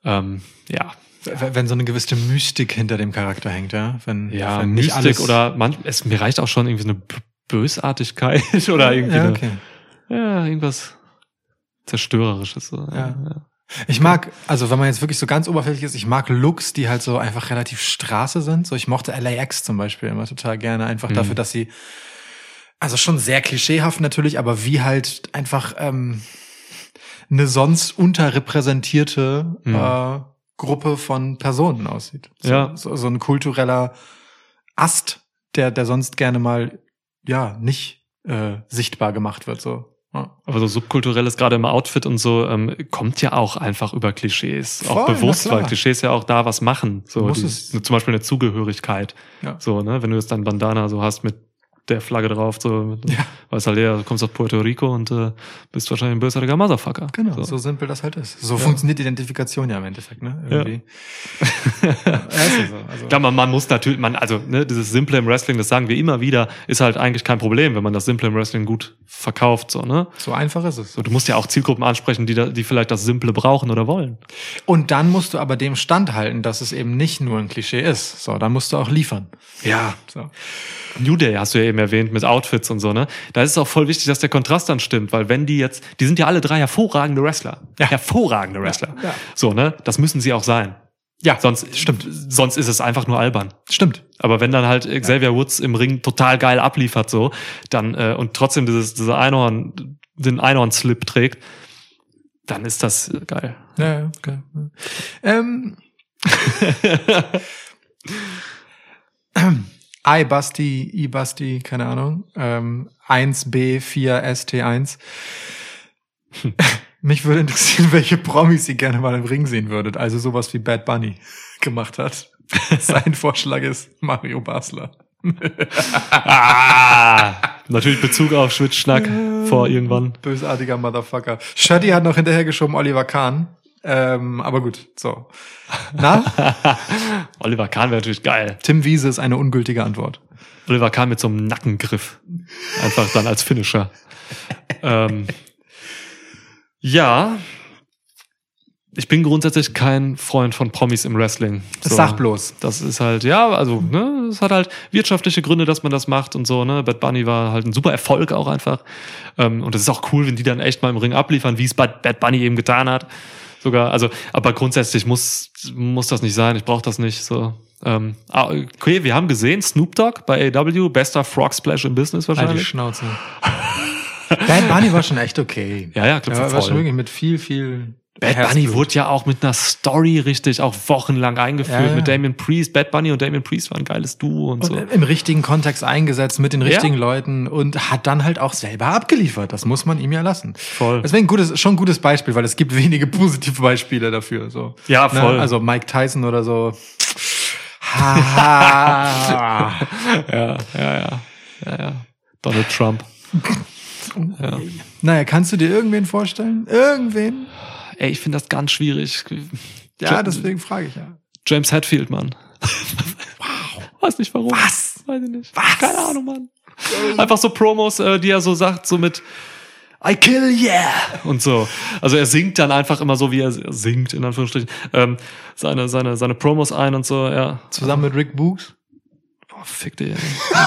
Ähm, ja, Wenn so eine gewisse Mystik hinter dem Charakter hängt, ja? Wenn, ja, wenn nicht Mystik alles- oder man, es, mir reicht auch schon irgendwie so eine Bösartigkeit oder irgendwie ja, eine, okay. ja, irgendwas zerstörerisches. So. Ja. Ich mag, also wenn man jetzt wirklich so ganz oberflächlich ist, ich mag Looks, die halt so einfach relativ Straße sind. So, ich mochte LAX zum Beispiel immer total gerne, einfach Mhm. dafür, dass sie, also schon sehr klischeehaft natürlich, aber wie halt einfach ähm, eine sonst unterrepräsentierte Mhm. äh, Gruppe von Personen aussieht. So, Ja. so, so ein kultureller Ast, der, der sonst gerne mal ja nicht äh, sichtbar gemacht wird. So. Aber so subkulturelles, gerade im Outfit und so, ähm, kommt ja auch einfach über Klischees. auch Voll, bewusst, na klar. weil Klischees ja auch da was machen. So die, es. zum Beispiel eine Zugehörigkeit. Ja. So, ne, wenn du jetzt dann Bandana so hast mit der Flagge drauf, so, Ja. weißt halt, ja, du kommst aus Puerto Rico und äh, bist wahrscheinlich ein bösartiger Motherfucker. Genau, so, So. simpel das halt ist. So Ja. funktioniert Identifikation ja im Endeffekt, ne? Irgendwie. Ja. ja so. Also, Klar, man, man muss natürlich, man, also, ne, dieses Simple im Wrestling, das sagen wir immer wieder, ist halt eigentlich kein Problem, wenn man das Simple im Wrestling gut verkauft, so, ne? so einfach ist es. So, du musst ja auch Zielgruppen ansprechen, die, da, die vielleicht das Simple brauchen oder wollen. Und dann musst du aber dem standhalten, dass es eben nicht nur ein Klischee ist. So, dann musst du auch liefern. Ja. So. New Day hast du ja eben erwähnt mit Outfits und so, ne? Da ist es auch voll wichtig, dass der Kontrast dann stimmt, weil wenn die jetzt, die sind ja alle drei hervorragende Wrestler. Ja. Hervorragende Wrestler. Ja. So, ne? Das müssen sie auch sein. Ja, Sonst, stimmt. Sonst ist es einfach nur albern. stimmt. Aber wenn dann halt Xavier Woods im Ring total geil abliefert, so, dann, äh, und trotzdem dieses, diese Einhorn, den Einhorn-Slip trägt, dann ist das äh, geil. Ja, ja, okay. Ähm. I Basti, I Basti, keine Ahnung. Ähm, 1B4 ST1. Mich würde interessieren, welche Promis ihr gerne mal im Ring sehen würdet. Also sowas wie Bad Bunny gemacht hat. Sein Vorschlag ist Mario Basler. ah, natürlich Bezug auf Schwitzschnack vor irgendwann. Bösartiger Motherfucker. Shuddy hat noch hinterhergeschoben Oliver Kahn. Ähm, aber gut, so. Na? Oliver Kahn wäre natürlich geil. Tim Wiese ist eine ungültige Antwort. Oliver Kahn mit so einem Nackengriff. Einfach dann als Finisher. ähm, ja. Ich bin grundsätzlich kein Freund von Promis im Wrestling. Sag bloß. Das ist halt, ja, also, ne, es hat halt wirtschaftliche Gründe, dass man das macht und so, ne. Bad Bunny war halt ein super Erfolg auch einfach. Ähm, und es ist auch cool, wenn die dann echt mal im Ring abliefern, wie es Bad Bad Bunny eben getan hat. Sogar. Also, aber grundsätzlich muss, muss das nicht sein. Ich brauche das nicht. So. Ähm, ah, okay, wir haben gesehen, Snoop Dogg bei AW, bester Frog Splash im Business Halt die wahrscheinlich. Schnauze. Bad Bunny war schon echt okay. Ja, ja, Clip Ja, war schon wirklich mit viel, viel. Bad Bunny Herzblut. wurde ja auch mit einer Story richtig auch wochenlang eingeführt Ja, ja. mit Damien Priest. Bad Bunny und Damien Priest waren ein geiles Duo und, und so. im richtigen Kontext eingesetzt mit den Ja. richtigen Leuten und hat dann halt auch selber abgeliefert. Das muss man ihm ja lassen. Voll. Deswegen gutes, schon ein gutes Beispiel, weil es gibt wenige positive Beispiele dafür. So. Ja, voll. Ne? Also Mike Tyson oder so. Ha. Ja, ja, ja. Ja, ja. Donald Trump. naja, kannst du dir irgendwen vorstellen? Irgendwen? Ey, ich finde das ganz schwierig. Ja, Ja, deswegen frage ich ja. James Hetfield, Mann. wow. Weiß nicht warum. Was? Weiß ich nicht. Was? Keine Ahnung, Mann. Einfach so Promos, äh, die er so sagt, so mit I kill yeah und so. Also er singt dann einfach immer so, wie er singt, in Anführungsstrichen, ähm, seine, seine, seine Promos ein und so, ja. Zusammen mit Rick Books? Boah, fick dich, ey.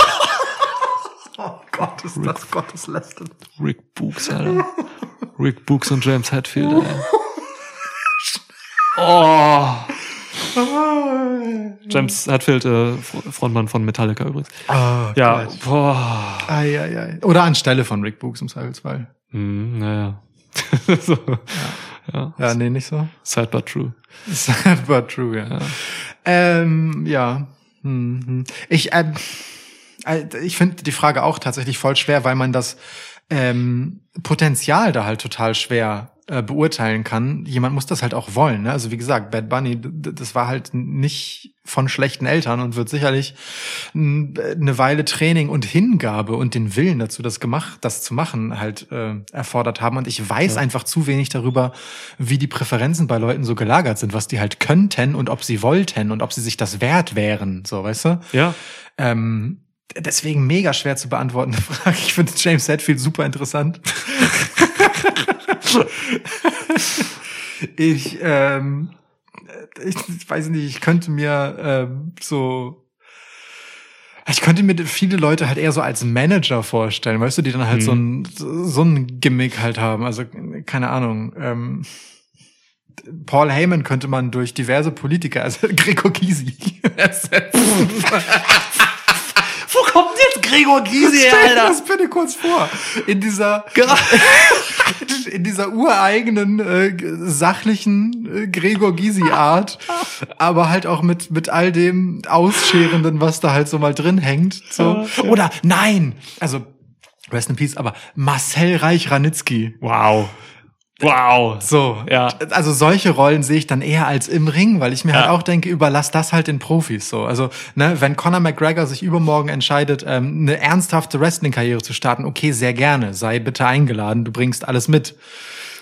Oh Gott, ist das Gotteslästernd. Rick Books, Alter. Rick Books und James Hetfield, ey. Oh. James Hetfield, äh, Frontmann von Metallica übrigens. Oh, Ja, Gott. boah. Ei, ei, ei. Oder anstelle von Rick Books im Zweifelsfall. Hm, naja. so. ja. Ja, nee, nicht so. Sad but true. Sad but true, ja. Ähm, ja. Mhm. Ich, ähm, äh, ich finde die Frage auch tatsächlich voll schwer, weil man das ähm, Potenzial da halt total schwer äh, beurteilen kann. Jemand muss das halt auch wollen. Ne? Also wie gesagt, Bad Bunny, das war halt nicht von schlechten Eltern und wird sicherlich eine Weile Training und Hingabe und den Willen dazu, das gemacht, das zu machen, halt äh, erfordert haben. Und ich weiß einfach zu wenig darüber, wie die Präferenzen bei Leuten so gelagert sind, was die halt könnten und ob sie wollten und ob sie sich das wert wären. So, weißt du? Ja. Ähm, deswegen mega schwer zu beantworten Frage. Ich finde James Hetfield super interessant. ich, ähm, ich weiß nicht, ich könnte mir ähm, so ich könnte mir viele Leute halt eher so als Manager vorstellen, weißt du, die dann halt so ein so ein Gimmick halt haben. Also keine Ahnung. Ähm, Paul Heyman könnte man durch diverse Politiker, also Gregor Gysi ersetzen. Wo kommt denn jetzt Gregor Gysi, Stell dir das bitte kurz vor. In dieser, in dieser ureigenen, äh, sachlichen äh, Gregor Gysi-Art, aber halt auch mit, mit all dem Ausscherenden, was da halt so mal drin hängt. So. Oder nein! Also, rest in peace, aber Marcel Reich-Ranitzky. Wow. Wow. So, Ja. Also solche Rollen sehe ich dann eher als im Ring, weil ich mir halt Ja. auch denke, überlass das halt den Profis. So, also ne, wenn Conor McGregor sich übermorgen entscheidet, ähm, eine ernsthafte Wrestling-Karriere zu starten, okay, sehr gerne, sei bitte eingeladen, du bringst alles mit.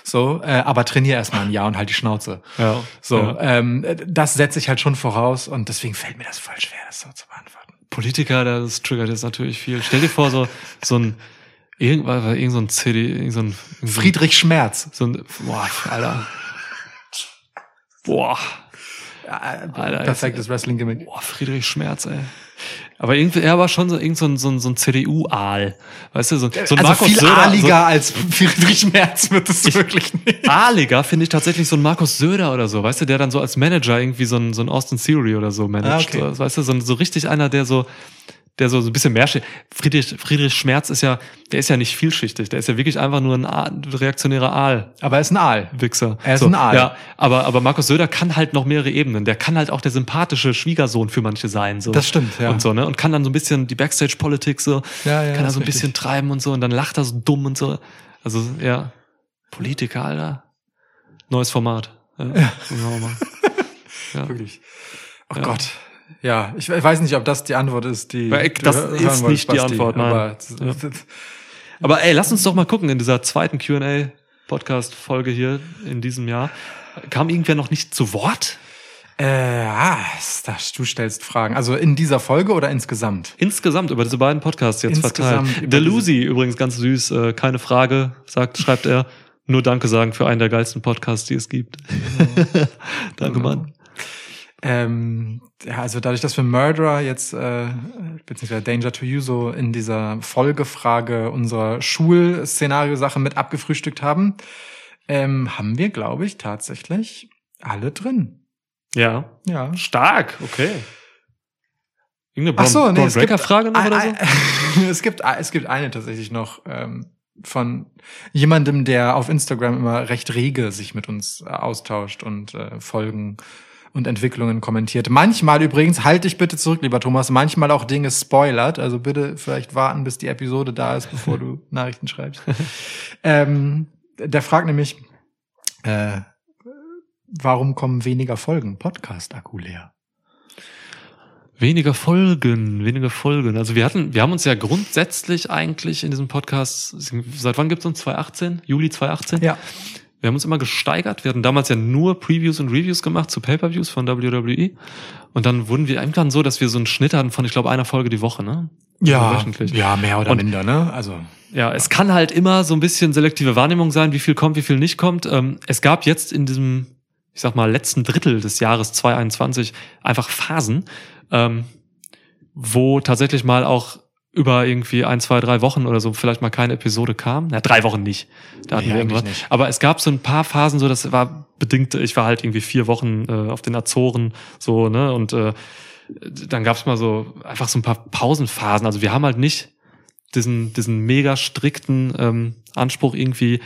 So, äh, aber trainier erstmal ein Jahr und halt die Schnauze. Ja. So, Ja. ähm, das setze ich halt schon voraus und deswegen fällt mir das voll schwer, das so zu beantworten. Politiker, das triggert jetzt natürlich viel. Stell dir vor, so, so ein, irgendwas, irgend so ein CD, irgend so ein, irgend so Friedrich Schmerz. so ein, boah, Alter. Boah. Alter, Perfektes Wrestling-Gimmick. Boah, Friedrich Schmerz, ey. Aber irgendwie, er war schon so irgend so ein, so ein, so ein CDU-Aal. Weißt du, so, so ein also Markus viel Söder. ahliger als Friedrich Schmerz wird es wirklich nicht. So Ahliger finde ich tatsächlich so ein Markus Söder oder so, weißt du, der dann so als Manager irgendwie so ein, so ein Austin Theory oder so managt. Ah, okay. so, weißt du, so, so richtig einer, der so, der so, so ein bisschen mehr. Friedrich, Friedrich Schmerz ist ja, der ist ja nicht vielschichtig, der ist ja wirklich einfach nur ein Aal, reaktionärer Aal. Aber er ist ein Aal. Wichser. Er ist ein Aal. Ja, aber, aber Markus Söder kann halt noch mehrere Ebenen. Der kann halt auch der sympathische Schwiegersohn für manche sein. So. Das stimmt, ja. Und so, ne? Und kann dann so ein bisschen die Backstage-Politik so, Ja, ja, kann er so ein bisschen richtig. treiben und so und dann lacht er so dumm und so. Also, ja. Politiker, Alter. Neues Format. Ja. ja. Ja. Wirklich. Oh Ja. Gott. Ja, ich we- weiß nicht, ob das die Antwort ist, die Weil, das ist nicht die Antwort, nein. Aber, Ja. Aber ey, lass uns doch mal gucken in dieser zweiten Q&A-Podcast-Folge hier in diesem Jahr. Kam irgendwer noch nicht zu Wort? äh, ah, das, du stellst Fragen. Also in dieser Folge oder insgesamt? Insgesamt über diese beiden Podcasts jetzt Insgesamt verteilt. Der Lucy übrigens ganz süß, äh, keine Frage, sagt, schreibt er. Nur Danke sagen für einen der geilsten Podcasts, die es gibt. Danke, Mann. Ähm, ja, also dadurch, dass wir Murderer jetzt, äh, beziehungsweise Danger to You so in dieser Folgefrage unserer Schulszenario-Sache mit abgefrühstückt haben, ähm, haben wir, glaube ich, tatsächlich alle drin. Ja. Ja. Stark, okay. Irgendeine Ach so, nee, es gibt, Breaker-Frage noch oder so? es gibt es gibt eine tatsächlich noch ähm, von jemandem, der auf Instagram immer recht rege sich mit uns äh, austauscht und äh, Folgen und Entwicklungen kommentiert. Manchmal übrigens, halte ich bitte zurück, lieber Thomas, manchmal auch Dinge spoilert. Also bitte vielleicht warten, bis die Episode da ist, bevor du Nachrichten schreibst. ähm, der fragt nämlich, äh, warum kommen weniger Folgen? Podcast-Akku leer. Weniger Folgen, weniger Folgen. Also wir hatten, wir haben uns ja grundsätzlich eigentlich in diesem Podcast, seit wann gibt's uns? 2018? Juli 2018? Ja. Wir haben uns immer gesteigert. Wir hatten damals ja nur Previews und Reviews gemacht zu Pay-Per-Views von WWE. Und dann wurden wir irgendwann so, dass wir so einen Schnitt hatten von, ich glaube, einer Folge die Woche, ne? Ja, wöchentlich. ja, mehr oder Und- minder, ne? Also Ja, es kann halt immer so ein bisschen selektive Wahrnehmung sein, wie viel kommt, wie viel nicht kommt. Ähm, es gab jetzt in diesem, ich sag mal, letzten Drittel des Jahres 2021 einfach Phasen, ähm, wo tatsächlich mal auch über irgendwie ein, zwei, drei Wochen oder so vielleicht mal keine Episode kam. Na, drei Wochen nicht. Da hatten Nee, wir irgendwas. nicht. Aber es gab so ein paar Phasen, so das war bedingt, ich war halt irgendwie vier Wochen äh, auf den Azoren, so, ne, und äh, dann gab's mal so einfach so ein paar Pausenphasen. Also wir haben halt nicht diesen, diesen mega strikten ähm, Anspruch irgendwie,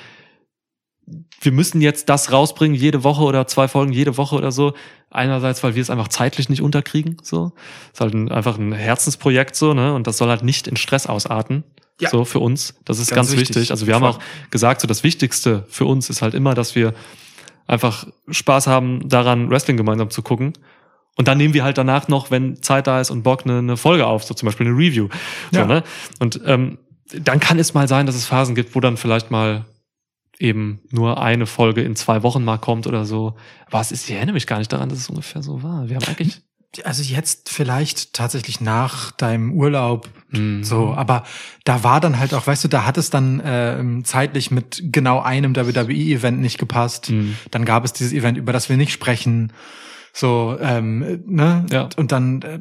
wir müssen jetzt das rausbringen, jede Woche oder zwei Folgen jede Woche oder so. Einerseits, weil wir es einfach zeitlich nicht unterkriegen, so. ist halt ein, einfach ein Herzensprojekt, so, ne, und das soll halt nicht in Stress ausarten. Ja. So für uns. Das ist Ganz ganz, wichtig. wichtig. Also wir haben auch gesagt, so das Wichtigste für uns ist halt immer, dass wir einfach Spaß haben, daran Wrestling gemeinsam zu gucken. Und dann nehmen wir halt danach noch, wenn Zeit da ist und Bock, eine, eine Folge auf, so zum Beispiel eine Review. So, Ja. ne? Und ähm, dann kann es mal sein, dass es Phasen gibt, wo dann vielleicht mal eben nur eine Folge in zwei Wochen mal kommt oder so. Es ist, ich erinnere mich gar nicht daran, dass es ungefähr so war. Wir haben eigentlich. Also jetzt vielleicht tatsächlich nach deinem Urlaub Mhm. so, aber da war dann halt auch, weißt du, da hat es dann äh, zeitlich mit genau einem WWE-Event nicht gepasst. Mhm. Dann gab es dieses Event, über das wir nicht sprechen. So, ähm, ne? Ja. Und dann äh,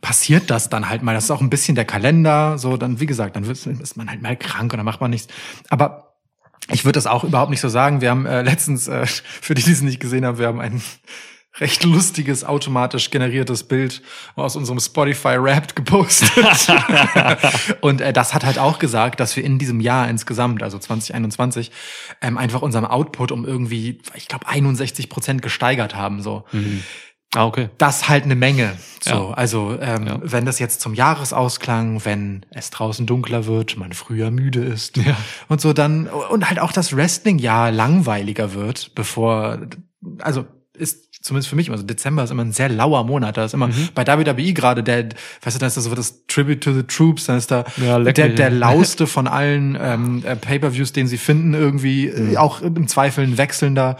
passiert das dann halt mal. Das ist auch ein bisschen der Kalender. So, dann, wie gesagt, dann wird, ist man halt mal krank und dann macht man nichts. Aber ich würde das auch überhaupt nicht so sagen. Wir haben äh, letztens, äh, für die, die es nicht gesehen haben, wir haben ein recht lustiges, automatisch generiertes Bild aus unserem Spotify Wrapped gepostet. und äh, das hat halt auch gesagt, dass wir in diesem Jahr insgesamt, also 2021, ähm, einfach unserem Output um irgendwie, ich glaube, 61 Prozent gesteigert haben. So. Ah, okay. Das halt eine Menge. So, Ja. also ähm, Ja. wenn das jetzt zum Jahresausklang, wenn es draußen dunkler wird, man früher müde ist Ja. und so dann und halt auch das Wrestling-Jahr langweiliger wird, bevor also ist zumindest für mich, also Dezember ist immer ein sehr lauer Monat. Da ist immer Mhm. bei WWE gerade der, weißt du, da ist das so das Tribute to the Troops, dann ist da Ja, der, der ja. lauste von allen ähm, äh, Pay-per-Views, den sie finden, irgendwie Mhm. äh, auch im Zweifel ein wechselnder.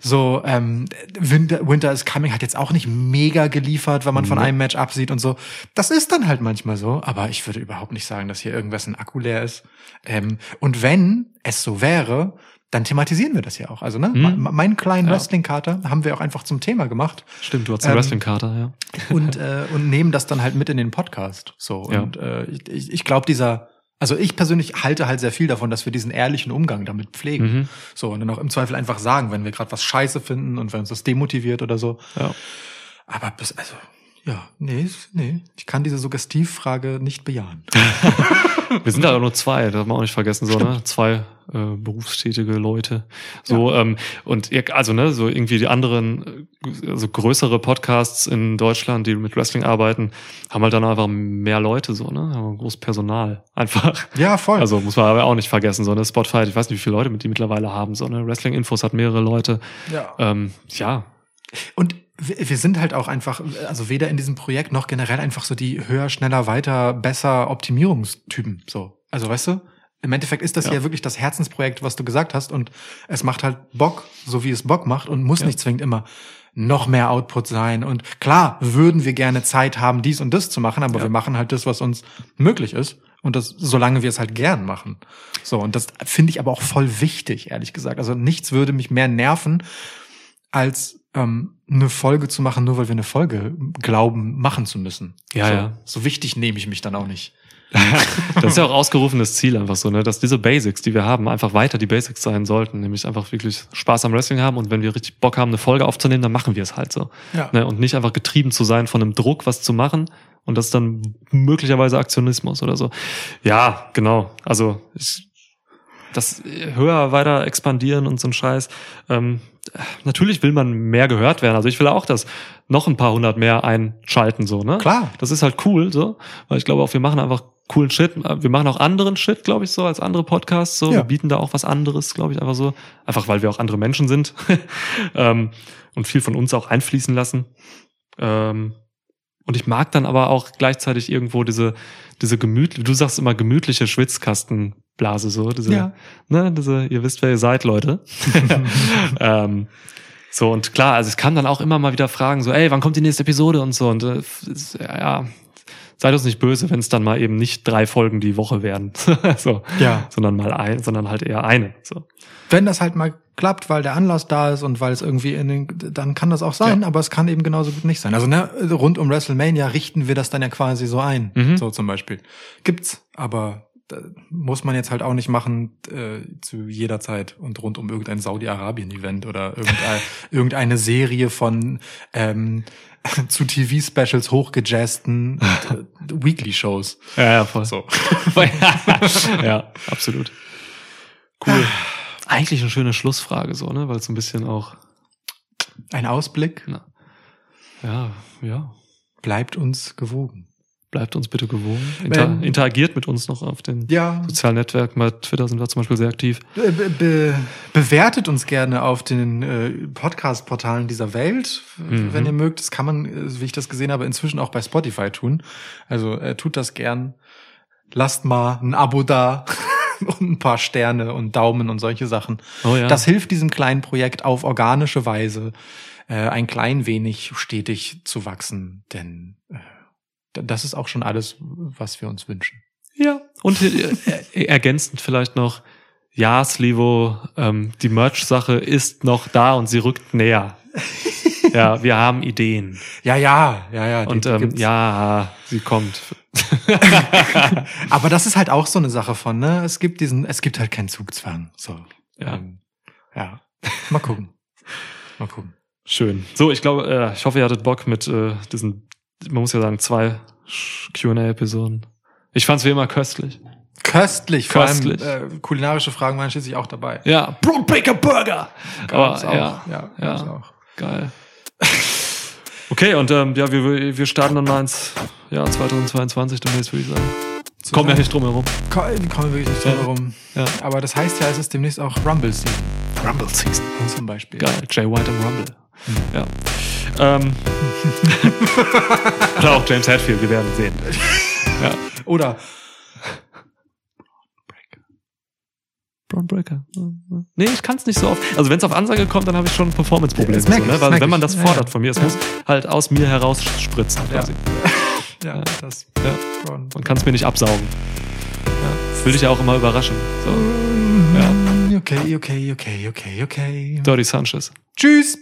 So, ähm, Winter, Winter is Coming hat jetzt auch nicht mega geliefert, wenn man von einem Match absieht und so. Das ist dann halt manchmal so, aber ich würde überhaupt nicht sagen, dass hier irgendwas ein Akku leer ist. Ähm, und wenn es so wäre, dann thematisieren wir das ja auch. Also, ne, me- meinen kleinen Ja. Wrestling-Kater haben wir auch einfach zum Thema gemacht Stimmt, du hast eine Ähm, Wrestling-Karte, ja. und, äh, und nehmen das dann halt mit in den Podcast. So. Ja. Und äh, ich, ich, ich glaube, dieser, also ich persönlich halte halt sehr viel davon, dass wir diesen ehrlichen Umgang damit pflegen. Mhm. So, und dann auch im Zweifel einfach sagen, wenn wir gerade was scheiße finden und wenn uns das demotiviert oder so. ja. Aber bis, also, ja, nee, nee, ich kann diese Suggestivfrage nicht bejahen. Wir sind da auch nur zwei, das darf man auch nicht vergessen, so, ne? Zwei äh, berufstätige Leute. So, ähm, und ihr, also, ne, so irgendwie die anderen, äh, also größere Podcasts in Deutschland, die mit Wrestling arbeiten, haben halt dann einfach mehr Leute, so, ne? Haben großes Personal. Einfach. Ja, voll. Also muss man aber auch nicht vergessen, so, ne? Spotify, ich weiß nicht, wie viele Leute mit die mittlerweile haben, so, ne? Wrestling-Infos hat mehrere Leute. ja. Ähm, ja, Und wir sind halt auch einfach, also weder in diesem Projekt noch generell einfach so die höher, schneller, weiter, besser Optimierungstypen. So. Also weißt du, im Endeffekt ist das Ja. ja. wirklich das Herzensprojekt, was du gesagt hast. Und es macht halt Bock, so wie es Bock macht und muss Ja. nicht zwingend immer noch mehr Output sein. Und klar, würden wir gerne Zeit haben, dies und das zu machen, aber Ja. wir machen halt das, was uns möglich ist. Und das, solange wir es halt gern machen. So, und das finde ich aber auch voll wichtig, ehrlich gesagt. Also nichts würde mich mehr nerven, als ähm, eine Folge zu machen, nur weil wir eine Folge glauben, machen zu müssen. Ja, so, ja. So wichtig nehme ich mich dann auch nicht. Das ist ja auch ausgerufenes Ziel einfach so, ne? dass diese Basics, die wir haben, einfach weiter die Basics sein sollten. Nämlich einfach wirklich Spaß am Wrestling haben und wenn wir richtig Bock haben, eine Folge aufzunehmen, dann machen wir es halt so. Ja. Ne? Und nicht einfach getrieben zu sein von einem Druck, was zu machen und das ist dann möglicherweise Aktionismus oder so. Ja, genau. Also ich, das höher weiter expandieren und so ein Scheiß. Ähm, natürlich will man mehr gehört werden. Also ich will auch, dass noch ein paar hundert mehr einschalten, so, ne? Klar. Das ist halt cool, so. Weil ich glaube auch, wir machen einfach coolen Shit. Wir machen auch anderen Shit, glaube ich, so, als andere Podcasts, so. Ja. Wir bieten da auch was anderes, glaube ich, einfach so. Einfach, weil wir auch andere Menschen sind. ähm, und viel von uns auch einfließen lassen. Ähm, und ich mag dann aber auch gleichzeitig irgendwo diese, diese gemütliche, du sagst immer gemütliche Schwitzkastenblase, so, diese, Ja. ne, diese, ihr wisst, wer ihr seid, Leute. ähm, so, und klar, also es kam dann auch immer mal wieder Fragen, so, ey, wann kommt die nächste Episode und so, und äh, ja, seid uns nicht böse, wenn es dann mal eben nicht drei Folgen die Woche werden, so, Ja. sondern mal ein, sondern halt eher eine, so. Wenn das halt mal klappt, weil der Anlass da ist und weil es irgendwie in den, dann kann das auch sein, aber es kann eben genauso gut nicht sein. Also ne, rund um WrestleMania richten wir das dann ja quasi so ein, Mhm. so zum Beispiel. Gibt's, aber da muss man jetzt halt auch nicht machen äh, zu jeder Zeit und rund um irgendein Saudi-Arabien-Event oder irgendein, irgendeine Serie von ähm, zu TV-Specials hochgejazzten äh, Weekly-Shows. Ja, ja, voll. So. ja, absolut. Cool. Eigentlich eine schöne Schlussfrage, so, ne? Weil es so ein bisschen auch, Ein Ausblick ja, ja, bleibt uns gewogen. bleibt uns bitte gewogen. Inter interagiert mit uns noch auf den Ja, sozialen Netzwerken. Bei Twitter sind wir zum Beispiel sehr aktiv. Be be bewertet uns gerne auf den äh, Podcast-Portalen dieser Welt, Mhm. wenn ihr mögt. Das kann man, äh, wie ich das gesehen habe, inzwischen auch bei Spotify tun. Also äh, tut das gern. Lasst mal ein Abo da und ein paar Sterne und Daumen und solche Sachen. Oh ja. Das hilft diesem kleinen Projekt auf organische Weise äh, ein klein wenig stetig zu wachsen, denn äh, das ist auch schon alles, was wir uns wünschen. Ja. Und äh, äh, ergänzend vielleicht noch, ja, Slivo, ähm, die Merch-Sache ist noch da und sie rückt näher. ja, wir haben Ideen. Ja, ja, ja, ja. Und ähm, ja, sie kommt. Aber das ist halt auch so eine Sache von, ne? Es gibt diesen, es gibt halt keinen Zugzwang. So. Ja. Ähm, ja. Mal gucken. Mal gucken. Schön. So, ich glaube, äh, ich hoffe, ihr hattet Bock mit äh, diesen, man muss ja sagen, zwei QA-Episoden. Ich fand's wie immer köstlich. Köstlich, vor Köstlich. allem äh, kulinarische Fragen waren schließlich auch dabei. Ja, Broadbreaker Burger. Gab's Aber, auch. ja, ja, ja. gab's auch. geil. Okay, und ähm, ja, wir, wir starten dann mal ins Jahr 2022 demnächst, würde ich sagen. Kommen wir nicht drum herum. Ko- Kommen wir wirklich nicht drum Ja. herum. Ja. Aber das heißt ja, es ist demnächst auch Rumble Season. Rumble Season. Zum Beispiel. Geil, Jay White im Rumble. Ja. Ähm. Oder auch James Hetfield, wir werden sehen. Ja. Oder Braun Breaker. Nee, ich kann es nicht so oft. Also wenn es auf Ansage kommt, dann habe ich schon ein Performance-Problem. So, ne? Weil wenn man das Ja, fordert ja. von mir, es Ja. muss halt aus mir heraus spritzen quasi. ja, Ja. das. Ja. Man kann es mir nicht absaugen. Ja. Das will dich ja auch immer überraschen. So. Mm, Okay, okay, okay, okay, okay. Dirty Sanchez. Tschüss.